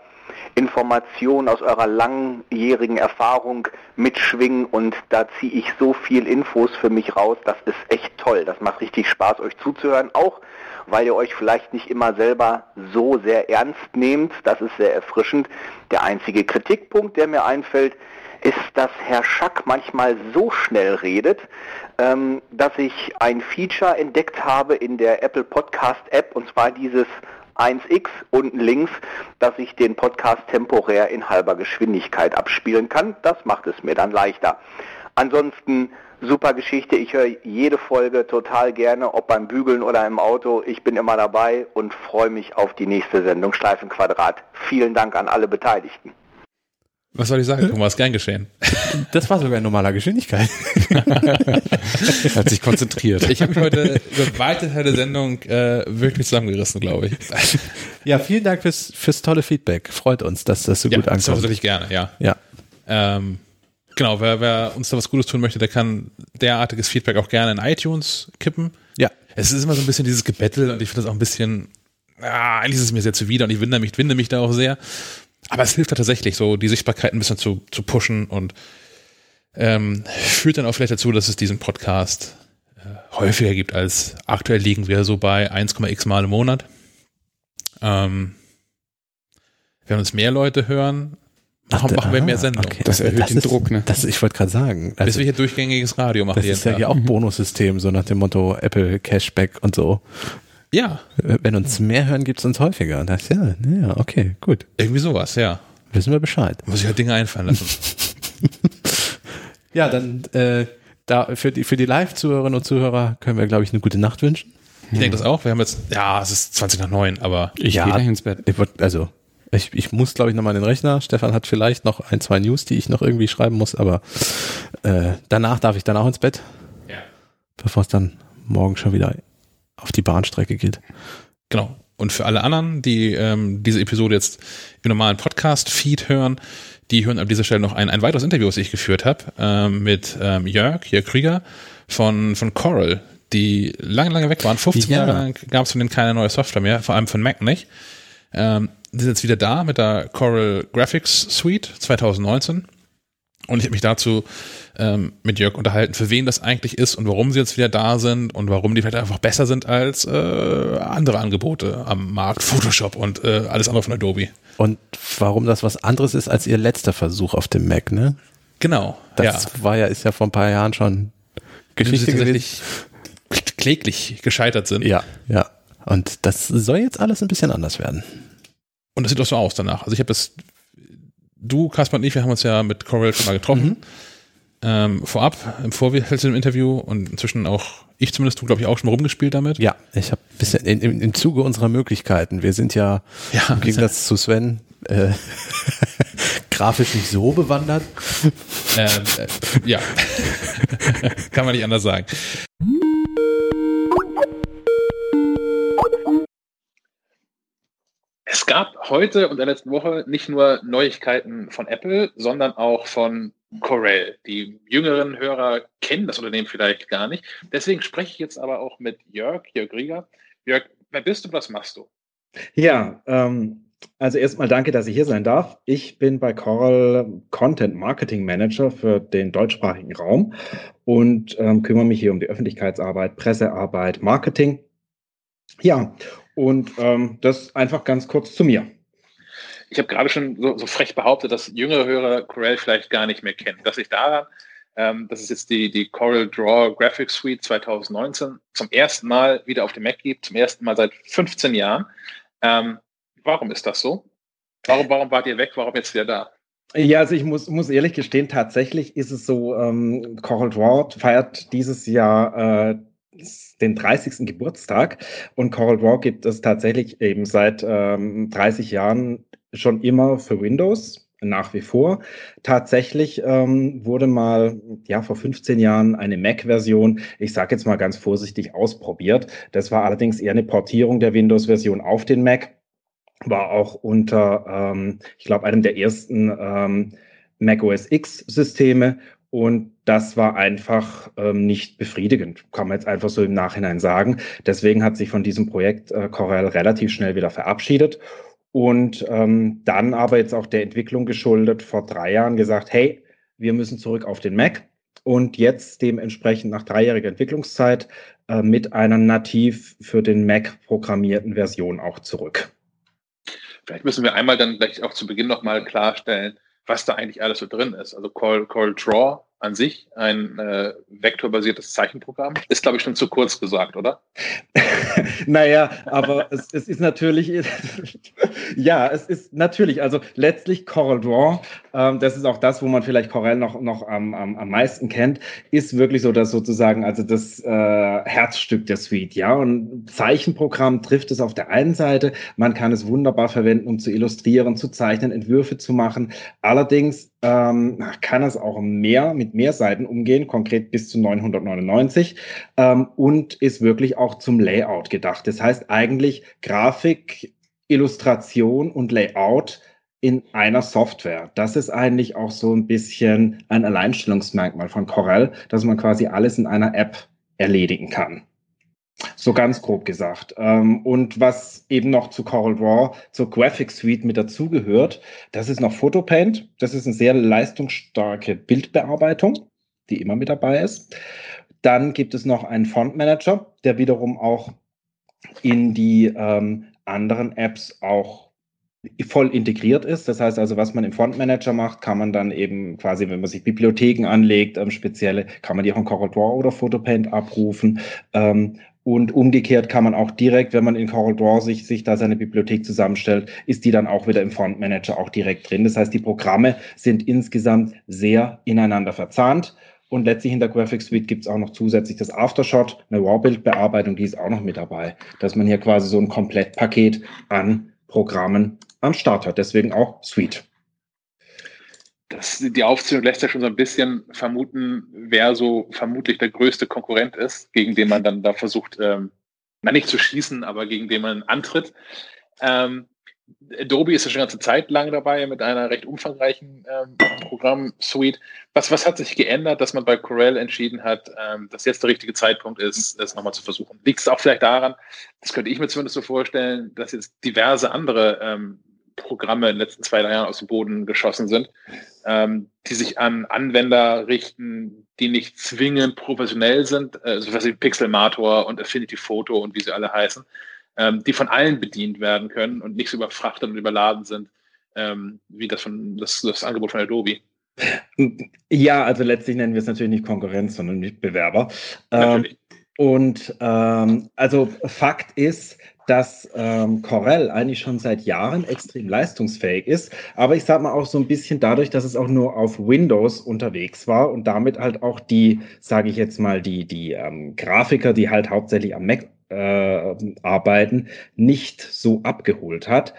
Informationen aus eurer langjährigen Erfahrung mitschwingen und da ziehe ich so viel Infos für mich raus. Das ist echt toll. Das macht richtig Spaß, euch zuzuhören. Auch weil ihr euch vielleicht nicht immer selber so sehr ernst nehmt. Das ist sehr erfrischend. Der einzige Kritikpunkt, der mir einfällt, ist, dass Herr Schack manchmal so schnell redet, ähm, dass ich ein Feature entdeckt habe in der Apple Podcast App und zwar dieses 1x unten links, dass ich den Podcast temporär in halber Geschwindigkeit abspielen kann. Das macht es mir dann leichter. Ansonsten super Geschichte. Ich höre jede Folge total gerne, ob beim Bügeln oder im Auto. Ich bin immer dabei und freue mich auf die nächste Sendung Schleifenquadrat. Vielen Dank an alle Beteiligten. Was soll ich sagen, Thomas? Gern geschehen. Das war sogar in normaler Geschwindigkeit. Hat sich konzentriert. Ich habe mich heute über weite Teile der Sendung äh, wirklich zusammengerissen, glaube ich. Ja, vielen Dank fürs, fürs tolle Feedback. Freut uns, dass das so ja, gut das ankommt. tatsächlich gerne, ja. Ja. Ähm, genau, wer, wer uns da was Gutes tun möchte, der kann derartiges Feedback auch gerne in iTunes kippen. Ja. Es ist immer so ein bisschen dieses Gebettel und ich finde das auch ein bisschen, ah, eigentlich ist es mir sehr zuwider und ich winde mich, winde mich da auch sehr. Aber es hilft da tatsächlich, so die Sichtbarkeit ein bisschen zu, zu pushen und ähm, führt dann auch vielleicht dazu, dass es diesen Podcast äh, häufiger gibt als aktuell liegen wir so bei 1,x Mal im Monat. Ähm, wenn uns mehr Leute hören, machen, machen wir mehr Sendungen. okay. Das erhöht den ist, Druck, ne? Das, ich wollte gerade sagen. Bis Also, wir hier durchgängiges Radio machen. das ist ja hier auch Bonussystem, so nach dem Motto Apple Cashback und so. Ja, Wenn uns mehr hören, gibt's uns häufiger. Das, ja, ja, okay, gut. irgendwie sowas, ja. Wissen wir Bescheid. Muss ich halt Dinge einfallen lassen. Ja, dann äh, da für die für die Live-Zuhörerinnen und Zuhörer können wir, glaube ich, eine gute Nacht wünschen. Ich denke das auch. Wir haben jetzt, ja, es ist 20 nach 9, aber Ich Ja. gehe gleich ins Bett. Ich also ich, ich muss, glaube ich, nochmal in den Rechner. Stefan hat vielleicht noch ein, zwei News, die ich noch irgendwie schreiben muss, aber äh, danach darf ich dann auch ins Bett, ja. bevor es dann morgen schon wieder auf die Bahnstrecke geht. Genau. Und für alle anderen, die ähm, diese Episode jetzt im normalen Podcast-Feed hören, die hören an dieser Stelle noch ein, ein weiteres Interview, das ich geführt habe, ähm, mit ähm, Jörg, Jörg Krieger von, von Coral, die lange, lange weg waren. 15 ja. Jahre lang gab es von denen keine neue Software mehr, vor allem von Mac nicht. Ähm, die sind jetzt wieder da mit der Coral Graphics Suite 2019. Und ich habe mich dazu ähm, mit Jörg unterhalten, für wen das eigentlich ist und warum sie jetzt wieder da sind und warum die vielleicht einfach besser sind als äh, andere Angebote am Markt, Photoshop und äh, alles andere von Adobe. Und warum das was anderes ist als ihr letzter Versuch auf dem Mac, ne? Genau. Das ja. war ja, ist ja vor ein paar Jahren schon Geschichte gewesen. kläglich gescheitert sind. Ja, ja. Und das soll jetzt alles ein bisschen anders werden. Und das sieht auch so aus danach. Also ich habe das, du, Kaspar und ich, wir haben uns ja mit Coral schon mal getroffen. Mhm. Ähm, vorab, im Vorfeld zu dem Interview und inzwischen auch ich zumindest, du glaube ich auch schon mal rumgespielt damit. Ja, ich habe bisschen in, in, im Zuge unserer Möglichkeiten. Wir sind ja, ja im Gegensatz zu Sven äh, grafisch nicht so bewandert. Ähm, äh, ja, kann man nicht anders sagen. Es gab heute und in der letzten Woche nicht nur Neuigkeiten von Apple, sondern auch von Corel. Die jüngeren Hörer kennen das Unternehmen vielleicht gar nicht. Deswegen spreche ich jetzt aber auch mit Jörg, Jörg Rieger. Jörg, wer bist du, was machst du? Ja, ähm, also erstmal danke, dass ich hier sein darf. Ich bin bei Coral Content Marketing Manager für den deutschsprachigen Raum und ähm, kümmere mich hier um die Öffentlichkeitsarbeit, Pressearbeit, Marketing. Ja, und ähm, das einfach ganz kurz zu mir. Ich habe gerade schon so, so, frech behauptet, dass jüngere Hörer Corel vielleicht gar nicht mehr kennen. Das liegt daran, ähm, dass es jetzt die, die Corel Draw Graphics Suite 2019 zum ersten Mal wieder auf dem Mac gibt, zum ersten Mal seit 15 Jahren. Ähm, warum ist das so? Warum, warum wart ihr weg? Warum jetzt wieder da? Ja, also ich muss, muss ehrlich gestehen, tatsächlich ist es so, ähm, Coral Draw feiert dieses Jahr äh, den 30. Geburtstag und Coral Draw gibt es tatsächlich eben seit ähm, 30 Jahren schon immer für Windows nach wie vor. Tatsächlich ähm, wurde mal ja vor 15 Jahren eine Mac-Version, ich sage jetzt mal ganz vorsichtig, ausprobiert. Das war allerdings eher eine Portierung der Windows-Version auf den Mac. War auch unter, ähm, ich glaube, einem der ersten ähm, Mac OS X-Systeme und das war einfach ähm, nicht befriedigend, kann man jetzt einfach so im Nachhinein sagen. Deswegen hat sich von diesem Projekt äh, Corel relativ schnell wieder verabschiedet und ähm, dann aber jetzt auch der Entwicklung geschuldet vor drei Jahren gesagt, hey, wir müssen zurück auf den Mac und jetzt dementsprechend nach dreijähriger Entwicklungszeit äh, mit einer nativ für den Mac programmierten Version auch zurück. Vielleicht müssen wir einmal dann gleich auch zu Beginn nochmal klarstellen, was da eigentlich alles so drin ist. Also Call, Call Draw an sich, ein äh, vektorbasiertes Zeichenprogramm, ist, glaube ich, schon zu kurz gesagt, oder? naja, aber es, es ist natürlich, ja, es ist natürlich, also letztlich Coral Draw, ähm, das ist auch das, wo man vielleicht Corel noch, noch am, am, am meisten kennt, ist wirklich so das sozusagen, also das äh, Herzstück der Suite, ja, und Zeichenprogramm trifft es auf der einen Seite, man kann es wunderbar verwenden, um zu illustrieren, zu zeichnen, Entwürfe zu machen, allerdings ähm, kann es auch mehr mit mehr Seiten umgehen, konkret bis zu 999 ähm, und ist wirklich auch zum Layout gedacht. Das heißt eigentlich Grafik, Illustration und Layout in einer Software. Das ist eigentlich auch so ein bisschen ein Alleinstellungsmerkmal von Corel, dass man quasi alles in einer App erledigen kann. So ganz grob gesagt. Ähm, und was eben noch zu Coral Draw, zur Graphic Suite mit dazugehört, das ist noch Photopaint. Das ist eine sehr leistungsstarke Bildbearbeitung, die immer mit dabei ist. Dann gibt es noch einen Font Manager, der wiederum auch in die ähm, anderen Apps auch voll integriert ist. Das heißt also, was man im Font Manager macht, kann man dann eben quasi, wenn man sich Bibliotheken anlegt, ähm, spezielle, kann man die auch in Coral Draw oder Photopaint abrufen. Ähm, und umgekehrt kann man auch direkt, wenn man in Coral Draw sich, sich da seine Bibliothek zusammenstellt, ist die dann auch wieder im Font Manager auch direkt drin. Das heißt, die Programme sind insgesamt sehr ineinander verzahnt. Und letztlich in der Graphics Suite gibt es auch noch zusätzlich das Aftershot, eine RAW-Bildbearbeitung, die ist auch noch mit dabei, dass man hier quasi so ein Komplettpaket an Programmen am Start hat. Deswegen auch Suite das, die Aufzählung lässt ja schon so ein bisschen vermuten, wer so vermutlich der größte Konkurrent ist, gegen den man dann da versucht, ähm, na nicht zu schießen, aber gegen den man antritt. Ähm, Adobe ist ja schon eine ganze Zeit lang dabei mit einer recht umfangreichen ähm, Programmsuite. Was, was hat sich geändert, dass man bei Corel entschieden hat, ähm, dass jetzt der richtige Zeitpunkt ist, es nochmal zu versuchen? Liegt es auch vielleicht daran, das könnte ich mir zumindest so vorstellen, dass jetzt diverse andere ähm, Programme in den letzten zwei, drei Jahren aus dem Boden geschossen sind, ähm, die sich an Anwender richten, die nicht zwingend professionell sind, äh, so was wie Pixelmator und Affinity Photo und wie sie alle heißen, ähm, die von allen bedient werden können und nicht so überfrachtet und überladen sind, ähm, wie das, von, das, das Angebot von Adobe. Ja, also letztlich nennen wir es natürlich nicht Konkurrenz, sondern Mitbewerber. Ähm, und ähm, also Fakt ist, dass ähm, Corel eigentlich schon seit Jahren extrem leistungsfähig ist. Aber ich sage mal auch so ein bisschen dadurch, dass es auch nur auf Windows unterwegs war und damit halt auch die, sage ich jetzt mal, die, die ähm, Grafiker, die halt hauptsächlich am Mac äh, arbeiten, nicht so abgeholt hat.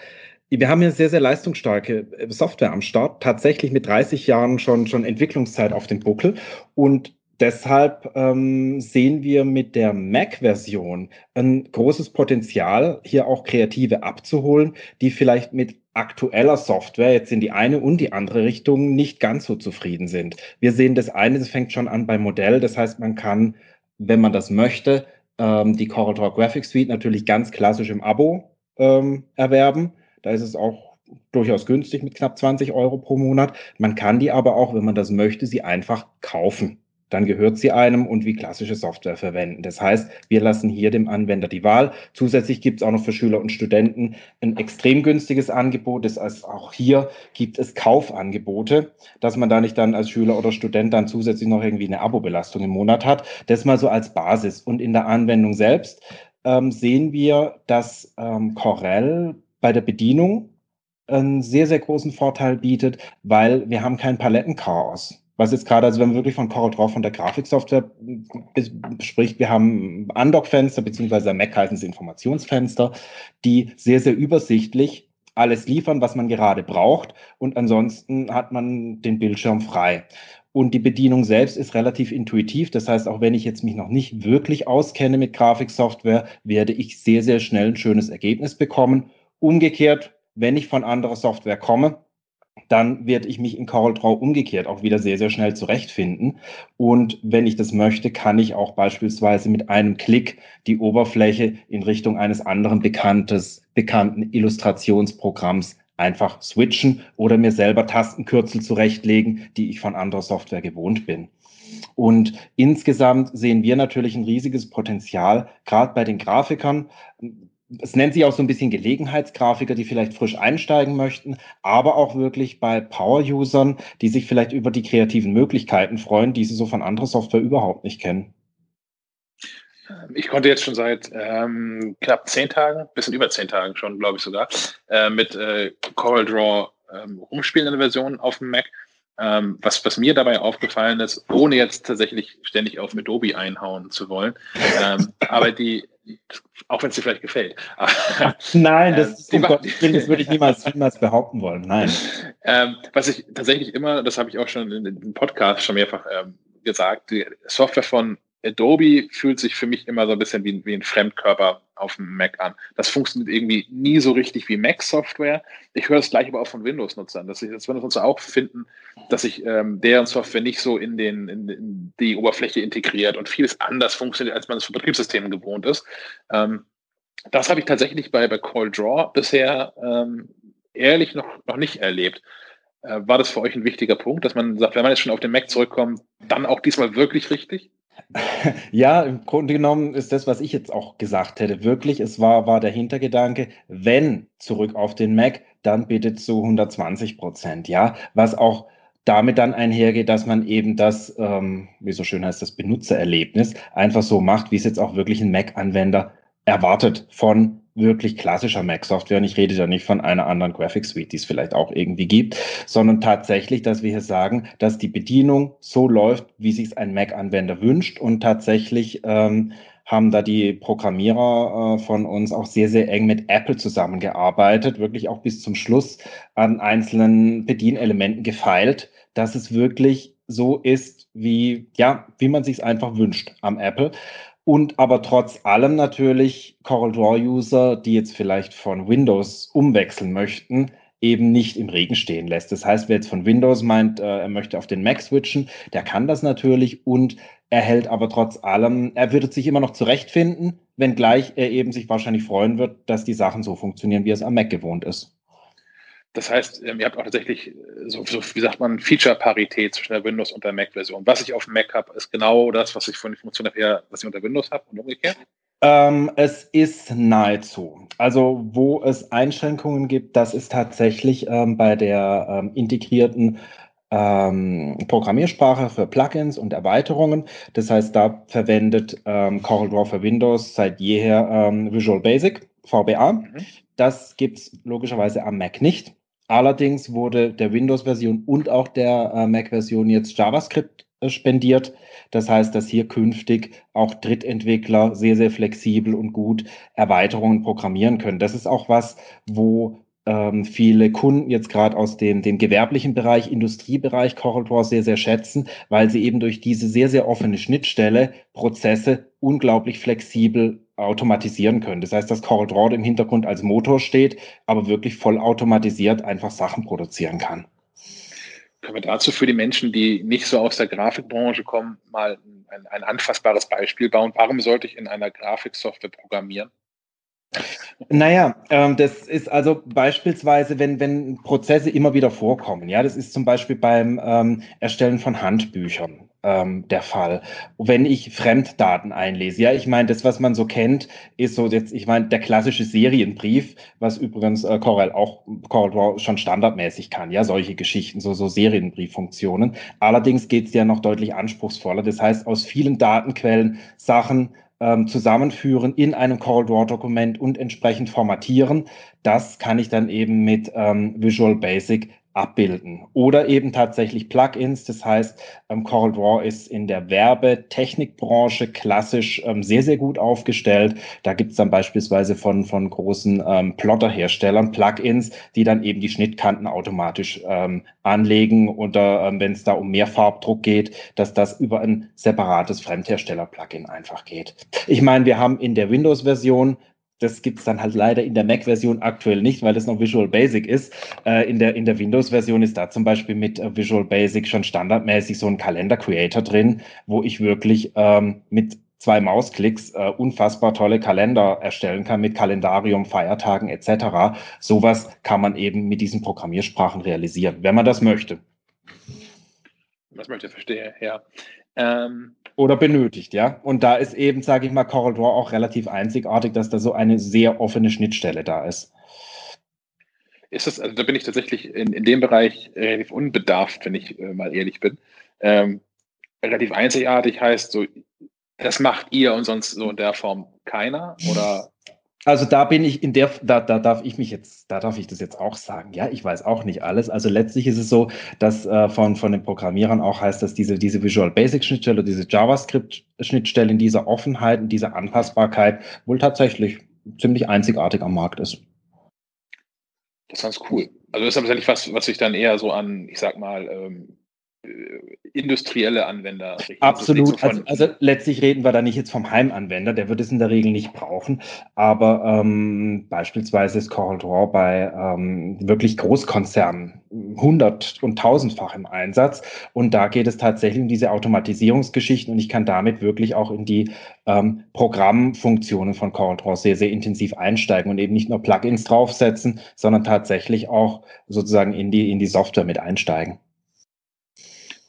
Wir haben ja sehr, sehr leistungsstarke äh, Software am Start, tatsächlich mit 30 Jahren schon, schon Entwicklungszeit auf dem Buckel. Und deshalb ähm, sehen wir mit der Mac-Version ein großes Potenzial, hier auch Kreative abzuholen, die vielleicht mit aktueller Software jetzt in die eine und die andere Richtung nicht ganz so zufrieden sind. Wir sehen das eine, das fängt schon an beim Modell. Das heißt, man kann, wenn man das möchte, ähm, die CorelDRAW Graphics Suite natürlich ganz klassisch im Abo ähm, erwerben. Da ist es auch durchaus günstig mit knapp 20 Euro pro Monat. Man kann die aber auch, wenn man das möchte, sie einfach kaufen dann gehört sie einem und wie klassische Software verwenden. Das heißt, wir lassen hier dem Anwender die Wahl. Zusätzlich gibt es auch noch für Schüler und Studenten ein extrem günstiges Angebot. Das heißt, auch hier gibt es Kaufangebote, dass man da nicht dann als Schüler oder Student dann zusätzlich noch irgendwie eine Abo-Belastung im Monat hat. Das mal so als Basis. Und in der Anwendung selbst ähm, sehen wir, dass ähm, Corel bei der Bedienung einen sehr, sehr großen Vorteil bietet, weil wir haben kein Palettenchaos was jetzt gerade, also wenn man wirklich von CorelDRAW, von der Grafiksoftware spricht, wir haben Undock-Fenster, beziehungsweise Mac heißen es Informationsfenster, die sehr, sehr übersichtlich alles liefern, was man gerade braucht. Und ansonsten hat man den Bildschirm frei. Und die Bedienung selbst ist relativ intuitiv. Das heißt, auch wenn ich jetzt mich noch nicht wirklich auskenne mit Grafiksoftware, werde ich sehr, sehr schnell ein schönes Ergebnis bekommen. Umgekehrt, wenn ich von anderer Software komme, dann werde ich mich in CorelDRAW umgekehrt auch wieder sehr, sehr schnell zurechtfinden. Und wenn ich das möchte, kann ich auch beispielsweise mit einem Klick die Oberfläche in Richtung eines anderen bekanntes, bekannten Illustrationsprogramms einfach switchen oder mir selber Tastenkürzel zurechtlegen, die ich von anderer Software gewohnt bin. Und insgesamt sehen wir natürlich ein riesiges Potenzial, gerade bei den Grafikern es nennt sich auch so ein bisschen Gelegenheitsgrafiker, die vielleicht frisch einsteigen möchten, aber auch wirklich bei Power-Usern, die sich vielleicht über die kreativen Möglichkeiten freuen, die sie so von anderer Software überhaupt nicht kennen. Ich konnte jetzt schon seit ähm, knapp zehn Tagen, bisschen über zehn Tagen schon, glaube ich sogar, äh, mit äh, CorelDRAW ähm, rumspielen in der Version auf dem Mac. Ähm, was, was mir dabei aufgefallen ist, ohne jetzt tatsächlich ständig auf Adobe einhauen zu wollen, ähm, aber die, auch wenn es dir vielleicht gefällt. Nein, das, ähm, um das würde ich niemals, niemals behaupten wollen. Nein. Ähm, was ich tatsächlich immer, das habe ich auch schon in dem Podcast schon mehrfach ähm, gesagt, die Software von Adobe fühlt sich für mich immer so ein bisschen wie, wie ein Fremdkörper auf dem Mac an. Das funktioniert irgendwie nie so richtig wie Mac-Software. Ich höre das gleich aber auch von Windows-Nutzern, dass sich das Windows-Nutzer auch finden, dass sich ähm, deren Software nicht so in, den, in, in, die Oberfläche integriert und vieles anders funktioniert, als man es von Betriebssystemen gewohnt ist. Ähm, das habe ich tatsächlich bei, bei CallDraw bisher ähm, ehrlich noch, noch nicht erlebt. Äh, war das für euch ein wichtiger Punkt, dass man sagt, wenn man jetzt schon auf den Mac zurückkommt, dann auch diesmal wirklich richtig? Ja, im Grunde genommen ist das, was ich jetzt auch gesagt hätte, wirklich, es war, war der Hintergedanke, wenn zurück auf den Mac, dann bitte zu 120 Prozent, ja, was auch damit dann einhergeht, dass man eben das, ähm, wie so schön heißt, das Benutzererlebnis einfach so macht, wie es jetzt auch wirklich ein Mac-Anwender erwartet von wirklich klassischer Mac-Software. Und ich rede da nicht von einer anderen Graphics Suite, die es vielleicht auch irgendwie gibt, sondern tatsächlich, dass wir hier sagen, dass die Bedienung so läuft, wie sich ein Mac-Anwender wünscht. Und tatsächlich ähm, haben da die Programmierer äh, von uns auch sehr, sehr eng mit Apple zusammengearbeitet, wirklich auch bis zum Schluss an einzelnen Bedienelementen gefeilt, dass es wirklich so ist, wie, ja, wie man sich es einfach wünscht am Apple. Und aber trotz allem natürlich Coral Draw User, die jetzt vielleicht von Windows umwechseln möchten, eben nicht im Regen stehen lässt. Das heißt, wer jetzt von Windows meint, äh, er möchte auf den Mac switchen, der kann das natürlich und er hält aber trotz allem, er würde sich immer noch zurechtfinden, wenngleich er eben sich wahrscheinlich freuen wird, dass die Sachen so funktionieren, wie er es am Mac gewohnt ist. Das heißt, ähm, ihr habt auch tatsächlich äh, so, so wie sagt man, Feature-Parität zwischen der Windows- und der Mac-Version. Was ich auf dem Mac habe, ist genau das, was ich von der Funktion her, was ich unter Windows habe und umgekehrt? Ähm, es ist nahezu. Also, wo es Einschränkungen gibt, das ist tatsächlich ähm, bei der ähm, integrierten ähm, Programmiersprache für Plugins und Erweiterungen. Das heißt, da verwendet ähm, CorelDRAW für Windows seit jeher ähm, Visual Basic, VBA. Mhm. Das gibt es logischerweise am Mac nicht. Allerdings wurde der Windows-Version und auch der äh, Mac-Version jetzt JavaScript äh, spendiert. Das heißt, dass hier künftig auch Drittentwickler sehr, sehr flexibel und gut Erweiterungen programmieren können. Das ist auch was, wo ähm, viele Kunden jetzt gerade aus dem, dem gewerblichen Bereich, Industriebereich CorelDRAW sehr, sehr schätzen, weil sie eben durch diese sehr, sehr offene Schnittstelle Prozesse unglaublich flexibel automatisieren können. Das heißt, dass CorelDRAW im Hintergrund als Motor steht, aber wirklich voll automatisiert einfach Sachen produzieren kann. Können wir dazu für die Menschen, die nicht so aus der Grafikbranche kommen, mal ein, ein anfassbares Beispiel bauen? Warum sollte ich in einer Grafiksoftware programmieren? Naja, ähm, das ist also beispielsweise, wenn, wenn Prozesse immer wieder vorkommen. Ja, das ist zum Beispiel beim ähm, Erstellen von Handbüchern ähm, der Fall. Wenn ich Fremddaten einlese, ja, ich meine, das, was man so kennt, ist so jetzt, ich meine, der klassische Serienbrief, was übrigens äh, Corel auch Corel schon standardmäßig kann, ja, solche Geschichten, so, so Serienbrieffunktionen. Allerdings geht es ja noch deutlich anspruchsvoller. Das heißt, aus vielen Datenquellen Sachen ähm, zusammenführen in einem Coral Draw Dokument und entsprechend formatieren. Das kann ich dann eben mit ähm, Visual Basic abbilden. Oder eben tatsächlich Plugins. Das heißt, ähm, Coral Draw ist in der Werbetechnikbranche klassisch ähm, sehr, sehr gut aufgestellt. Da gibt es dann beispielsweise von, von großen ähm, Plotterherstellern Plugins, die dann eben die Schnittkanten automatisch ähm, anlegen oder ähm, wenn es da um mehr Farbdruck geht, dass das über ein separates Fremdhersteller-Plugin einfach geht. Ich meine, wir haben in der Windows-Version das gibt es dann halt leider in der Mac-Version aktuell nicht, weil das noch Visual Basic ist. Äh, in der, in der Windows-Version ist da zum Beispiel mit äh, Visual Basic schon standardmäßig so ein Kalender-Creator drin, wo ich wirklich ähm, mit zwei Mausklicks äh, unfassbar tolle Kalender erstellen kann mit Kalendarium, Feiertagen etc. Sowas kann man eben mit diesen Programmiersprachen realisieren, wenn man das möchte. Was möchte, verstehe, ja. Ähm, oder benötigt, ja. Und da ist eben, sage ich mal, CorelDRAW auch relativ einzigartig, dass da so eine sehr offene Schnittstelle da ist. Ist das, also da bin ich tatsächlich in, in dem Bereich relativ unbedarft, wenn ich äh, mal ehrlich bin. Ähm, relativ einzigartig heißt so, das macht ihr und sonst so in der Form keiner? Oder also da bin ich in der, da, da darf ich mich jetzt, da darf ich das jetzt auch sagen. Ja, ich weiß auch nicht alles. Also letztlich ist es so, dass äh, von, von den Programmierern auch heißt, dass diese, diese Visual Basic Schnittstelle, diese JavaScript Schnittstelle in dieser Offenheit und dieser Anpassbarkeit wohl tatsächlich ziemlich einzigartig am Markt ist. Das ist ganz cool. Also das ist tatsächlich was, was sich dann eher so an, ich sag mal, ähm, äh, industrielle Anwender. Absolut. Also, also, letztlich reden wir da nicht jetzt vom Heimanwender, der wird es in der Regel nicht brauchen. Aber ähm, beispielsweise ist Coral Draw bei ähm, wirklich Großkonzernen hundert- und tausendfach im Einsatz. Und da geht es tatsächlich um diese Automatisierungsgeschichten und ich kann damit wirklich auch in die ähm, Programmfunktionen von Coral Draw sehr, sehr intensiv einsteigen und eben nicht nur Plugins draufsetzen, sondern tatsächlich auch sozusagen in die, in die Software mit einsteigen.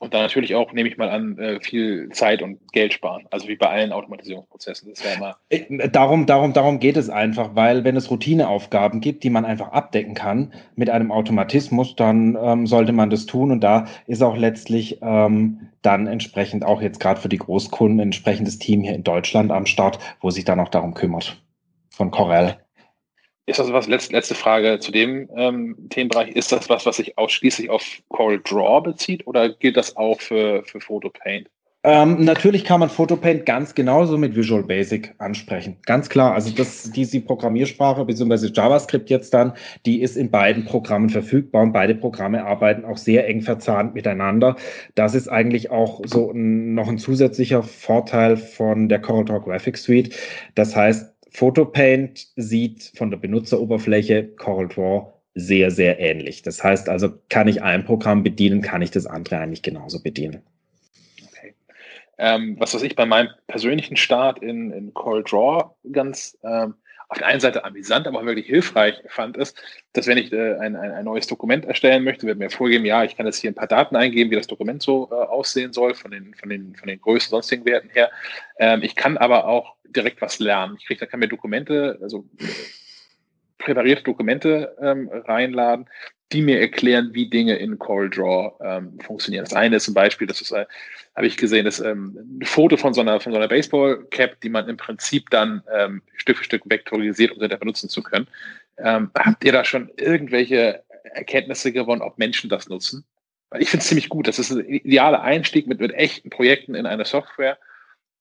Und dann natürlich auch, nehme ich mal an, äh, viel Zeit und Geld sparen. Also wie bei allen Automatisierungsprozessen. Das wäre immer. Äh, darum, darum, darum geht es einfach, weil wenn es Routineaufgaben gibt, die man einfach abdecken kann mit einem Automatismus, dann ähm, sollte man das tun. Und da ist auch letztlich ähm, dann entsprechend auch jetzt gerade für die Großkunden ein entsprechendes Team hier in Deutschland am Start, wo sich dann auch darum kümmert. Von Corel. Ist das was, letzte, letzte Frage zu dem ähm, Themenbereich, ist das was, was sich ausschließlich auf Coral Draw bezieht oder gilt das auch für, für Photo Paint? Ähm, natürlich kann man Photopaint ganz genauso mit Visual Basic ansprechen. Ganz klar. Also das, diese Programmiersprache bzw. JavaScript jetzt dann, die ist in beiden Programmen verfügbar und beide Programme arbeiten auch sehr eng verzahnt miteinander. Das ist eigentlich auch so ein, noch ein zusätzlicher Vorteil von der CorelDRAW Graphics Suite. Das heißt, Photopaint sieht von der Benutzeroberfläche CorelDRAW sehr, sehr ähnlich. Das heißt also, kann ich ein Programm bedienen, kann ich das andere eigentlich genauso bedienen. Ähm, was weiß ich bei meinem persönlichen Start in, in Coral Draw ganz ähm, auf der einen Seite amüsant, aber auch wirklich hilfreich fand, ist, dass wenn ich äh, ein, ein, ein, neues Dokument erstellen möchte, wird mir vorgeben, ja, ich kann jetzt hier ein paar Daten eingeben, wie das Dokument so äh, aussehen soll, von den, von den, von den Größen, sonstigen Werten her. Ähm, ich kann aber auch direkt was lernen. Ich kriege, da kann mir Dokumente, also präparierte Dokumente ähm, reinladen, die mir erklären, wie Dinge in CorelDRAW ähm, funktionieren. Das eine ist zum Beispiel, das ist, äh, habe ich gesehen, das ähm, ein Foto von so einer, von so einer Baseball-Cap, die man im Prinzip dann ähm, Stück für Stück vektorisiert, um sie dann benutzen zu können. Ähm, habt ihr da schon irgendwelche Erkenntnisse gewonnen, ob Menschen das nutzen? Weil ich finde es ziemlich gut. Das ist ein idealer Einstieg mit, mit echten Projekten in eine Software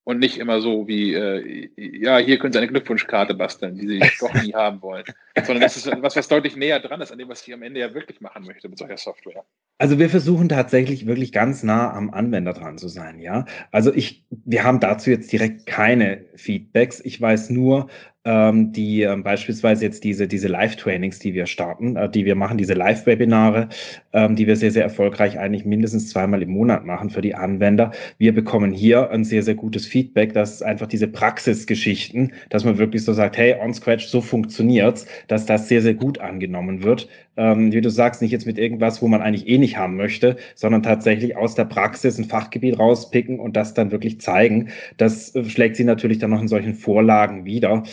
und nicht immer so wie, äh, ja, hier können Sie eine Glückwunschkarte basteln, die Sie doch nie haben wollen. Sondern das ist was, was deutlich näher dran ist an dem, was ich am Ende ja wirklich machen möchte mit solcher Software. Also wir versuchen tatsächlich wirklich ganz nah am Anwender dran zu sein, ja. Also ich, wir haben dazu jetzt direkt keine Feedbacks. Ich weiß nur, ähm, die ähm, beispielsweise jetzt diese, diese Live-Trainings, die wir starten, äh, die wir machen, diese Live-Webinare, ähm, die wir sehr, sehr erfolgreich eigentlich mindestens zweimal im Monat machen für die Anwender. Wir bekommen hier ein sehr, sehr gutes Feedback, dass einfach diese Praxisgeschichten, dass man wirklich so sagt, hey, on Scratch, so funktioniert's, dass das sehr, sehr gut angenommen wird. Ähm, wie du sagst, nicht jetzt mit irgendwas, wo man eigentlich eh nicht haben möchte, sondern tatsächlich aus der Praxis ein Fachgebiet rauspicken und das dann wirklich zeigen. Das äh, schlägt sie natürlich dann noch in solchen Vorlagen wieder.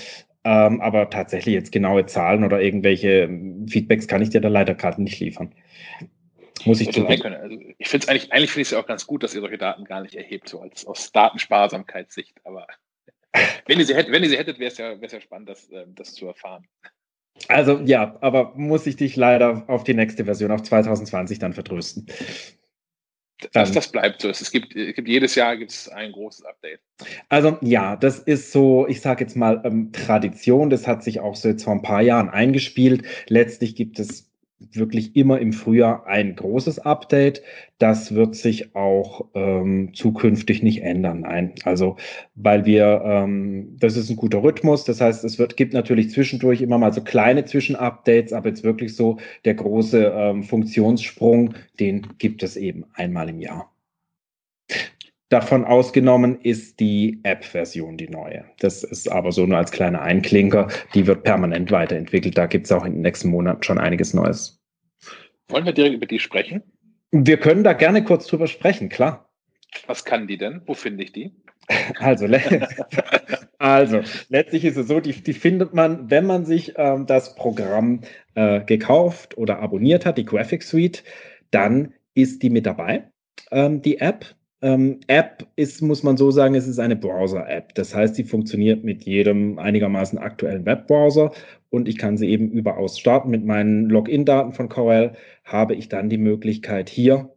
Ähm, aber tatsächlich jetzt genaue Zahlen oder irgendwelche ähm, Feedbacks kann ich dir da leider gerade nicht liefern. Muss ich zugeben. Also ich finde es eigentlich, eigentlich finde ich es ja auch ganz gut, dass ihr solche Daten gar nicht erhebt, so als aus Datensparsamkeitssicht. Aber wenn ihr sie hättet, wenn ihr sie hättet, wäre es ja, ja spannend, das, ähm, das zu erfahren. Also ja, aber muss ich dich leider auf die nächste Version, auf 2020 dann vertrösten. Dass das bleibt so. Es gibt, es gibt jedes Jahr gibt's ein großes Update. Also ja, das ist so, ich sage jetzt mal ähm, Tradition. Das hat sich auch so jetzt vor ein paar Jahren eingespielt. Letztlich gibt es wirklich immer im Frühjahr ein großes Update. Das wird sich auch ähm, zukünftig nicht ändern. Nein, also weil wir, ähm, das ist ein guter Rhythmus. Das heißt, es wird gibt natürlich zwischendurch immer mal so kleine Zwischenupdates, aber jetzt wirklich so der große ähm, Funktionssprung, den gibt es eben einmal im Jahr. Davon ausgenommen ist die App-Version die neue. Das ist aber so nur als kleiner Einklinker. Die wird permanent weiterentwickelt. Da gibt es auch in den nächsten Monaten schon einiges Neues. Wollen wir direkt über die sprechen? Wir können da gerne kurz drüber sprechen, klar. Was kann die denn? Wo finde ich die? Also, also letztlich ist es so, die, die findet man, wenn man sich ähm, das Programm äh, gekauft oder abonniert hat, die Graphic Suite, dann ist die mit dabei, ähm, die App. Ähm, App ist, muss man so sagen, es ist eine Browser-App. Das heißt, sie funktioniert mit jedem einigermaßen aktuellen Webbrowser und ich kann sie eben überaus starten. Mit meinen Login-Daten von Corel habe ich dann die Möglichkeit hier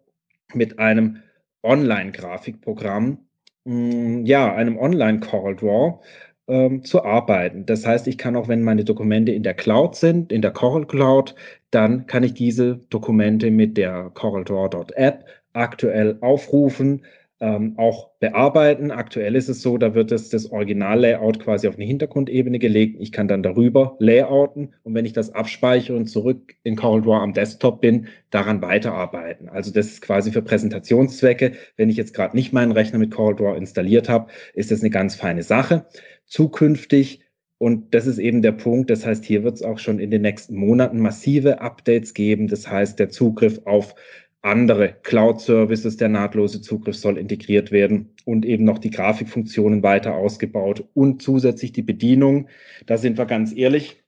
mit einem Online-Grafikprogramm, mm, ja, einem Online-CorelDRAW ähm, zu arbeiten. Das heißt, ich kann auch, wenn meine Dokumente in der Cloud sind, in der Corel Cloud, dann kann ich diese Dokumente mit der CorelDRAW.app aktuell aufrufen, ähm, auch bearbeiten. Aktuell ist es so, da wird es das Original-Layout quasi auf eine Hintergrundebene gelegt. Ich kann dann darüber layouten und wenn ich das abspeichere und zurück in CorelDRAW am Desktop bin, daran weiterarbeiten. Also das ist quasi für Präsentationszwecke. Wenn ich jetzt gerade nicht meinen Rechner mit CorelDRAW installiert habe, ist das eine ganz feine Sache. Zukünftig und das ist eben der Punkt. Das heißt, hier wird es auch schon in den nächsten Monaten massive Updates geben. Das heißt, der Zugriff auf andere Cloud-Services, der nahtlose Zugriff soll integriert werden und eben noch die Grafikfunktionen weiter ausgebaut und zusätzlich die Bedienung. Da sind wir ganz ehrlich.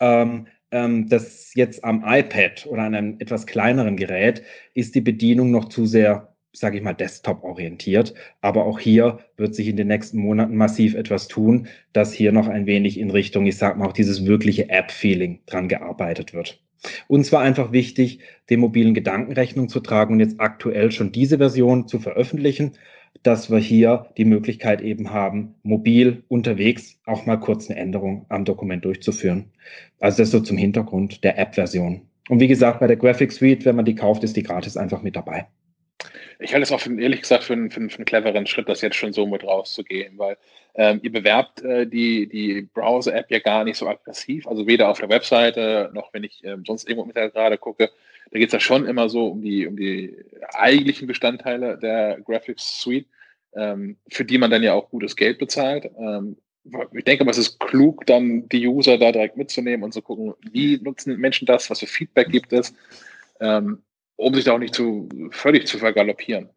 Ähm, ähm, das jetzt am iPad oder an einem etwas kleineren Gerät ist die Bedienung noch zu sehr, sage ich mal, Desktop-orientiert. Aber auch hier wird sich in den nächsten Monaten massiv etwas tun, dass hier noch ein wenig in Richtung, ich sage mal, auch dieses wirkliche App-Feeling dran gearbeitet wird. Uns war einfach wichtig, dem mobilen Gedanken Rechnung zu tragen und jetzt aktuell schon diese Version zu veröffentlichen. dass wir hier die Möglichkeit eben haben, mobil unterwegs auch mal kurz eine Änderung am Dokument durchzuführen. Also das so zum Hintergrund der App-Version. Und wie gesagt, bei der Graphic Suite, wenn man die kauft, ist die gratis einfach mit dabei. Ich halte es auch für, ehrlich gesagt für einen, für, einen, für einen cleveren Schritt, das jetzt schon so mit rauszugehen, weil ähm, ihr bewerbt äh, die, die Browser-App ja gar nicht so aggressiv, also weder auf der Webseite noch wenn ich ähm, sonst irgendwo mit der gerade gucke. Da geht es ja schon immer so um die, um die eigentlichen Bestandteile der Graphics Suite, ähm, für die man dann ja auch gutes Geld bezahlt. Ähm, ich denke aber, es ist klug, dann die User da direkt mitzunehmen und zu gucken, wie nutzen Menschen das, was für Feedback gibt es. Ähm, um sich da auch nicht zu völlig zu vergaloppieren.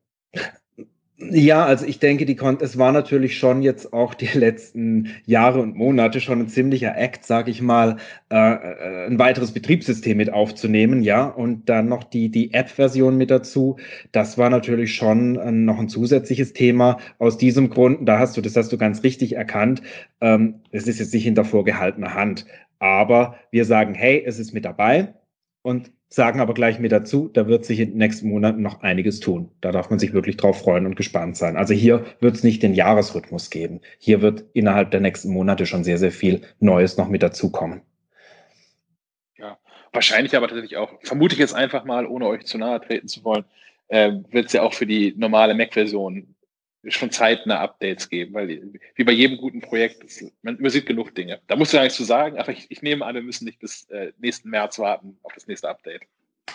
Ja, also ich denke, die Kon es war natürlich schon jetzt auch die letzten Jahre und Monate schon ein ziemlicher Act, sag ich mal, äh, äh, ein weiteres Betriebssystem mit aufzunehmen, ja, und dann noch die, die App-Version mit dazu. Das war natürlich schon äh, noch ein zusätzliches Thema. Aus diesem Grund, da hast du, das hast du ganz richtig erkannt, ähm, es ist jetzt nicht hinter vorgehaltener Hand. Aber wir sagen, hey, es ist mit dabei und sagen aber gleich mit dazu, da wird sich in den nächsten Monaten noch einiges tun. Da darf man sich wirklich drauf freuen und gespannt sein. Also hier wird es nicht den Jahresrhythmus geben. Hier wird innerhalb der nächsten Monate schon sehr, sehr viel Neues noch mit dazukommen. Ja, wahrscheinlich aber tatsächlich auch, vermute ich jetzt einfach mal, ohne euch zu nahe treten zu wollen, äh, wird es ja auch für die normale Mac-Version schon zeitnah Updates geben, weil wie bei jedem guten Projekt, man übersieht genug Dinge. Da musst du gar nichts zu sagen, aber ich, ich nehme an, wir müssen nicht bis äh, nächsten März warten auf das nächste Update.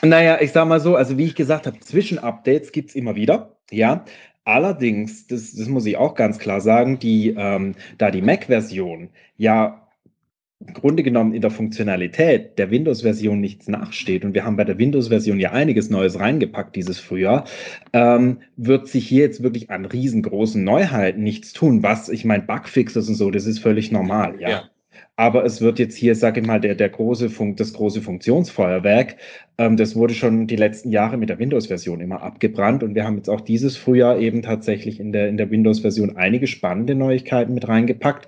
Naja, ich sag mal so, also wie ich gesagt habe, Zwischenupdates gibt es immer wieder, ja. Allerdings, das, das muss ich auch ganz klar sagen, die, ähm, da die Mac-Version ja im Grunde genommen in der Funktionalität der Windows-Version nichts nachsteht, und wir haben bei der Windows-Version ja einiges Neues reingepackt dieses Frühjahr, ähm, wird sich hier jetzt wirklich an riesengroßen Neuheiten nichts tun. Was, ich meine, Bugfixes und so, das ist völlig normal, ja. ja. Aber es wird jetzt hier, sage ich mal, der, der große Funk, das große Funktionsfeuerwerk, ähm, das wurde schon die letzten Jahre mit der Windows-Version immer abgebrannt. Und wir haben jetzt auch dieses Frühjahr eben tatsächlich in der, in der Windows-Version einige spannende Neuigkeiten mit reingepackt.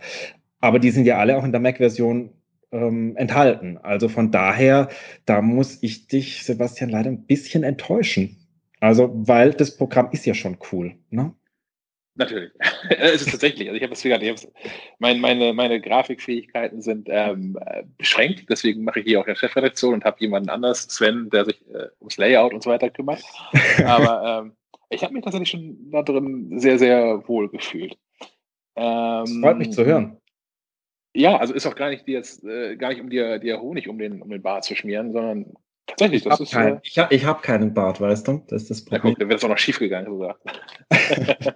Aber die sind ja alle auch in der Mac-Version ähm, enthalten. Also von daher, da muss ich dich, Sebastian, leider ein bisschen enttäuschen. Also, weil das Programm ist ja schon cool. Ne? Natürlich. es ist tatsächlich. Also ich habe es wieder, mein, meine, meine Grafikfähigkeiten sind ähm, beschränkt, deswegen mache ich hier auch eine Chefredaktion und habe jemanden anders, Sven, der sich äh, ums Layout und so weiter kümmert. Aber ähm, ich habe mich tatsächlich schon da drin sehr, sehr wohl gefühlt. Ähm, das freut mich zu hören. Ja, also ist auch gar nicht, jetzt, äh, gar nicht um dir, dir Honig um den, um den Bart zu schmieren, sondern tatsächlich, das ich ist. Kein, äh, ich habe ich hab keinen Bart, weißt du? Das ist das Problem. Ja, dann wäre es auch noch schief gegangen, sogar.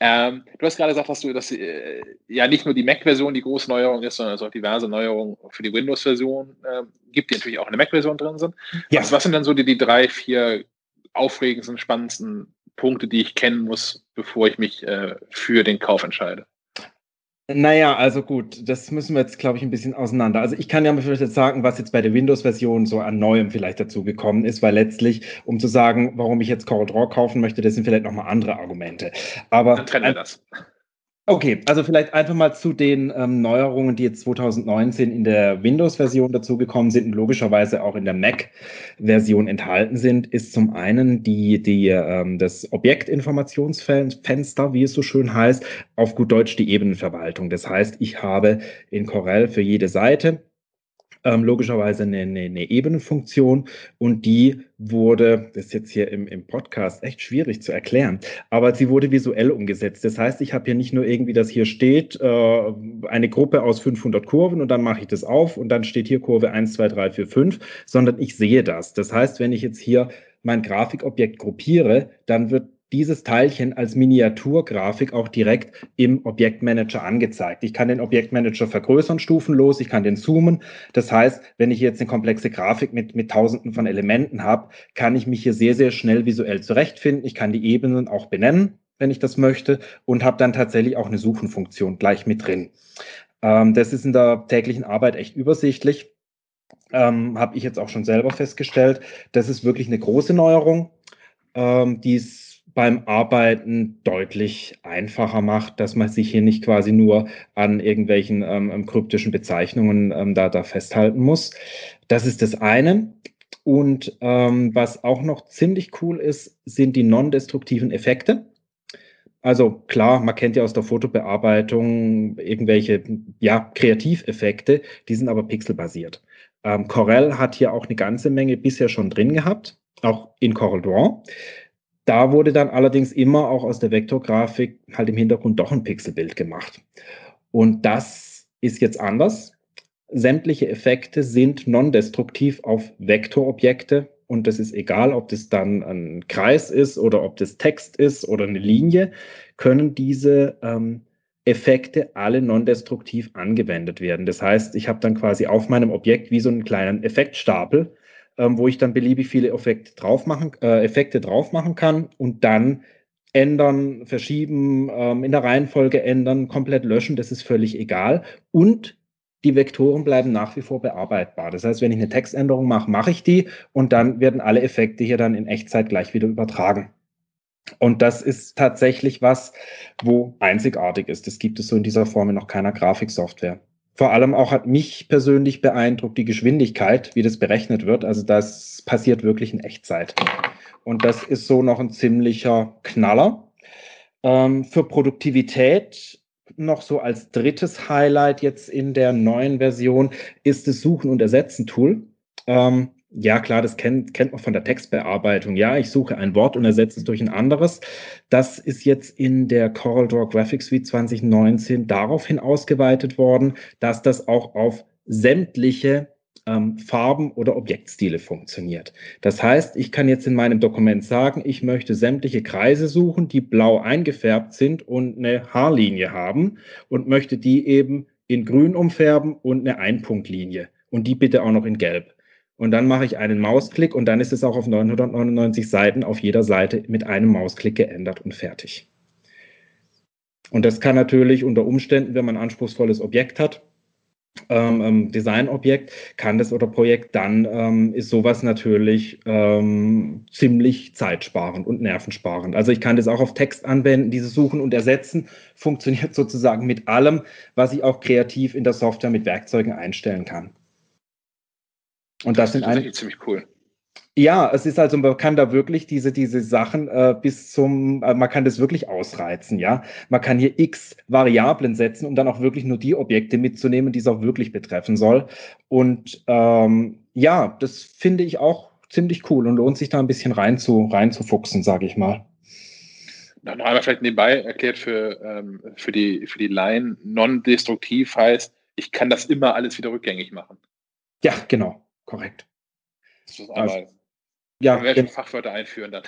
ähm, du hast gerade gesagt, dass du das äh, ja nicht nur die Mac-Version die große Neuerung ist, sondern es auch diverse Neuerungen für die Windows-Version äh, gibt, die natürlich auch in der Mac-Version drin sind. Ja. Was, was sind dann so die, die drei, vier aufregendsten, spannendsten Punkte, die ich kennen muss, bevor ich mich äh, für den Kauf entscheide? Naja, also gut, das müssen wir jetzt, glaube ich, ein bisschen auseinander. Also ich kann ja mal vielleicht jetzt sagen, was jetzt bei der Windows-Version so an Neuem vielleicht dazu gekommen ist, weil letztlich, um zu sagen, warum ich jetzt CorelDRAW kaufen möchte, das sind vielleicht nochmal andere Argumente. Aber Dann trennen wir das. Okay, also vielleicht einfach mal zu den ähm, Neuerungen, die jetzt 2019 in der Windows-Version dazugekommen sind und logischerweise auch in der Mac-Version enthalten sind, ist zum einen die, die, ähm, das Objektinformationsfenster, wie es so schön heißt, auf gut Deutsch die Ebenenverwaltung. Das heißt, ich habe in Corel für jede Seite ähm, logischerweise eine, eine, eine Ebenenfunktion und die wurde, das ist jetzt hier im, im Podcast echt schwierig zu erklären, aber sie wurde visuell umgesetzt. Das heißt, ich habe hier nicht nur irgendwie, dass hier steht, äh, eine Gruppe aus 500 Kurven und dann mache ich das auf und dann steht hier Kurve 1, 2, 3, 4, 5, sondern ich sehe das. Das heißt, wenn ich jetzt hier mein Grafikobjekt gruppiere, dann wird dieses Teilchen als Miniaturgrafik auch direkt im Objektmanager angezeigt. Ich kann den Objektmanager vergrößern, stufenlos, ich kann den zoomen. Das heißt, wenn ich jetzt eine komplexe Grafik mit, mit tausenden von Elementen habe, kann ich mich hier sehr, sehr schnell visuell zurechtfinden. Ich kann die Ebenen auch benennen, wenn ich das möchte, und habe dann tatsächlich auch eine Suchenfunktion gleich mit drin. Ähm, das ist in der täglichen Arbeit echt übersichtlich. Ähm, habe ich jetzt auch schon selber festgestellt. Das ist wirklich eine große Neuerung, ähm, die es beim Arbeiten deutlich einfacher macht, dass man sich hier nicht quasi nur an irgendwelchen ähm, ähm, kryptischen Bezeichnungen ähm, da, da festhalten muss. Das ist das eine. Und ähm, was auch noch ziemlich cool ist, sind die non-destruktiven Effekte. Also klar, man kennt ja aus der Fotobearbeitung irgendwelche ja, Kreativeffekte, die sind aber pixelbasiert. Ähm, Corel hat hier auch eine ganze Menge bisher schon drin gehabt, auch in Corel Draw. Da wurde dann allerdings immer auch aus der Vektorgrafik halt im Hintergrund doch ein Pixelbild gemacht. Und das ist jetzt anders. Sämtliche Effekte sind non-destruktiv auf Vektorobjekte und das ist egal, ob das dann ein Kreis ist oder ob das Text ist oder eine Linie, können diese ähm, Effekte alle non-destruktiv angewendet werden. Das heißt, ich habe dann quasi auf meinem Objekt wie so einen kleinen Effektstapel, ähm, wo ich dann beliebig viele Effekte drauf machen, äh, Effekte drauf machen kann und dann ändern, verschieben, ähm, in der Reihenfolge ändern, komplett löschen, das ist völlig egal. Und die Vektoren bleiben nach wie vor bearbeitbar. Das heißt, wenn ich eine Textänderung mache, mache ich die und dann werden alle Effekte hier dann in Echtzeit gleich wieder übertragen. Und das ist tatsächlich was, wo einzigartig ist. Das gibt es so in dieser Form in noch keiner Grafiksoftware. Vor allem auch hat mich persönlich beeindruckt die Geschwindigkeit, wie das berechnet wird. Also das passiert wirklich in Echtzeit. Und das ist so noch ein ziemlicher Knaller. Ähm, für Produktivität noch so als drittes Highlight jetzt in der neuen Version ist das Suchen und Ersetzen Tool. Ähm, ja, klar, das kennt, kennt man von der Textbearbeitung. Ja, ich suche ein Wort und ersetze es durch ein anderes. Das ist jetzt in der CorelDRAW Graphics Suite 2019 daraufhin ausgeweitet worden, dass das auch auf sämtliche ähm, Farben oder Objektstile funktioniert. Das heißt, ich kann jetzt in meinem Dokument sagen, ich möchte sämtliche Kreise suchen, die blau eingefärbt sind und eine Haarlinie haben und möchte die eben in grün umfärben und eine Einpunktlinie und die bitte auch noch in gelb. Und dann mache ich einen Mausklick und dann ist es auch auf 999 Seiten auf jeder Seite mit einem Mausklick geändert und fertig. Und das kann natürlich unter Umständen, wenn man ein anspruchsvolles Objekt hat, ähm, ähm, Designobjekt kann das oder Projekt, dann ähm, ist sowas natürlich ähm, ziemlich zeitsparend und nervensparend. Also ich kann das auch auf Text anwenden, dieses Suchen und Ersetzen funktioniert sozusagen mit allem, was ich auch kreativ in der Software mit Werkzeugen einstellen kann. Und das, das sind eigentlich ziemlich cool. Ja, es ist also, man kann da wirklich diese, diese Sachen äh, bis zum, äh, man kann das wirklich ausreizen, ja. Man kann hier x Variablen setzen, um dann auch wirklich nur die Objekte mitzunehmen, die es auch wirklich betreffen soll. Und ähm, ja, das finde ich auch ziemlich cool und lohnt sich da ein bisschen rein zu, reinzufuchsen, sage ich mal. Noch einmal vielleicht nebenbei erklärt für, ähm, für, die, für die Laien, non-destruktiv heißt, ich kann das immer alles wieder rückgängig machen. Ja, genau, korrekt. Das ist einmal also, ja, wir werden Fachwörter einführen dann.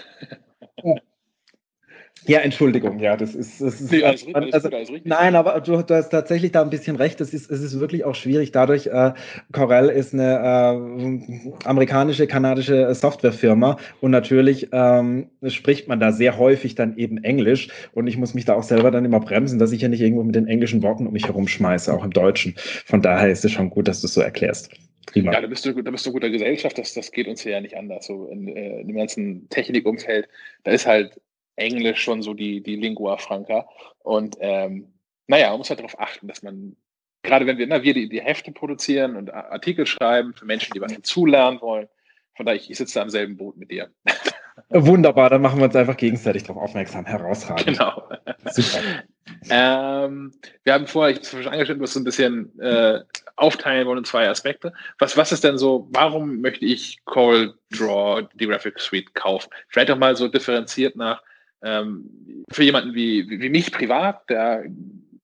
Ja, Entschuldigung, ja, das ist, das ist nee, alles, also, alles, also, alles richtig. Nein, aber du, du, hast tatsächlich da ein bisschen recht. Es ist, es ist wirklich auch schwierig. Dadurch, äh, Corel ist eine äh, amerikanische, kanadische Softwarefirma und natürlich ähm, spricht man da sehr häufig dann eben Englisch und ich muss mich da auch selber dann immer bremsen, dass ich ja nicht irgendwo mit den englischen Worten um mich herumschmeiße, auch im Deutschen. Von daher ist es schon gut, dass du es so erklärst. Prima. Ja, da bist du, da bist du guter Gesellschaft, das, das geht uns hier ja nicht anders. So in, äh, in dem ganzen Technikumfeld, da ist halt Englisch schon so die, die Lingua Franca. Und ähm, naja, man muss halt darauf achten, dass man, gerade wenn wir, na, wir die, die Hefte produzieren und Artikel schreiben für Menschen, die was dazulernen wollen, von daher, ich, ich sitze da im selben Boot mit dir. Wunderbar, dann machen wir uns einfach gegenseitig darauf aufmerksam. Herausragend. Genau. Super. Ähm, wir haben vorher, ich habe es schon angestellt, du so ein bisschen äh, aufteilen wollen in zwei Aspekte. Was, was ist denn so, warum möchte ich Coral Draw, die Graphic Suite kaufen? Vielleicht auch mal so differenziert nach, ähm, für jemanden wie, wie, wie, mich privat, der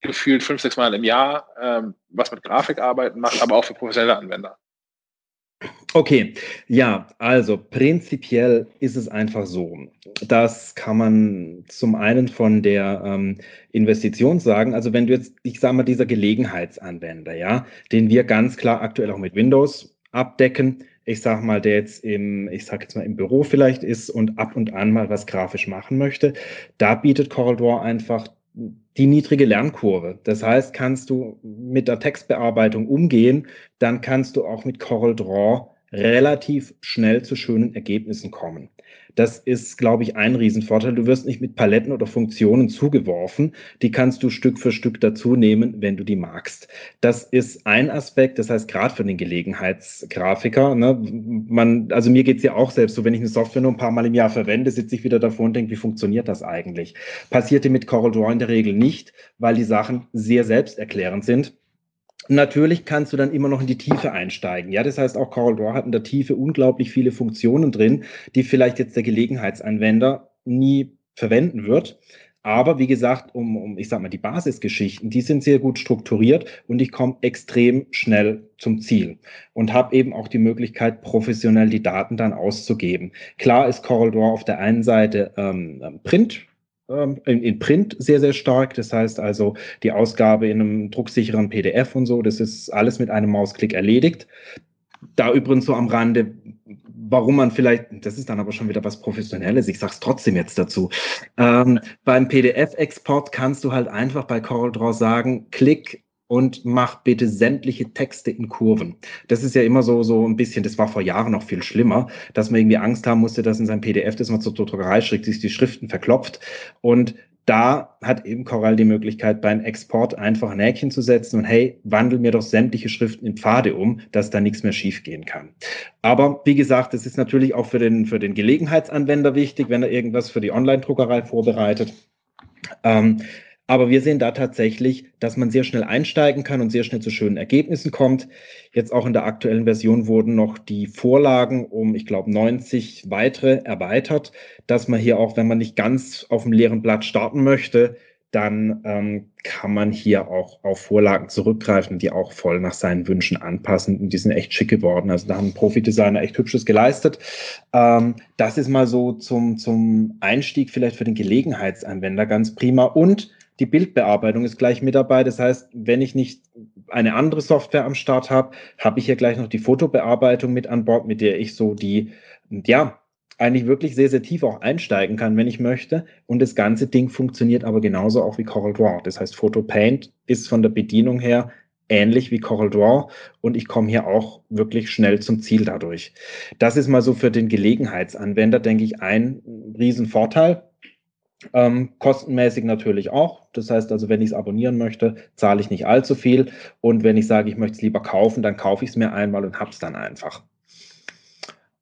gefühlt fünf, sechs Mal im Jahr ähm, was mit Grafikarbeiten macht, aber auch für professionelle Anwender. Okay, ja, also prinzipiell ist es einfach so. Das kann man zum einen von der ähm, Investition sagen. Also wenn du jetzt, ich sage mal, dieser Gelegenheitsanwender, ja, den wir ganz klar aktuell auch mit Windows abdecken, ich sage mal, der jetzt im, ich sage jetzt mal im Büro vielleicht ist und ab und an mal was grafisch machen möchte, da bietet CorelDRAW einfach die niedrige Lernkurve. Das heißt, kannst du mit der Textbearbeitung umgehen, dann kannst du auch mit CorelDRAW relativ schnell zu schönen Ergebnissen kommen. Das ist, glaube ich, ein Riesenvorteil. Du wirst nicht mit Paletten oder Funktionen zugeworfen. Die kannst du Stück für Stück dazu nehmen, wenn du die magst. Das ist ein Aspekt, das heißt, gerade für den Gelegenheitsgrafiker, ne, man, also mir geht's ja auch selbst so, wenn ich eine Software nur ein paar Mal im Jahr verwende, sitze ich wieder davor und denke, wie funktioniert das eigentlich? Passierte mit Draw in der Regel nicht, weil die Sachen sehr selbsterklärend sind. Natürlich kannst du dann immer noch in die Tiefe einsteigen. Ja, das heißt, auch Coral Draw hat in der Tiefe unglaublich viele Funktionen drin, die vielleicht jetzt der Gelegenheitsanwender nie verwenden wird. Aber wie gesagt, um, um, ich sag mal, die Basisgeschichten, die sind sehr gut strukturiert und ich komme extrem schnell zum Ziel und habe eben auch die Möglichkeit, professionell die Daten dann auszugeben. Klar ist Draw auf der einen Seite ähm, Print, ähm, in, in, Print sehr, sehr stark. Das heißt also, die Ausgabe in einem drucksicheren PDF und so, das ist alles mit einem Mausklick erledigt. Da übrigens so am Rande, warum man vielleicht, das ist dann aber schon wieder was Professionelles, ich sage es trotzdem jetzt dazu. Ähm, beim PDF-Export kannst du halt einfach bei CorelDRAW sagen, klick und mach bitte sämtliche Texte in Kurven. Das ist ja immer so, so ein bisschen, das war vor Jahren noch viel schlimmer, dass man irgendwie Angst haben musste, dass in seinem PDF, das man zur Druckerei schickt, sich die Schriften verklopft. Und da hat eben Coral die Möglichkeit, beim Export einfach ein Häkchen zu setzen und hey, wandel mir doch sämtliche Schriften in Pfade um, dass da nichts mehr schiefgehen kann. Aber wie gesagt, das ist natürlich auch für den, für den Gelegenheitsanwender wichtig, wenn er irgendwas für die Online-Druckerei vorbereitet. Ähm, aber wir sehen da tatsächlich, dass man sehr schnell einsteigen kann und sehr schnell zu schönen Ergebnissen kommt. Jetzt auch in der aktuellen Version wurden noch die Vorlagen um, ich glaube, 90 weitere erweitert, dass man hier auch, wenn man nicht ganz auf dem leeren Blatt starten möchte, dann ähm, kann man hier auch auf Vorlagen zurückgreifen, die auch voll nach seinen Wünschen anpassen. Und die sind echt schick geworden. Also da haben Profi-Designer echt Hübsches geleistet. Ähm, das ist mal so zum, zum Einstieg vielleicht für den Gelegenheitsanwender ganz prima. Und die Bildbearbeitung ist gleich mit dabei. Das heißt, wenn ich nicht eine andere Software am Start habe, habe ich ja gleich noch die Fotobearbeitung mit an Bord, mit der ich so die, ja, eigentlich wirklich sehr, sehr tief auch einsteigen kann, wenn ich möchte. Und das ganze Ding funktioniert aber genauso auch wie Coral Draw. Das heißt, Photo Paint ist von der Bedienung her ähnlich wie Coral Draw und ich komme hier auch wirklich schnell zum Ziel dadurch. Das ist mal so für den Gelegenheitsanwender, denke ich, ein Riesenvorteil. Ähm, kostenmäßig natürlich auch. Das heißt also, wenn ich es abonnieren möchte, zahle ich nicht allzu viel. Und wenn ich sage, ich möchte es lieber kaufen, dann kaufe ich es mir einmal und habe es dann einfach.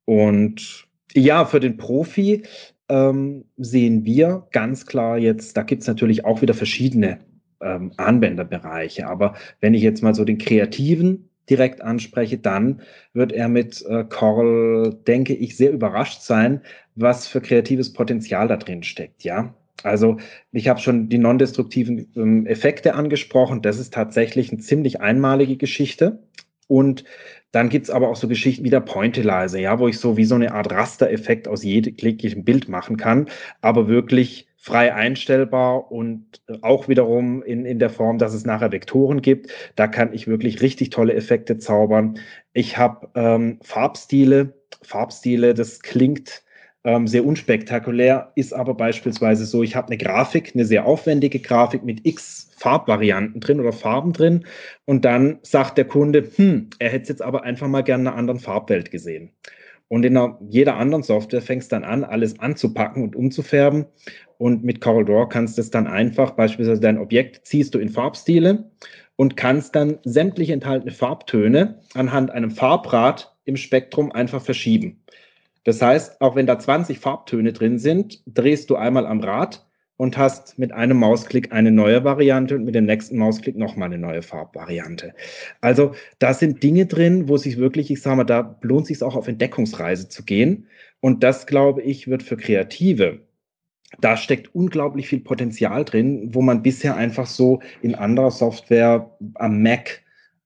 Und ja, für den Profi ähm, sehen wir ganz klar jetzt, da gibt es natürlich auch wieder verschiedene ähm, Anwenderbereiche. Aber wenn ich jetzt mal so den Kreativen direkt anspreche, dann wird er mit äh, Coral, denke ich, sehr überrascht sein, was für kreatives Potenzial da drin steckt, ja. Also ich habe schon die non-destruktiven ähm, Effekte angesprochen. Das ist tatsächlich eine ziemlich einmalige Geschichte. Und dann gibt's aber auch so Geschichten wie der Pointillizer, ja, wo ich so wie so eine Art Rastereffekt aus jeglichem Bild machen kann, aber wirklich frei einstellbar und auch wiederum in, in der Form, dass es nachher Vektoren gibt. Da kann ich wirklich richtig tolle Effekte zaubern. Ich habe ähm, Farbstile. Farbstile, das klingt ähm, sehr unspektakulär, ist aber beispielsweise so, ich habe eine Grafik, eine sehr aufwendige Grafik mit x Farbvarianten drin oder Farben drin und dann sagt der Kunde, hm, er hätte jetzt aber einfach mal gerne in einer anderen Farbwelt gesehen. Und in einer, jeder anderen Software fängst dann an, alles anzupacken und umzufärben. Und mit Coral Draw kannst du es dann einfach, beispielsweise dein Objekt ziehst du in Farbstile und kannst dann sämtliche enthaltene Farbtöne anhand einem Farbrad im Spektrum einfach verschieben. Das heißt, auch wenn da 20 Farbtöne drin sind, drehst du einmal am Rad und hast mit einem Mausklick eine neue Variante und mit dem nächsten Mausklick nochmal eine neue Farbvariante. Also da sind Dinge drin, wo sich wirklich, ich sage mal, da lohnt sich auch auf Entdeckungsreise zu gehen. Und das, glaube ich, wird für Kreative da steckt unglaublich viel Potenzial drin, wo man bisher einfach so in anderer Software am Mac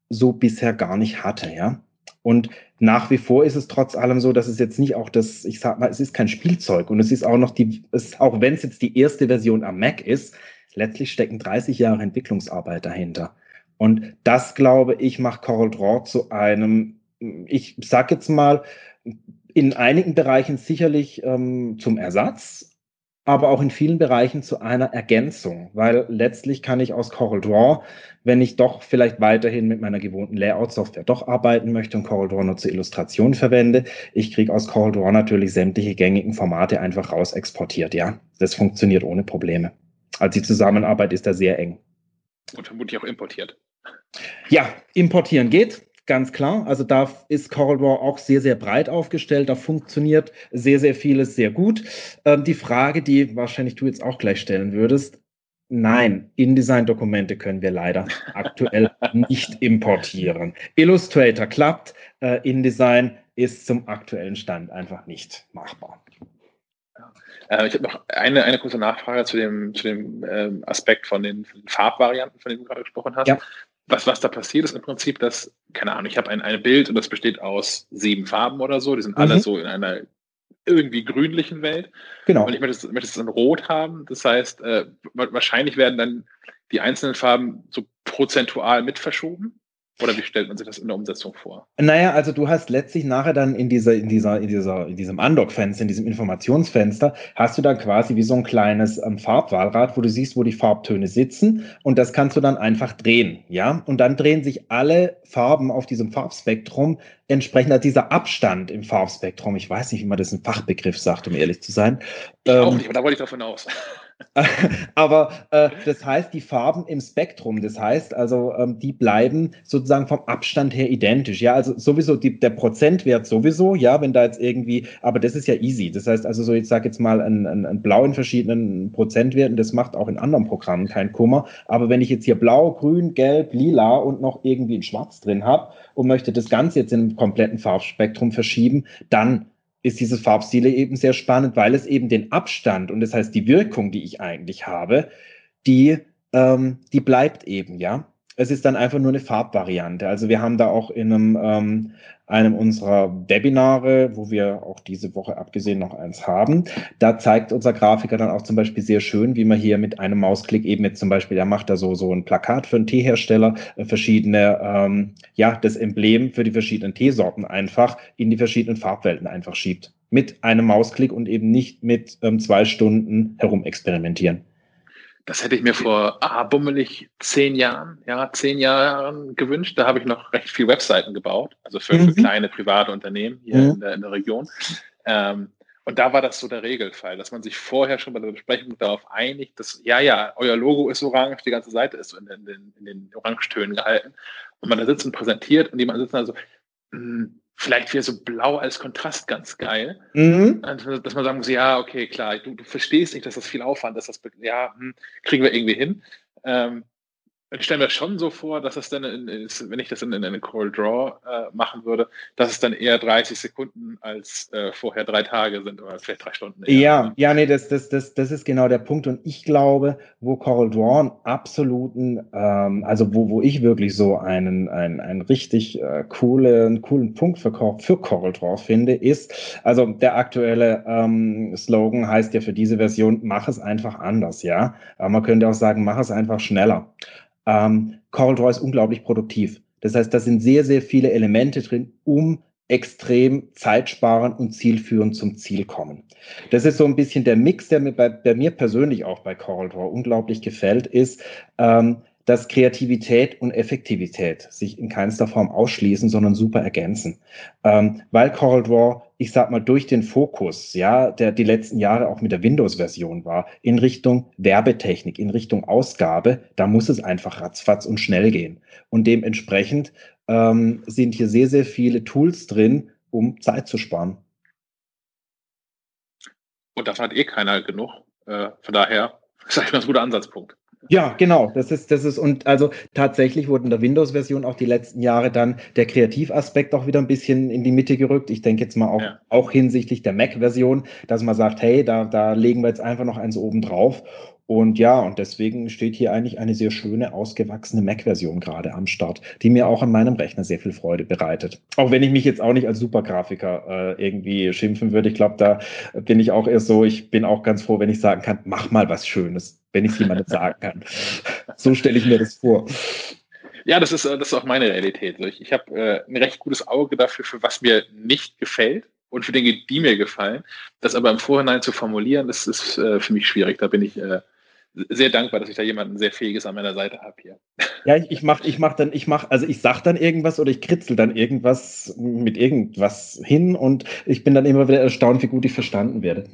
so bisher gar nicht hatte, ja. Und nach wie vor ist es trotz allem so, dass es jetzt nicht auch das, ich sag mal, es ist kein Spielzeug und es ist auch noch die, es, auch wenn es jetzt die erste Version am Mac ist, letztlich stecken 30 Jahre Entwicklungsarbeit dahinter. Und das, glaube ich, macht Coral Draw zu einem, ich sag jetzt mal, in einigen Bereichen sicherlich ähm, zum Ersatz, aber auch in vielen Bereichen zu einer Ergänzung, weil letztlich kann ich aus CorelDRAW, wenn ich doch vielleicht weiterhin mit meiner gewohnten Layout-Software doch arbeiten möchte und CorelDRAW nur zur Illustration verwende, ich kriege aus CorelDRAW natürlich sämtliche gängigen Formate einfach raus exportiert, ja. Das funktioniert ohne Probleme. Also die Zusammenarbeit ist da sehr eng. Und vermutlich auch importiert. Ja, importieren geht ganz klar. Also da ist CorelDRAW auch sehr, sehr breit aufgestellt. Da funktioniert sehr, sehr vieles sehr gut. Ähm, die Frage, die wahrscheinlich du jetzt auch gleich stellen würdest, Nein, InDesign-Dokumente können wir leider aktuell nicht importieren. Illustrator klappt, äh, InDesign ist zum aktuellen Stand einfach nicht machbar. Äh, ich habe noch eine, eine kurze Nachfrage zu dem, zu dem ähm, Aspekt von den, von den, Farbvarianten, von denen du gerade gesprochen hast. Ja was, was da passiert ist im Prinzip, dass, keine Ahnung, ich habe ein, ein Bild und das besteht aus sieben Farben oder so, die sind mhm. alle so in einer irgendwie grünlichen Welt. Genau. Und ich möchte es, möchte es in Rot haben. Das heißt, äh, wahrscheinlich werden dann die einzelnen Farben so prozentual mit verschoben. Oder wie stellt man sich das in der Umsetzung vor? Naja, also du hast letztlich nachher dann in dieser, in dieser, in dieser, in diesem Undock-Fenster, in diesem Informationsfenster, hast du dann quasi wie so ein kleines ähm, Farbwahlrad, wo du siehst, wo die Farbtöne sitzen und das kannst du dann einfach drehen, ja? Und dann drehen sich alle Farben auf diesem Farbspektrum entsprechend also dieser Abstand im Farbspektrum. Ich weiß nicht, wie man das in Fachbegriff sagt, um ehrlich zu sein. Ich ähm, auch nicht, aber da wollte ich davon aus. Aber äh, das heißt, die Farben im Spektrum, das heißt also, ähm, die bleiben sozusagen vom Abstand her identisch. Ja, also sowieso die, der Prozentwert sowieso, ja, wenn da jetzt irgendwie, aber das ist ja easy. Das heißt also so, ich sage jetzt mal ein, ein, ein Blau in verschiedenen Prozentwerten, das macht auch in anderen Programmen keinen Kummer. Aber wenn ich jetzt hier Blau, Grün, Gelb, Lila und noch irgendwie ein Schwarz drin habe und möchte das Ganze jetzt in einem kompletten Farbspektrum verschieben, dann ist dieses Farbstile eben sehr spannend, weil es eben den Abstand und das heißt die Wirkung, die ich eigentlich habe, die, ähm, die bleibt eben, ja es ist dann einfach nur eine Farbvariante. Also wir haben da auch in einem, ähm, einem unserer Webinare, wo wir auch diese Woche abgesehen noch eins haben, da zeigt unser Grafiker dann auch zum Beispiel sehr schön, wie man hier mit einem Mausklick eben jetzt zum Beispiel, er macht da so, so ein Plakat für einen Teehersteller, äh, verschiedene, ähm, ja, das Emblem für die verschiedenen Teesorten einfach in die verschiedenen Farbwelten einfach schiebt. Mit einem Mausklick und eben nicht mit ähm, zwei Stunden herumexperimentieren. Das hätte ich mir vor ah, bummelig zehn Jahren, ja, zehn Jahren gewünscht. Da habe ich noch recht viel Webseiten gebaut, also für, mhm. für kleine private Unternehmen hier mhm. in, der, in, der, Region. Ähm, und da war das so der Regelfall, dass man sich vorher schon bei der Besprechung darauf einigt, dass, ja, ja, euer Logo ist orange, die ganze Seite ist so in den, in den, Orangetönen gehalten. Und man da sitzt und präsentiert und jemand sitzt da so, mh, hm, vielleicht wäre so blau als Kontrast ganz geil. Mhm. Also, dass man sagen muss, ja, okay, klar, du, du verstehst nicht, dass das viel Aufwand ist, das, ja, hm, kriegen wir irgendwie hin. Ähm, ich stelle mir schon so vor, dass es dann, in, wenn ich das in, in eine Coral Draw äh, machen würde, dass es dann eher 30 Sekunden als äh, vorher drei Tage sind oder vielleicht drei Stunden. Eher. Ja, ja, nee, das, das, das, das ist genau der Punkt. Und ich glaube, wo Coral Draw einen absoluten, ähm, also wo, wo ich wirklich so einen, einen, einen richtig äh, coolen, coolen Punkt für, für Coral Draw finde, ist, also der aktuelle ähm, Slogan heißt ja für diese Version, mach es einfach anders, ja. Aber man könnte auch sagen, mach es einfach schneller. Ähm, CorelDRAW ist unglaublich produktiv. Das heißt, da sind sehr, sehr viele Elemente drin, um extrem zeitsparend und zielführend zum Ziel kommen. Das ist so ein bisschen der Mix, der mir, bei, der mir persönlich auch bei CorelDRAW unglaublich gefällt, ist, ähm, dass Kreativität und Effektivität sich in keinster Form ausschließen, sondern super ergänzen. Ähm, weil CorelDRAW, ich sag mal, durch den Fokus, ja, der die letzten Jahre auch mit der Windows-Version war, in Richtung Werbetechnik, in Richtung Ausgabe, da muss es einfach ratzfatz und schnell gehen. Und dementsprechend ähm, sind hier sehr, sehr viele Tools drin, um Zeit zu sparen. Und davon hat eh keiner genug. Äh, von daher, ich mal, ein guter Ansatzpunkt. Ja, genau. Das ist, das ist, und also tatsächlich wurde in der Windows-Version auch die letzten Jahre dann der Kreativaspekt auch wieder ein bisschen in die Mitte gerückt. Ich denke jetzt mal auch, ja. auch hinsichtlich der Mac-Version, dass man sagt, hey, da, da legen wir jetzt einfach noch eins oben drauf. Und ja, und deswegen steht hier eigentlich eine sehr schöne, ausgewachsene Mac-Version gerade am Start, die mir auch an meinem Rechner sehr viel Freude bereitet. Auch wenn ich mich jetzt auch nicht als Supergrafiker äh, irgendwie schimpfen würde. Ich glaube, da bin ich auch eher so, ich bin auch ganz froh, wenn ich sagen kann, mach mal was Schönes wenn ich es jemandem sagen kann. So stelle ich mir das vor. Ja, das ist, das ist auch meine Realität. Ich, ich habe äh, ein recht gutes Auge dafür, für was mir nicht gefällt und für Dinge, die mir gefallen. Das aber im Vorhinein zu formulieren, das ist äh, für mich schwierig. Da bin ich äh, sehr dankbar, dass ich da jemanden sehr fähiges an meiner Seite habe hier. Ja, ich, ich mache ich mach dann, ich mach, also ich sag dann irgendwas oder ich kritzel dann irgendwas mit irgendwas hin und ich bin dann immer wieder erstaunt, wie gut ich verstanden werde.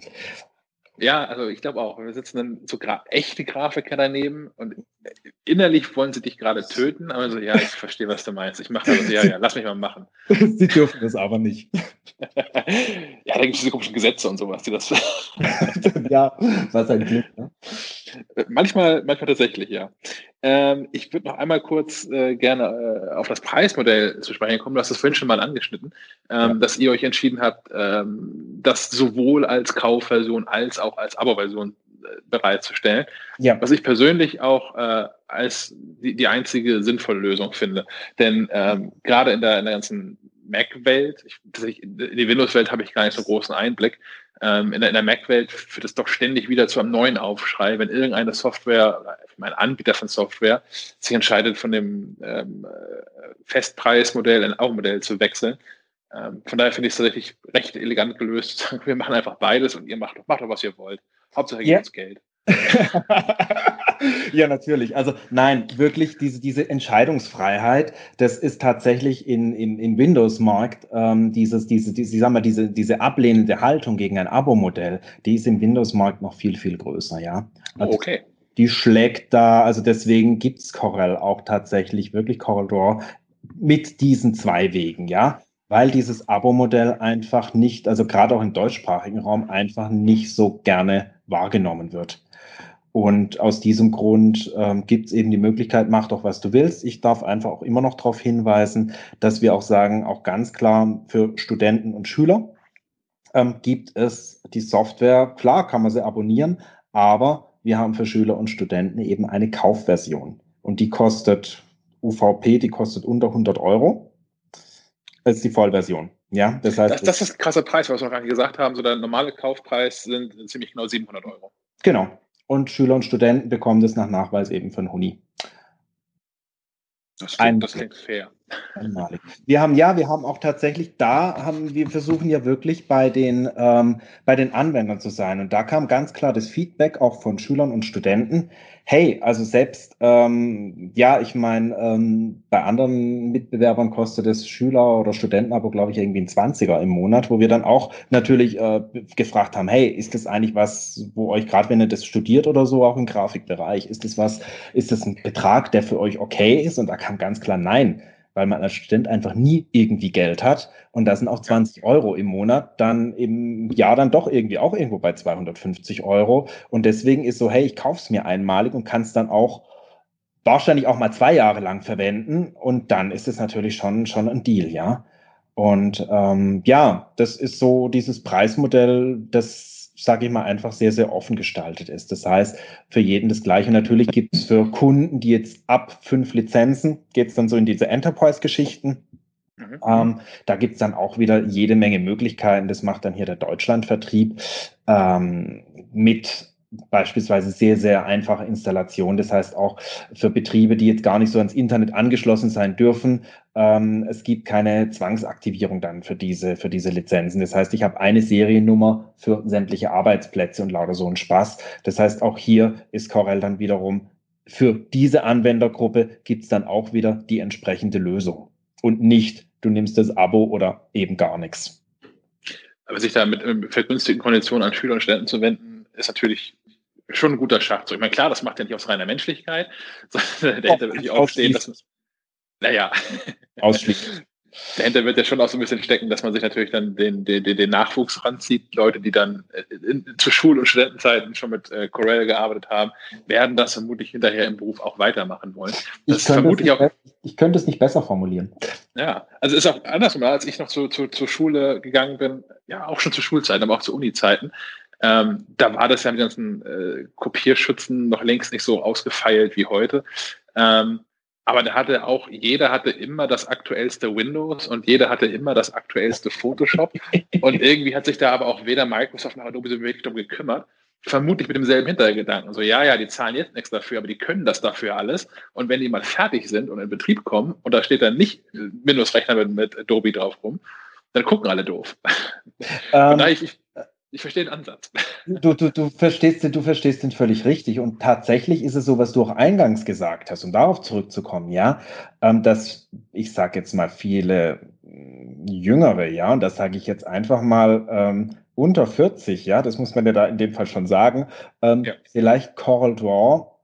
Ja, also ich glaube auch. Wir sitzen dann so gra echte Grafiker daneben und innerlich wollen sie dich gerade töten, aber so, ja, ich verstehe, was du meinst. Ich mache das, ja, ja, lass mich mal machen. sie dürfen das aber nicht. ja, da gibt es diese komischen Gesetze und sowas, die das. ja, was ein Glück, ne? Manchmal, manchmal tatsächlich, ja. Ähm, ich würde noch einmal kurz äh, gerne äh, auf das Preismodell zu sprechen kommen. Du hast das vorhin schon mal angeschnitten, ähm, ja. dass ihr euch entschieden habt, ähm, das sowohl als Kaufversion als auch als Abo-Version äh, bereitzustellen. Ja. Was ich persönlich auch äh, als die, die einzige sinnvolle Lösung finde. Denn ähm, gerade in der, in der ganzen Mac-Welt, in die Windows-Welt habe ich gar nicht so großen Einblick, ähm, in der, in der Mac-Welt führt es doch ständig wieder zu einem neuen Aufschrei, wenn irgendeine Software, ein Anbieter von Software, sich entscheidet, von dem ähm, Festpreismodell in ein Abo-Modell zu wechseln. Ähm, von daher finde ich es tatsächlich recht elegant gelöst. Wir machen einfach beides und ihr macht doch, macht doch was ihr wollt. Hauptsache ihr yeah. Geld. ja, natürlich. Also nein, wirklich diese, diese Entscheidungsfreiheit, das ist tatsächlich in, im, im Windows-Markt, ähm, dieses, diese, diese, sagen wir, diese, diese ablehnende Haltung gegen ein Abo-Modell, die ist im Windows-Markt noch viel, viel größer, ja. Also, okay. Die schlägt da, also deswegen gibt's Corel auch tatsächlich, wirklich Corel Draw mit diesen zwei Wegen, ja weil dieses Abo-Modell einfach nicht, also gerade auch im deutschsprachigen Raum, einfach nicht so gerne wahrgenommen wird. Und aus diesem Grund ähm, gibt es eben die Möglichkeit, mach doch, was du willst. Ich darf einfach auch immer noch darauf hinweisen, dass wir auch sagen, auch ganz klar für Studenten und Schüler ähm, gibt es die Software. Klar kann man sie abonnieren, aber wir haben für Schüler und Studenten eben eine Kaufversion. Und die kostet UVP, die kostet unter 100 Euro. Das ist die Vollversion. Ja, das heißt. Das, das ist ein krasser Preis, was wir nicht gesagt haben. So der normale Kaufpreis sind ziemlich genau 700 Euro. Genau und Schüler und Studenten bekommen das nach Nachweis eben von Huni. Das klingt, das klingt fair. Einmalig. Wir haben ja, wir haben auch tatsächlich, da haben wir versuchen ja wirklich bei den, ähm, bei den Anwendern zu sein. Und da kam ganz klar das Feedback auch von Schülern und Studenten. Hey, also selbst, ähm, ja, ich meine, ähm, bei anderen Mitbewerbern kostet das Schüler- oder Studentenabo, glaube ich, irgendwie ein 20er im Monat, wo wir dann auch natürlich äh, gefragt haben, hey, ist das eigentlich was, wo euch gerade, wenn ihr das studiert oder so, auch im Grafikbereich, ist das was, ist das ein Betrag, der für euch okay ist? Und da kam ganz klar nein weil man als Student einfach nie irgendwie Geld hat. Und da sind auch 20 Euro im Monat dann im Jahr dann doch irgendwie auch irgendwo bei 250 Euro. Und deswegen ist so, hey, ich kaufe es mir einmalig und kann es dann auch wahrscheinlich auch mal zwei Jahre lang verwenden. Und dann ist es natürlich schon, schon ein Deal, ja. Und ähm, ja, das ist so dieses Preismodell, das sage ich mal, einfach sehr, sehr offen gestaltet ist. Das heißt, für jeden das Gleiche. Natürlich gibt es für Kunden, die jetzt ab fünf Lizenzen, geht es dann so in diese Enterprise-Geschichten. Mhm. Ähm, da gibt es dann auch wieder jede Menge Möglichkeiten. Das macht dann hier der Deutschlandvertrieb ähm, mit beispielsweise sehr, sehr einfache Installation. Das heißt auch für Betriebe, die jetzt gar nicht so ans Internet angeschlossen sein dürfen, ähm, es gibt keine Zwangsaktivierung dann für diese, für diese Lizenzen. Das heißt, ich habe eine Seriennummer für sämtliche Arbeitsplätze und lauter so ein Spaß. Das heißt, auch hier ist Corel dann wiederum für diese Anwendergruppe gibt es dann auch wieder die entsprechende Lösung. Und nicht, du nimmst das Abo oder eben gar nichts. Aber sich da mit vergünstigten Konditionen an Schüler und Studenten zu wenden, ist natürlich schon ein guter Schachzug. Ich meine, klar, das macht ja nicht aus reiner Menschlichkeit, sondern dahinter würde ich aufstehen, dass man, naja, ausschließlich. Dahinter wird ja schon auch so ein bisschen stecken, dass man sich natürlich dann den, den, den Nachwuchs ranzieht. Leute, die dann äh, in, zu Schul- und Studentenzeiten schon mit äh, Corel gearbeitet haben, werden das vermutlich hinterher im Beruf auch weitermachen wollen. Das ich, könnte vermutlich auch, ich könnte es nicht besser formulieren. Ja, also ist auch andersrum, als ich noch zu, zu, zur Schule gegangen bin, ja, auch schon zu Schulzeiten, aber auch zu Uni-Zeiten, ähm, da war das ja mit ganzen äh, Kopierschützen noch längst nicht so ausgefeilt wie heute. Ähm, aber da hatte auch, jeder hatte immer das aktuellste Windows und jeder hatte immer das aktuellste Photoshop. und irgendwie hat sich da aber auch weder Microsoft noch Adobe so wirklich darum gekümmert. Vermutlich mit demselben Hintergedanken. So, ja, ja, die zahlen jetzt nichts dafür, aber die können das dafür alles. Und wenn die mal fertig sind und in Betrieb kommen und da steht dann nicht Windows-Rechner mit, mit Adobe drauf rum, dann gucken alle doof. Ähm, ich, ich, ich verstehe den Ansatz. Du, du, du, verstehst den, du verstehst den völlig richtig. Und tatsächlich ist es so, was du auch eingangs gesagt hast, um darauf zurückzukommen, ja, ähm, dass ich sage jetzt mal viele mm, Jüngere, ja, und das sage ich jetzt einfach mal ähm, unter 40, ja, das muss man ja da in dem Fall schon sagen, ähm, ja. vielleicht Coral Draw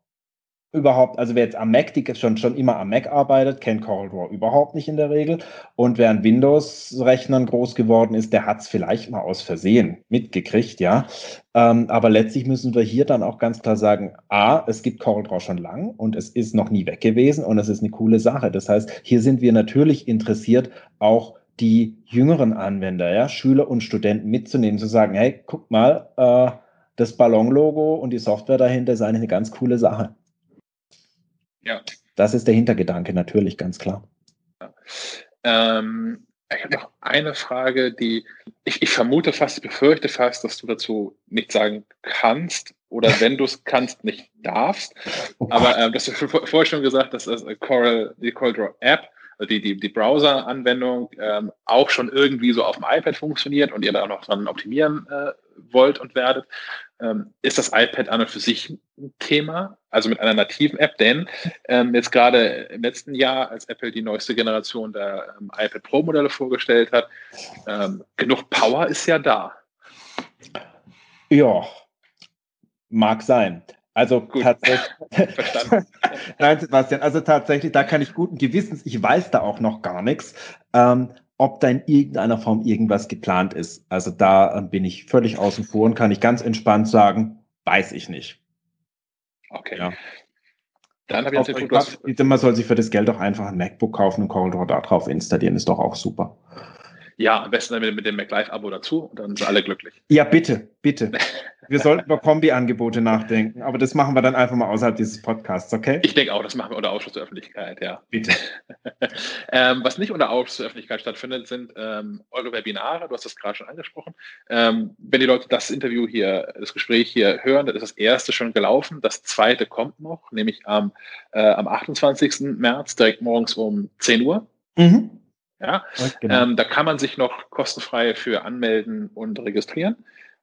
überhaupt, also wer jetzt am Mac, die schon, schon immer am Mac arbeitet, kennt CorelDRAW überhaupt nicht in der Regel. Und wer an Windows-Rechnern groß geworden ist, der hat es vielleicht mal aus Versehen mitgekriegt, ja. Ähm, aber letztlich müssen wir hier dann auch ganz klar sagen, A, es gibt CorelDRAW schon lang und es ist noch nie weg gewesen und es ist eine coole Sache. Das heißt, hier sind wir natürlich interessiert, auch die jüngeren Anwender, ja, Schüler und Studenten mitzunehmen, zu sagen, hey, guck mal, äh, das Ballon-Logo und die Software dahinter ist eigentlich eine ganz coole Sache. Ja. Das ist der Hintergedanke natürlich, ganz klar. Ja. Ähm, ich habe noch eine Frage, die ich, ich vermute fast, ich befürchte fast, dass du dazu nicht sagen kannst oder wenn du es kannst, nicht darfst. Oh Aber ähm, das hast du vorher schon gesagt, dass das Coral, die CorelDRAW App, also die, die, die Browser-Anwendung ähm, auch schon irgendwie so auf dem iPad funktioniert und ihr da auch noch dran optimieren äh, wollt und werdet ähm, ist das iPad an und für sich ein Thema, also mit einer nativen App, denn ähm, jetzt gerade im letzten Jahr, als Apple die neueste Generation der ähm, iPad Pro Modelle vorgestellt hat, ähm, genug Power ist ja da. Ja, mag sein. Also Gut. tatsächlich. Verstanden. Nein, Sebastian, also tatsächlich, da kann ich guten Gewissens, ich weiß da auch noch gar nichts. Ähm, ob da in irgendeiner Form irgendwas geplant ist. Also da äh, bin ich völlig außen vor und kann ich ganz entspannt sagen, weiß ich nicht. Okay. Ja. Dann habe ich natürlich was. Man soll sich für das Geld auch einfach ein MacBook kaufen und CorelDRAW da drauf installieren, ist doch auch super. Ja, am besten dann mit dem MacLife-Abo dazu und dann sind alle glücklich. Ja, bitte, bitte. Wir sollten über Kombi-Angebote nachdenken, aber das machen wir dann einfach mal außerhalb dieses Podcasts, okay? Ich denke auch, das machen wir unter Ausschuss der Öffentlichkeit, ja. Bitte. ähm, was nicht unter Ausschuss der Öffentlichkeit stattfindet, sind ähm, eure Webinare. Du hast das gerade schon angesprochen. Ähm, wenn die Leute das Interview hier, das Gespräch hier hören, dann ist das erste schon gelaufen. Das zweite kommt noch, nämlich am, äh, am 28. März, direkt morgens um 10 Uhr. Mhm. Ja, genau. ähm, da kann man sich noch kostenfrei für anmelden und registrieren.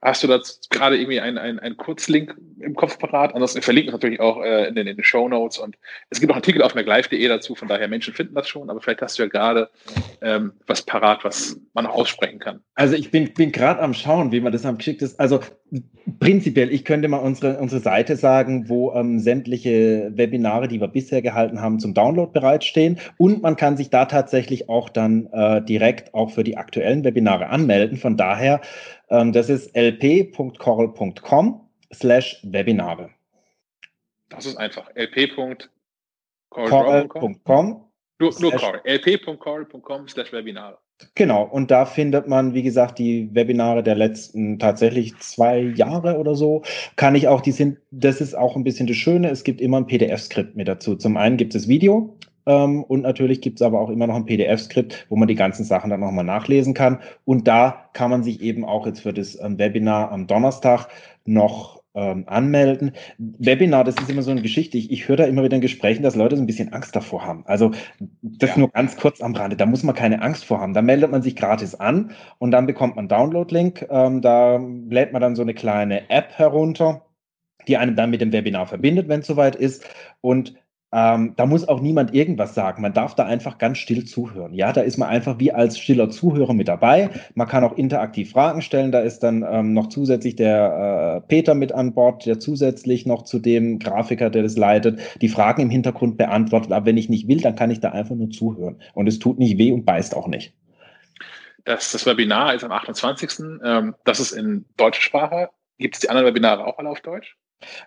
Hast du da gerade irgendwie einen, einen Kurzlink im Kopf parat? Ansonsten verlinken wir natürlich auch äh, in, den, in den Show Notes und es gibt auch Artikel auf MacLive.de dazu, von daher Menschen finden das schon, aber vielleicht hast du ja gerade ähm, was parat, was man auch aussprechen kann. Also ich bin, bin gerade am Schauen, wie man das am geschickt ist. Also prinzipiell, ich könnte mal unsere, unsere Seite sagen, wo ähm, sämtliche Webinare, die wir bisher gehalten haben, zum Download bereitstehen und man kann sich da tatsächlich auch dann äh, direkt auch für die aktuellen Webinare anmelden. Von daher das ist lp.corel.com slash Webinare. Das ist einfach lp.corel.com. Nur, nur Corel. lp.corel.com slash Webinare. Genau, und da findet man, wie gesagt, die Webinare der letzten tatsächlich zwei Jahre oder so. Kann ich auch, die sind, das ist auch ein bisschen das Schöne, es gibt immer ein PDF-Skript mit dazu. Zum einen gibt es Video, ähm, und natürlich gibt es aber auch immer noch ein PDF-Skript, wo man die ganzen Sachen dann nochmal nachlesen kann. Und da kann man sich eben auch jetzt für das ähm, Webinar am Donnerstag noch ähm, anmelden. Webinar, das ist immer so eine Geschichte. Ich, ich höre da immer wieder in Gesprächen, dass Leute so ein bisschen Angst davor haben. Also das ja. nur ganz kurz am Rande. Da muss man keine Angst vor haben. Da meldet man sich gratis an und dann bekommt man Download-Link. Ähm, da lädt man dann so eine kleine App herunter, die einem dann mit dem Webinar verbindet, wenn es soweit ist. Und ähm, da muss auch niemand irgendwas sagen. Man darf da einfach ganz still zuhören. Ja, da ist man einfach wie als stiller Zuhörer mit dabei. Man kann auch interaktiv Fragen stellen. Da ist dann ähm, noch zusätzlich der äh, Peter mit an Bord, der zusätzlich noch zu dem Grafiker, der das leitet, die Fragen im Hintergrund beantwortet. Aber wenn ich nicht will, dann kann ich da einfach nur zuhören. Und es tut nicht weh und beißt auch nicht. Das, das Webinar ist am 28. Ähm, das ist in deutscher Sprache. Gibt es die anderen Webinare auch alle auf Deutsch?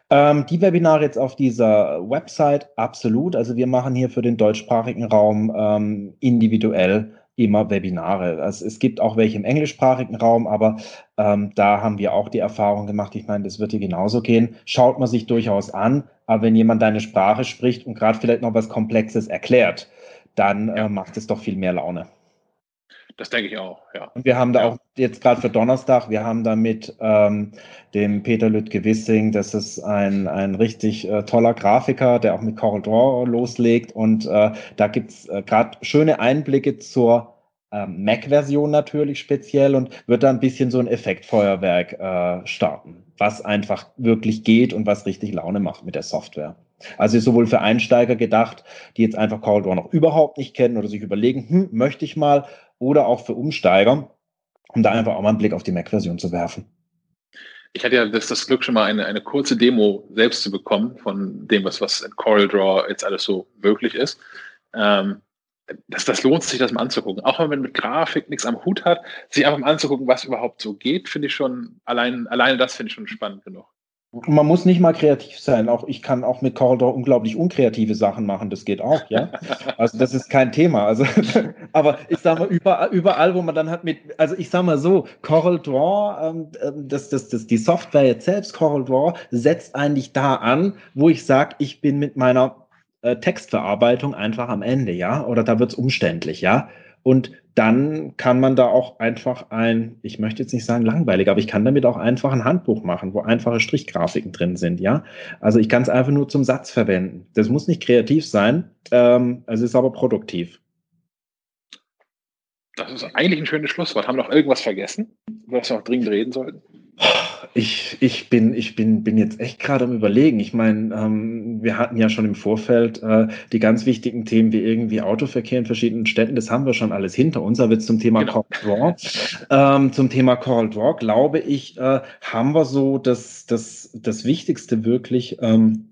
Ähm, die Webinare jetzt auf dieser Website, absolut. Also wir machen hier für den deutschsprachigen Raum ähm, individuell immer Webinare. Also es gibt auch welche im englischsprachigen Raum, aber ähm, da haben wir auch die Erfahrung gemacht. Ich meine, das wird hier genauso gehen. Schaut man sich durchaus an, aber wenn jemand deine Sprache spricht und gerade vielleicht noch was Komplexes erklärt, dann äh, macht es doch viel mehr Laune. Das denke ich auch, ja. Und wir haben da ja. auch jetzt gerade für Donnerstag, wir haben da mit ähm, dem Peter Lüttke Wissing, das ist ein, ein richtig äh, toller Grafiker, der auch mit Draw loslegt und äh, da gibt's äh, gerade schöne Einblicke zur ähm, Mac-Version natürlich speziell und wird da ein bisschen so ein Effektfeuerwerk äh, starten, was einfach wirklich geht und was richtig Laune macht mit der Software. Also ist sowohl für Einsteiger gedacht, die jetzt einfach CorelDRAW noch überhaupt nicht kennen oder sich überlegen, hm, möchte ich mal, oder auch für Umsteiger, um da einfach auch mal einen Blick auf die Mac-Version zu werfen. Ich hatte ja das, das Glück, schon mal eine, eine kurze Demo selbst zu bekommen von dem, was, was in CorelDRAW jetzt alles so möglich ist. Ähm, das, das lohnt sich, das mal anzugucken. Auch wenn man mit Grafik nichts am Hut hat, sich einfach mal anzugucken, was überhaupt so geht, finde ich schon, allein, alleine das finde ich schon spannend genug. Man muss nicht mal kreativ sein. Auch ich kann auch mit CorelDRAW unglaublich unkreative Sachen machen. Das geht auch, ja. Also das ist kein Thema. Also, aber ich sage mal überall, überall, wo man dann hat mit, also ich sage mal so, CorelDRAW, ähm, ähm, das, das, das, die Software jetzt selbst, CorelDRAW, setzt eigentlich da an, wo ich sage, ich bin mit meiner äh, Textverarbeitung einfach am Ende, ja, oder da wird es umständlich, ja. Und dann kann man da auch einfach ein, ich möchte jetzt nicht sagen langweilig, aber ich kann damit auch einfach ein Handbuch machen, wo einfache Strichgrafiken drin sind, ja. Also ich kann es einfach nur zum Satz verwenden. Das muss nicht kreativ sein, ähm, es ist aber produktiv. Das ist eigentlich ein schönes Schlusswort. Haben wir noch irgendwas vergessen, was wir noch dringend reden sollten? Ich, ich, bin, ich bin, bin jetzt echt gerade am Überlegen. Ich meine, ähm, wir hatten ja schon im Vorfeld äh, die ganz wichtigen Themen wie irgendwie Autoverkehr in verschiedenen Städten. Das haben wir schon alles hinter uns. Aber jetzt zum Thema genau. Coral Draw. Ähm, zum Thema Coral Draw, glaube ich, äh, haben wir so das, das, das Wichtigste wirklich. Ähm,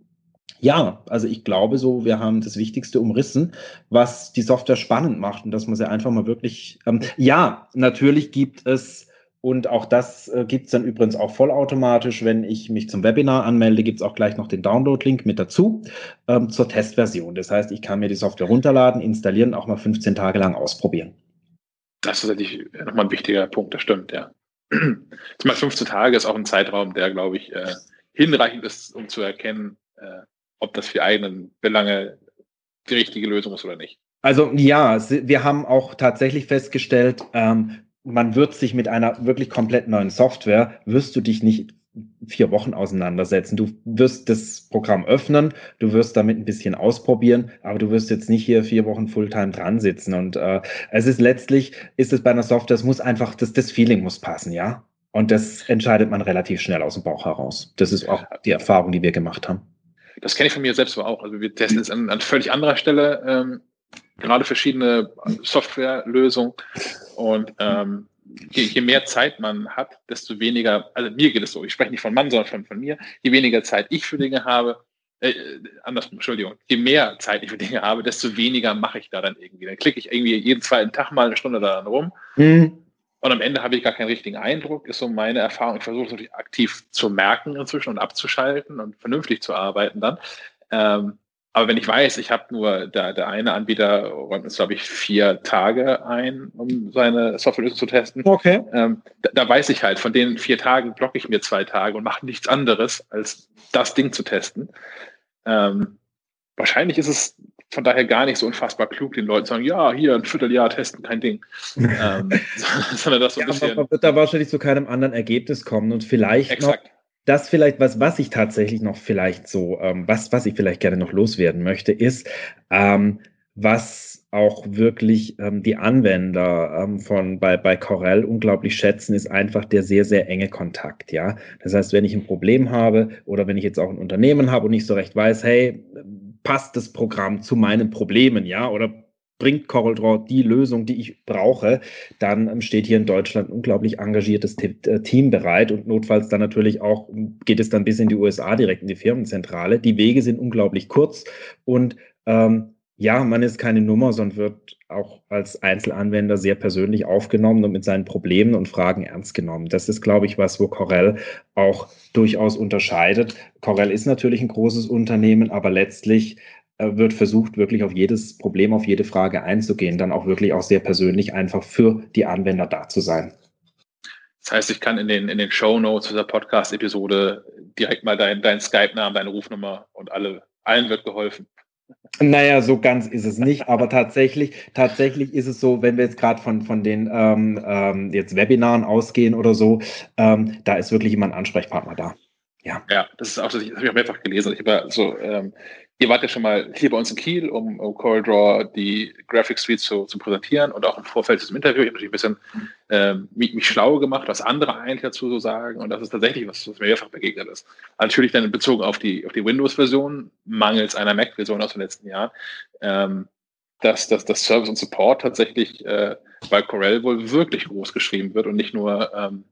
ja, also ich glaube so, wir haben das Wichtigste umrissen, was die Software spannend macht und dass man sie einfach mal wirklich. Ähm, ja, natürlich gibt es und auch das äh, gibt es dann übrigens auch vollautomatisch. Wenn ich mich zum Webinar anmelde, gibt es auch gleich noch den Download-Link mit dazu ähm, zur Testversion. Das heißt, ich kann mir die Software runterladen, installieren und auch mal 15 Tage lang ausprobieren. Das ist natürlich nochmal ein wichtiger Punkt, das stimmt, ja. Zumal 15 Tage ist auch ein Zeitraum, der, glaube ich, äh, hinreichend ist, um zu erkennen, äh, ob das für einen Belange die richtige Lösung ist oder nicht. Also ja, wir haben auch tatsächlich festgestellt, ähm, man wird sich mit einer wirklich komplett neuen Software, wirst du dich nicht vier Wochen auseinandersetzen. Du wirst das Programm öffnen, du wirst damit ein bisschen ausprobieren, aber du wirst jetzt nicht hier vier Wochen Fulltime dran sitzen. Und äh, es ist letztlich, ist es bei einer Software, es muss einfach, das, das Feeling muss passen, ja. Und das entscheidet man relativ schnell aus dem Bauch heraus. Das ist auch die Erfahrung, die wir gemacht haben. Das kenne ich von mir selbst aber auch. Also wir testen es an, an völlig anderer Stelle ähm, gerade verschiedene Softwarelösungen und ähm, je, je, mehr Zeit man hat, desto weniger, also mir geht es so, ich spreche nicht von Mann, sondern von, von mir, je weniger Zeit ich für Dinge habe, äh, andersrum, Entschuldigung, je mehr Zeit ich für Dinge habe, desto weniger mache ich da dann irgendwie. Dann klicke ich irgendwie jeden zweiten Tag mal eine Stunde daran rum. Mhm. Und am Ende habe ich gar keinen richtigen Eindruck, ist so meine Erfahrung. Ich versuche es natürlich aktiv zu merken inzwischen und abzuschalten und vernünftig zu arbeiten dann. Ähm, aber wenn ich weiß, ich habe nur, der, der eine Anbieter räumt uns, glaube ich, vier Tage ein, um seine Softwarelösung zu testen. Okay. Ähm, da, da, weiß ich halt, von den vier Tagen blocke ich mir zwei Tage und mache nichts anderes, als das Ding zu testen. Ähm, wahrscheinlich ist es von daher gar nicht so unfassbar klug, den Leuten zu sagen, ja, hier ein Vierteljahr testen, kein Ding. ähm, sondern das so ein ja, bisschen. Man wird da wahrscheinlich zu keinem anderen Ergebnis kommen und vielleicht Exakt. noch das vielleicht, was, was ich tatsächlich noch vielleicht so, ähm, was, was ich vielleicht gerne noch loswerden möchte, ist, ähm, was auch wirklich ähm, die Anwender ähm, von bei, bei Corel unglaublich schätzen, ist einfach der sehr, sehr enge Kontakt. Ja, das heißt, wenn ich ein Problem habe oder wenn ich jetzt auch ein Unternehmen habe und nicht so recht weiß, hey, passt das Programm zu meinen Problemen, ja, oder bringt CorelDRAW die Lösung, die ich brauche, dann ähm, steht hier in Deutschland ein unglaublich engagiertes äh, Team bereit und notfalls dann natürlich auch geht es dann bis in die USA direkt in die Firmenzentrale. Die Wege sind unglaublich kurz und ähm, ja, man ist keine Nummer, sondern wird auch als Einzelanwender sehr persönlich aufgenommen und mit seinen Problemen und Fragen ernst genommen. Das ist, glaube ich, was, wo Corel auch durchaus unterscheidet. Corel ist natürlich ein großes Unternehmen, aber letztlich wird versucht, wirklich auf jedes Problem, auf jede Frage einzugehen, dann auch wirklich auch sehr persönlich einfach für die Anwender da zu sein. Das heißt, ich kann in den, in den Show Notes dieser Podcast-Episode direkt mal deinen dein Skype-Namen, deine Rufnummer und alle, allen wird geholfen. Naja, so ganz ist es nicht, aber tatsächlich, tatsächlich ist es so, wenn wir jetzt gerade von, von den ähm, ähm, jetzt Webinaren ausgehen oder so, ähm, da ist wirklich immer ein Ansprechpartner da. Ja. Ja, das ist auch, das habe ich auch mehrfach gelesen. Ich habe so ähm, Ihr wart ja schon mal hier bei uns in Kiel, um, um CorelDRAW die Graphic Suite zu, zu präsentieren und auch im Vorfeld des Interviews. Ich habe natürlich ein bisschen ähm, mich, mich schlau gemacht, was andere eigentlich dazu so sagen. Und das ist tatsächlich was, was mir mehrfach begegnet ist. Natürlich dann bezogen auf die, auf die Windows-Version, mangels einer Mac-Version aus den letzten Jahren, ähm, dass, dass das Service und Support tatsächlich äh, bei Corel wohl wirklich groß geschrieben wird und nicht nur, ähm,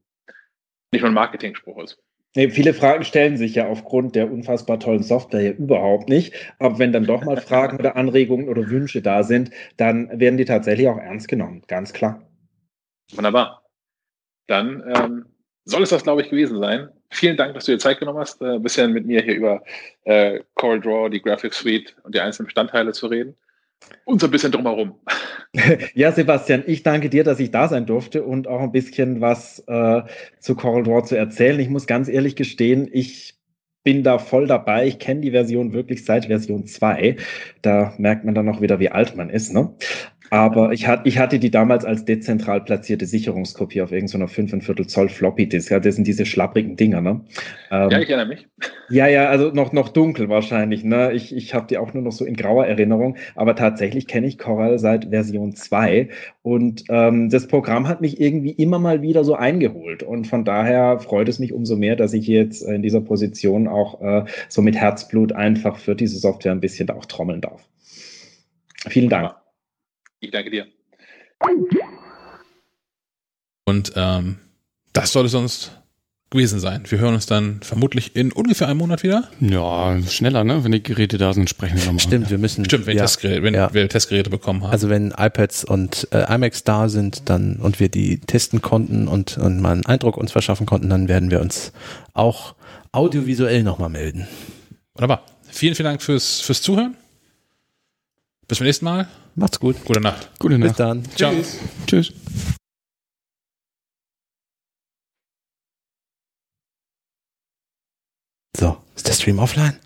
nicht nur ein Marketing-Spruch ist. Nee, viele Fragen stellen sich ja aufgrund der unfassbar tollen Software ja überhaupt nicht. Aber wenn dann doch mal Fragen oder Anregungen oder Wünsche da sind, dann werden die tatsächlich auch ernst genommen. Ganz klar. Wunderbar. Dann ähm, soll es das, glaube ich, gewesen sein. Vielen Dank, dass du dir Zeit genommen hast, äh, ein bisschen mit mir hier über äh, CorelDRAW, die Graphics Suite und die einzelnen Bestandteile zu reden und so ein bisschen drumherum. Ja, Sebastian, ich danke dir, dass ich da sein durfte und auch ein bisschen was äh, zu Coral Draw zu erzählen. Ich muss ganz ehrlich gestehen, ich bin da voll dabei. Ich kenne die Version wirklich seit Version 2. Da merkt man dann noch wieder, wie alt man ist. Ne? Aber ich, hat, ich hatte die damals als dezentral platzierte Sicherungskopie auf irgendeiner so 5,25 Zoll Floppy Disk. Ja, das sind diese schlapprigen Dinger, ne? Ähm, ja, ich erinnere mich. Ja, ja, also noch, noch dunkel wahrscheinlich, ne? Ich, ich habe die auch nur noch so in grauer Erinnerung. Aber tatsächlich kenne ich Coral seit Version 2. Und ähm, das Programm hat mich irgendwie immer mal wieder so eingeholt. Und von daher freut es mich umso mehr, dass ich jetzt in dieser Position auch äh, so mit Herzblut einfach für diese Software ein bisschen da auch trommeln darf. Vielen Dank. Ich danke dir. Und ähm, das soll es sonst gewesen sein. Wir hören uns dann vermutlich in ungefähr einem Monat wieder. Ja, schneller, ne? Wenn die Geräte da sind, sprechen wir nochmal. Stimmt, wir müssen. Stimmt, wenn, ja, Testgeräte, wenn ja. wir Testgeräte bekommen haben. Also wenn iPads und äh, iMacs da sind, dann und wir die testen konnten und, und mal einen Eindruck uns verschaffen konnten, dann werden wir uns auch audiovisuell nochmal melden. Wunderbar. Vielen, vielen Dank fürs, fürs Zuhören. Bis zum nächsten Mal. Macht's gut. Gute Nacht. Gute Nacht. Bis dann. Ciao. Tschüss. Tschüss. So, ist der Stream offline?